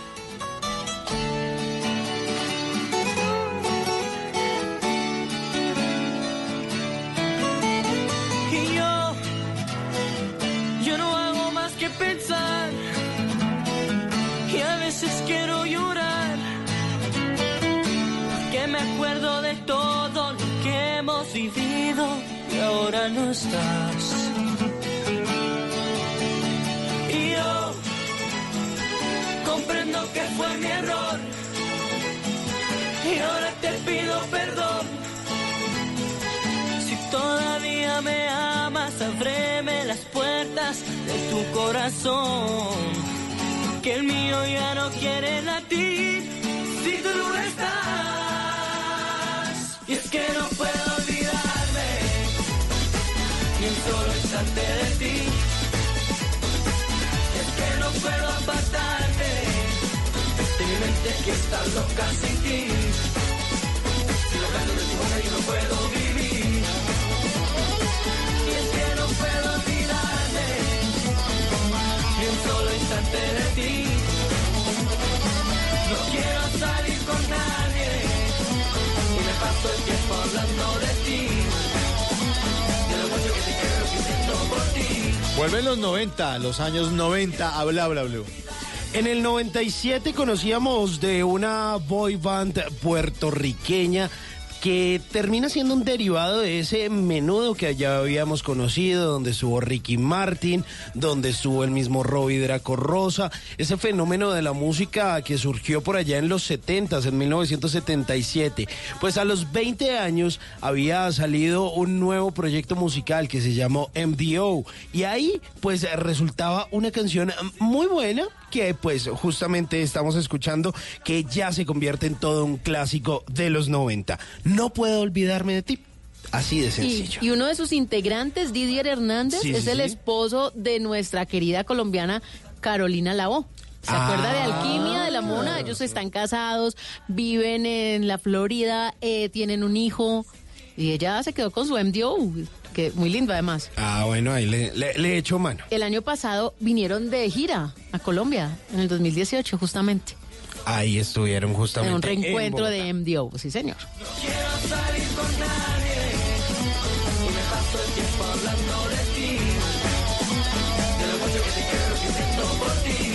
Hemos vivido y ahora no estás. Y yo comprendo que fue mi error. Y ahora te pido perdón. Si todavía me amas, ábreme las puertas de tu corazón. Que el mío ya no quiere latir si tú no estás. Y es que no puedo solo instante de ti. Es que no puedo apartarte de mi mente que está loca sin ti. Si lo canto de tu boca yo no puedo vivir. Y es que no puedo olvidarme ni un solo instante de ti. No quiero salir con nadie y me paso el tiempo hablando de ti. Vuelven los 90, los años 90 a Bla Bla. En el 97 conocíamos de una boy band puertorriqueña que termina siendo un derivado de ese menudo que ya habíamos conocido, donde estuvo Ricky Martin, donde estuvo el mismo Robbie Draco Rosa, ese fenómeno de la música que surgió por allá en los 70, en 1977. Pues a los 20 años había salido un nuevo proyecto musical que se llamó MDO y ahí pues resultaba una canción muy buena que pues justamente estamos escuchando que ya se convierte en todo un clásico de los 90. No puedo olvidarme de ti. Así de sencillo. y uno de sus integrantes, Didier Hernández, Sí, es sí, el sí. esposo de nuestra querida colombiana Carolina Lao. ¿Se Ah. acuerda de Alquimia de la Mona? Ellos están casados, viven en la Florida, eh, tienen un hijo y ella se quedó con su MDO, que muy lindo además. Ah, bueno, ahí le, le, le echo mano. El año pasado vinieron de gira a Colombia, en el 2018 justamente. Ahí estuvieron En justamente. un en reencuentro Bogotá. de MDO, sí señor. quiero salir con nadie y me paso el tiempo hablando de ti de lo mucho que te quiero lo que siento por ti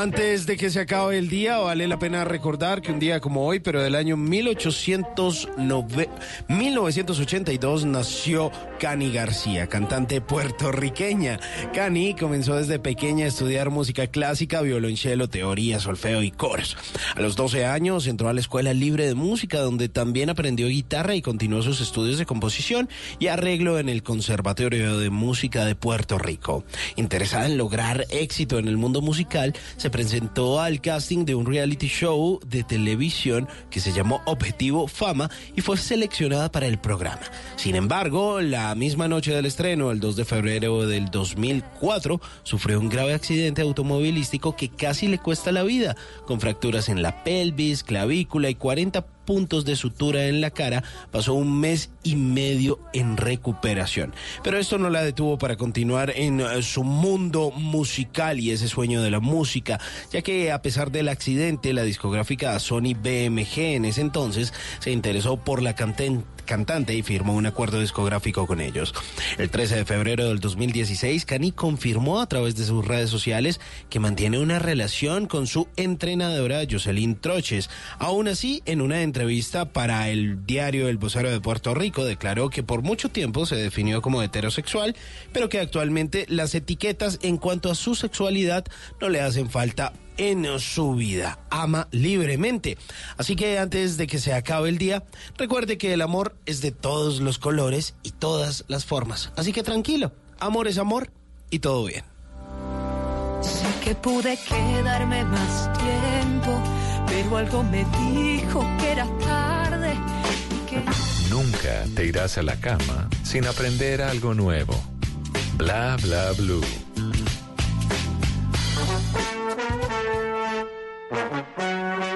Antes de que se acabe el día, vale la pena recordar que un día como hoy, pero del año 1809 1982, nació Cani García, cantante puertorriqueña. Cani comenzó desde pequeña a estudiar música clásica, violonchelo, teoría, solfeo y coros. A los 12 años entró a la Escuela Libre de Música, donde también aprendió guitarra y continuó sus estudios de composición y arreglo en el Conservatorio de Música de Puerto Rico. Interesada en lograr éxito en el mundo musical, se presentó al casting de un reality show de televisión que se llamó Objetivo Fama y fue seleccionada para el programa. Sin embargo, la misma noche del estreno, el 2 de febrero del 2004, sufrió un grave accidente automovilístico que casi le cuesta la vida, con fracturas en la pelvis, clavícula y 40 puntos de sutura en la cara, pasó un mes y medio en recuperación. Pero esto no la detuvo para continuar en eh, su mundo musical y ese sueño de la música, ya que a pesar del accidente, la discográfica Sony BMG en ese entonces se interesó por la canten- cantante y firmó un acuerdo discográfico con ellos. El 13 de febrero del 2016, Cani confirmó a través de sus redes sociales que mantiene una relación con su entrenadora Jocelyn Troches. Aún así, en una entrevista para el diario El Vocero de Puerto Rico, declaró que por mucho tiempo se definió como heterosexual, pero que actualmente las etiquetas en cuanto a su sexualidad no le hacen falta en su vida. Ama libremente. Así que antes de que se acabe el día, recuerde que el amor es de todos los colores y todas las formas. Así que tranquilo, amor es amor y todo bien. Sé que pude quedarme más tiempo, pero algo me dijo que era tarde y que Nunca te irás a la cama sin aprender algo nuevo. Bla Bla Blue. Thank you.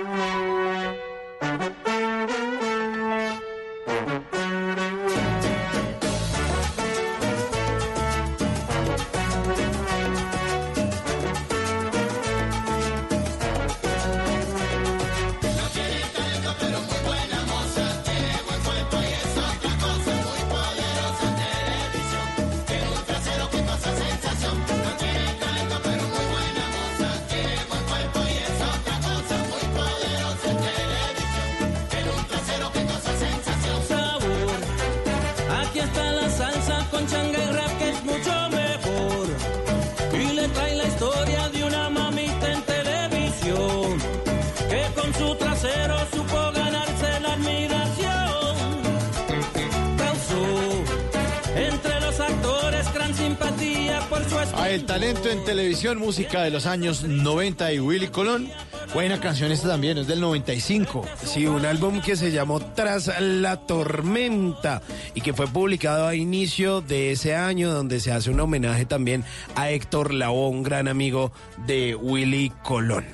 El talento en televisión, música de los años 90 y Willy Colón. Buena canción esta también, es del 95. Sí, un álbum que se llamó Tras la Tormenta y que fue publicado a inicio de ese año donde se hace un homenaje también a Héctor Lavoe, gran amigo de Willy Colón.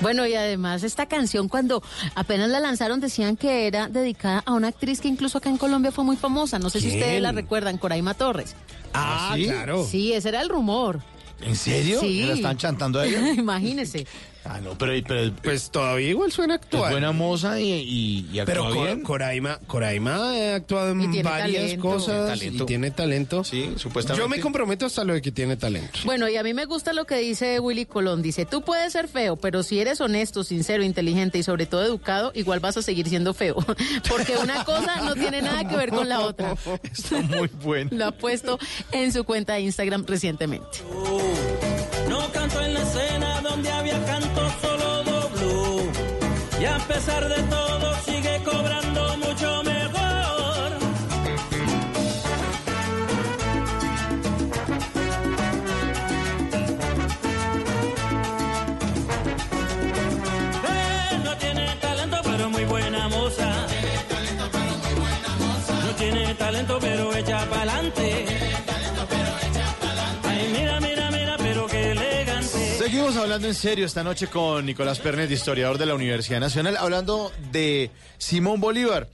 Bueno, y además esta canción cuando apenas la lanzaron decían que era dedicada a una actriz que incluso acá en Colombia fue muy famosa. No sé si ustedes la recuerdan, Coraima Torres. Ah, ¿sí? claro. Sí, ese era el rumor. ¿En serio? Sí. ¿Me la están chantando a ella? [laughs] Imagínese. Ah, no, pero, pero Pues todavía igual suena es actual. buena moza y, y, y Pero actúa bien. Coraima, Coraima ha actuado en varias talento. cosas Tiene y tiene talento. Sí, supuestamente. Yo me comprometo hasta lo de que tiene talento. Bueno, y a mí me gusta lo que dice Willy Colón. Dice, tú puedes ser feo, pero si eres honesto, sincero, inteligente y sobre todo educado, igual vas a seguir siendo feo. [laughs] Porque una cosa no tiene nada que ver con la otra. [laughs] Está muy bueno. Lo ha puesto en su cuenta de Instagram recientemente. No canto en la escena donde había canto solo dobló. Y a pesar de todo sigue cobrando hablando en serio esta noche con Nicolás Pernet, historiador de la Universidad Nacional, hablando de Simón Bolívar.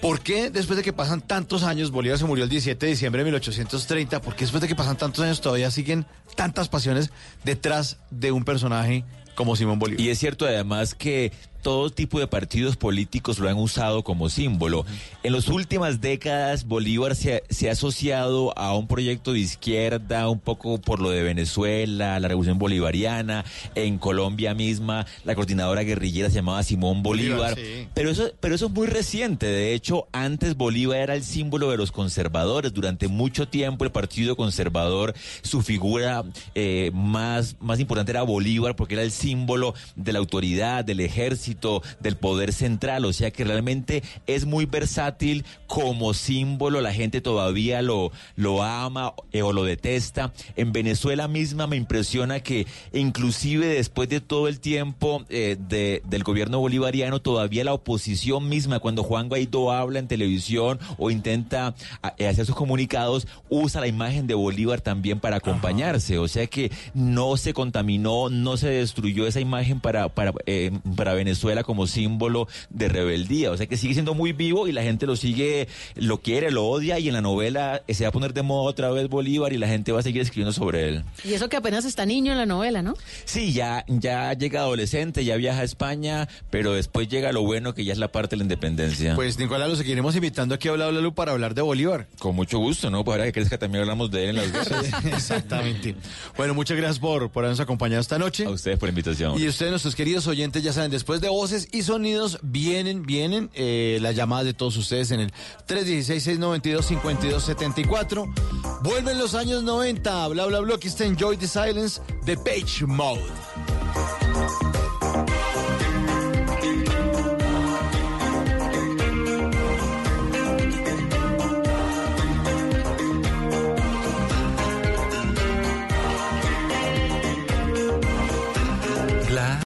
¿Por qué después de que pasan tantos años, Bolívar se murió el 17 de diciembre de 1830, por qué después de que pasan tantos años todavía siguen tantas pasiones detrás de un personaje como Simón Bolívar? Y es cierto además que todo tipo de partidos políticos lo han usado como símbolo. En las últimas décadas, Bolívar se, se, ha asociado a un proyecto de izquierda, un poco por lo de Venezuela, la revolución bolivariana, en Colombia misma, la coordinadora guerrillera se llamaba Simón Bolívar. Bolívar, sí. pero, eso, pero eso es muy reciente. De hecho, antes Bolívar era el símbolo de los conservadores. Durante mucho tiempo, el Partido Conservador, su figura eh, más, más importante era Bolívar, porque era el símbolo de la autoridad, del ejército del poder central, o sea que realmente es muy versátil como símbolo, la gente todavía lo, lo ama eh, o lo detesta. En Venezuela misma me impresiona que inclusive después de todo el tiempo eh, de, del gobierno bolivariano, todavía la oposición misma, cuando Juan Guaidó habla en televisión o intenta eh, hacer sus comunicados, usa la imagen de Bolívar también para acompañarse, o sea que no se contaminó, no se destruyó esa imagen para, para, para Venezuela como símbolo de rebeldía. O sea que sigue siendo muy vivo y la gente lo sigue, lo quiere, lo odia y en la novela se va a poner de moda otra vez Bolívar y la gente va a seguir escribiendo sobre él. Y eso que apenas está niño en la novela, ¿no? Sí, ya, ya llega adolescente, ya viaja a España, pero después llega lo bueno que ya es la parte de la independencia. Pues Nicolás, lo seguiremos invitando aquí a Bla Bla Blue para hablar de Bolívar. Con mucho gusto, ¿no? Pues ahora que crezca también hablamos de él en las [laughs] guerras. Exactamente. Bueno, muchas gracias por, por habernos acompañado esta noche. A ustedes por la invitación. Y ustedes, nuestros queridos oyentes, ya saben, después de voces y sonidos, vienen, vienen eh, las llamadas de todos ustedes en el 316-692-5274. Vuelven los años 90, bla, bla, bla. Aquí está Enjoy the Silence de Page Mode.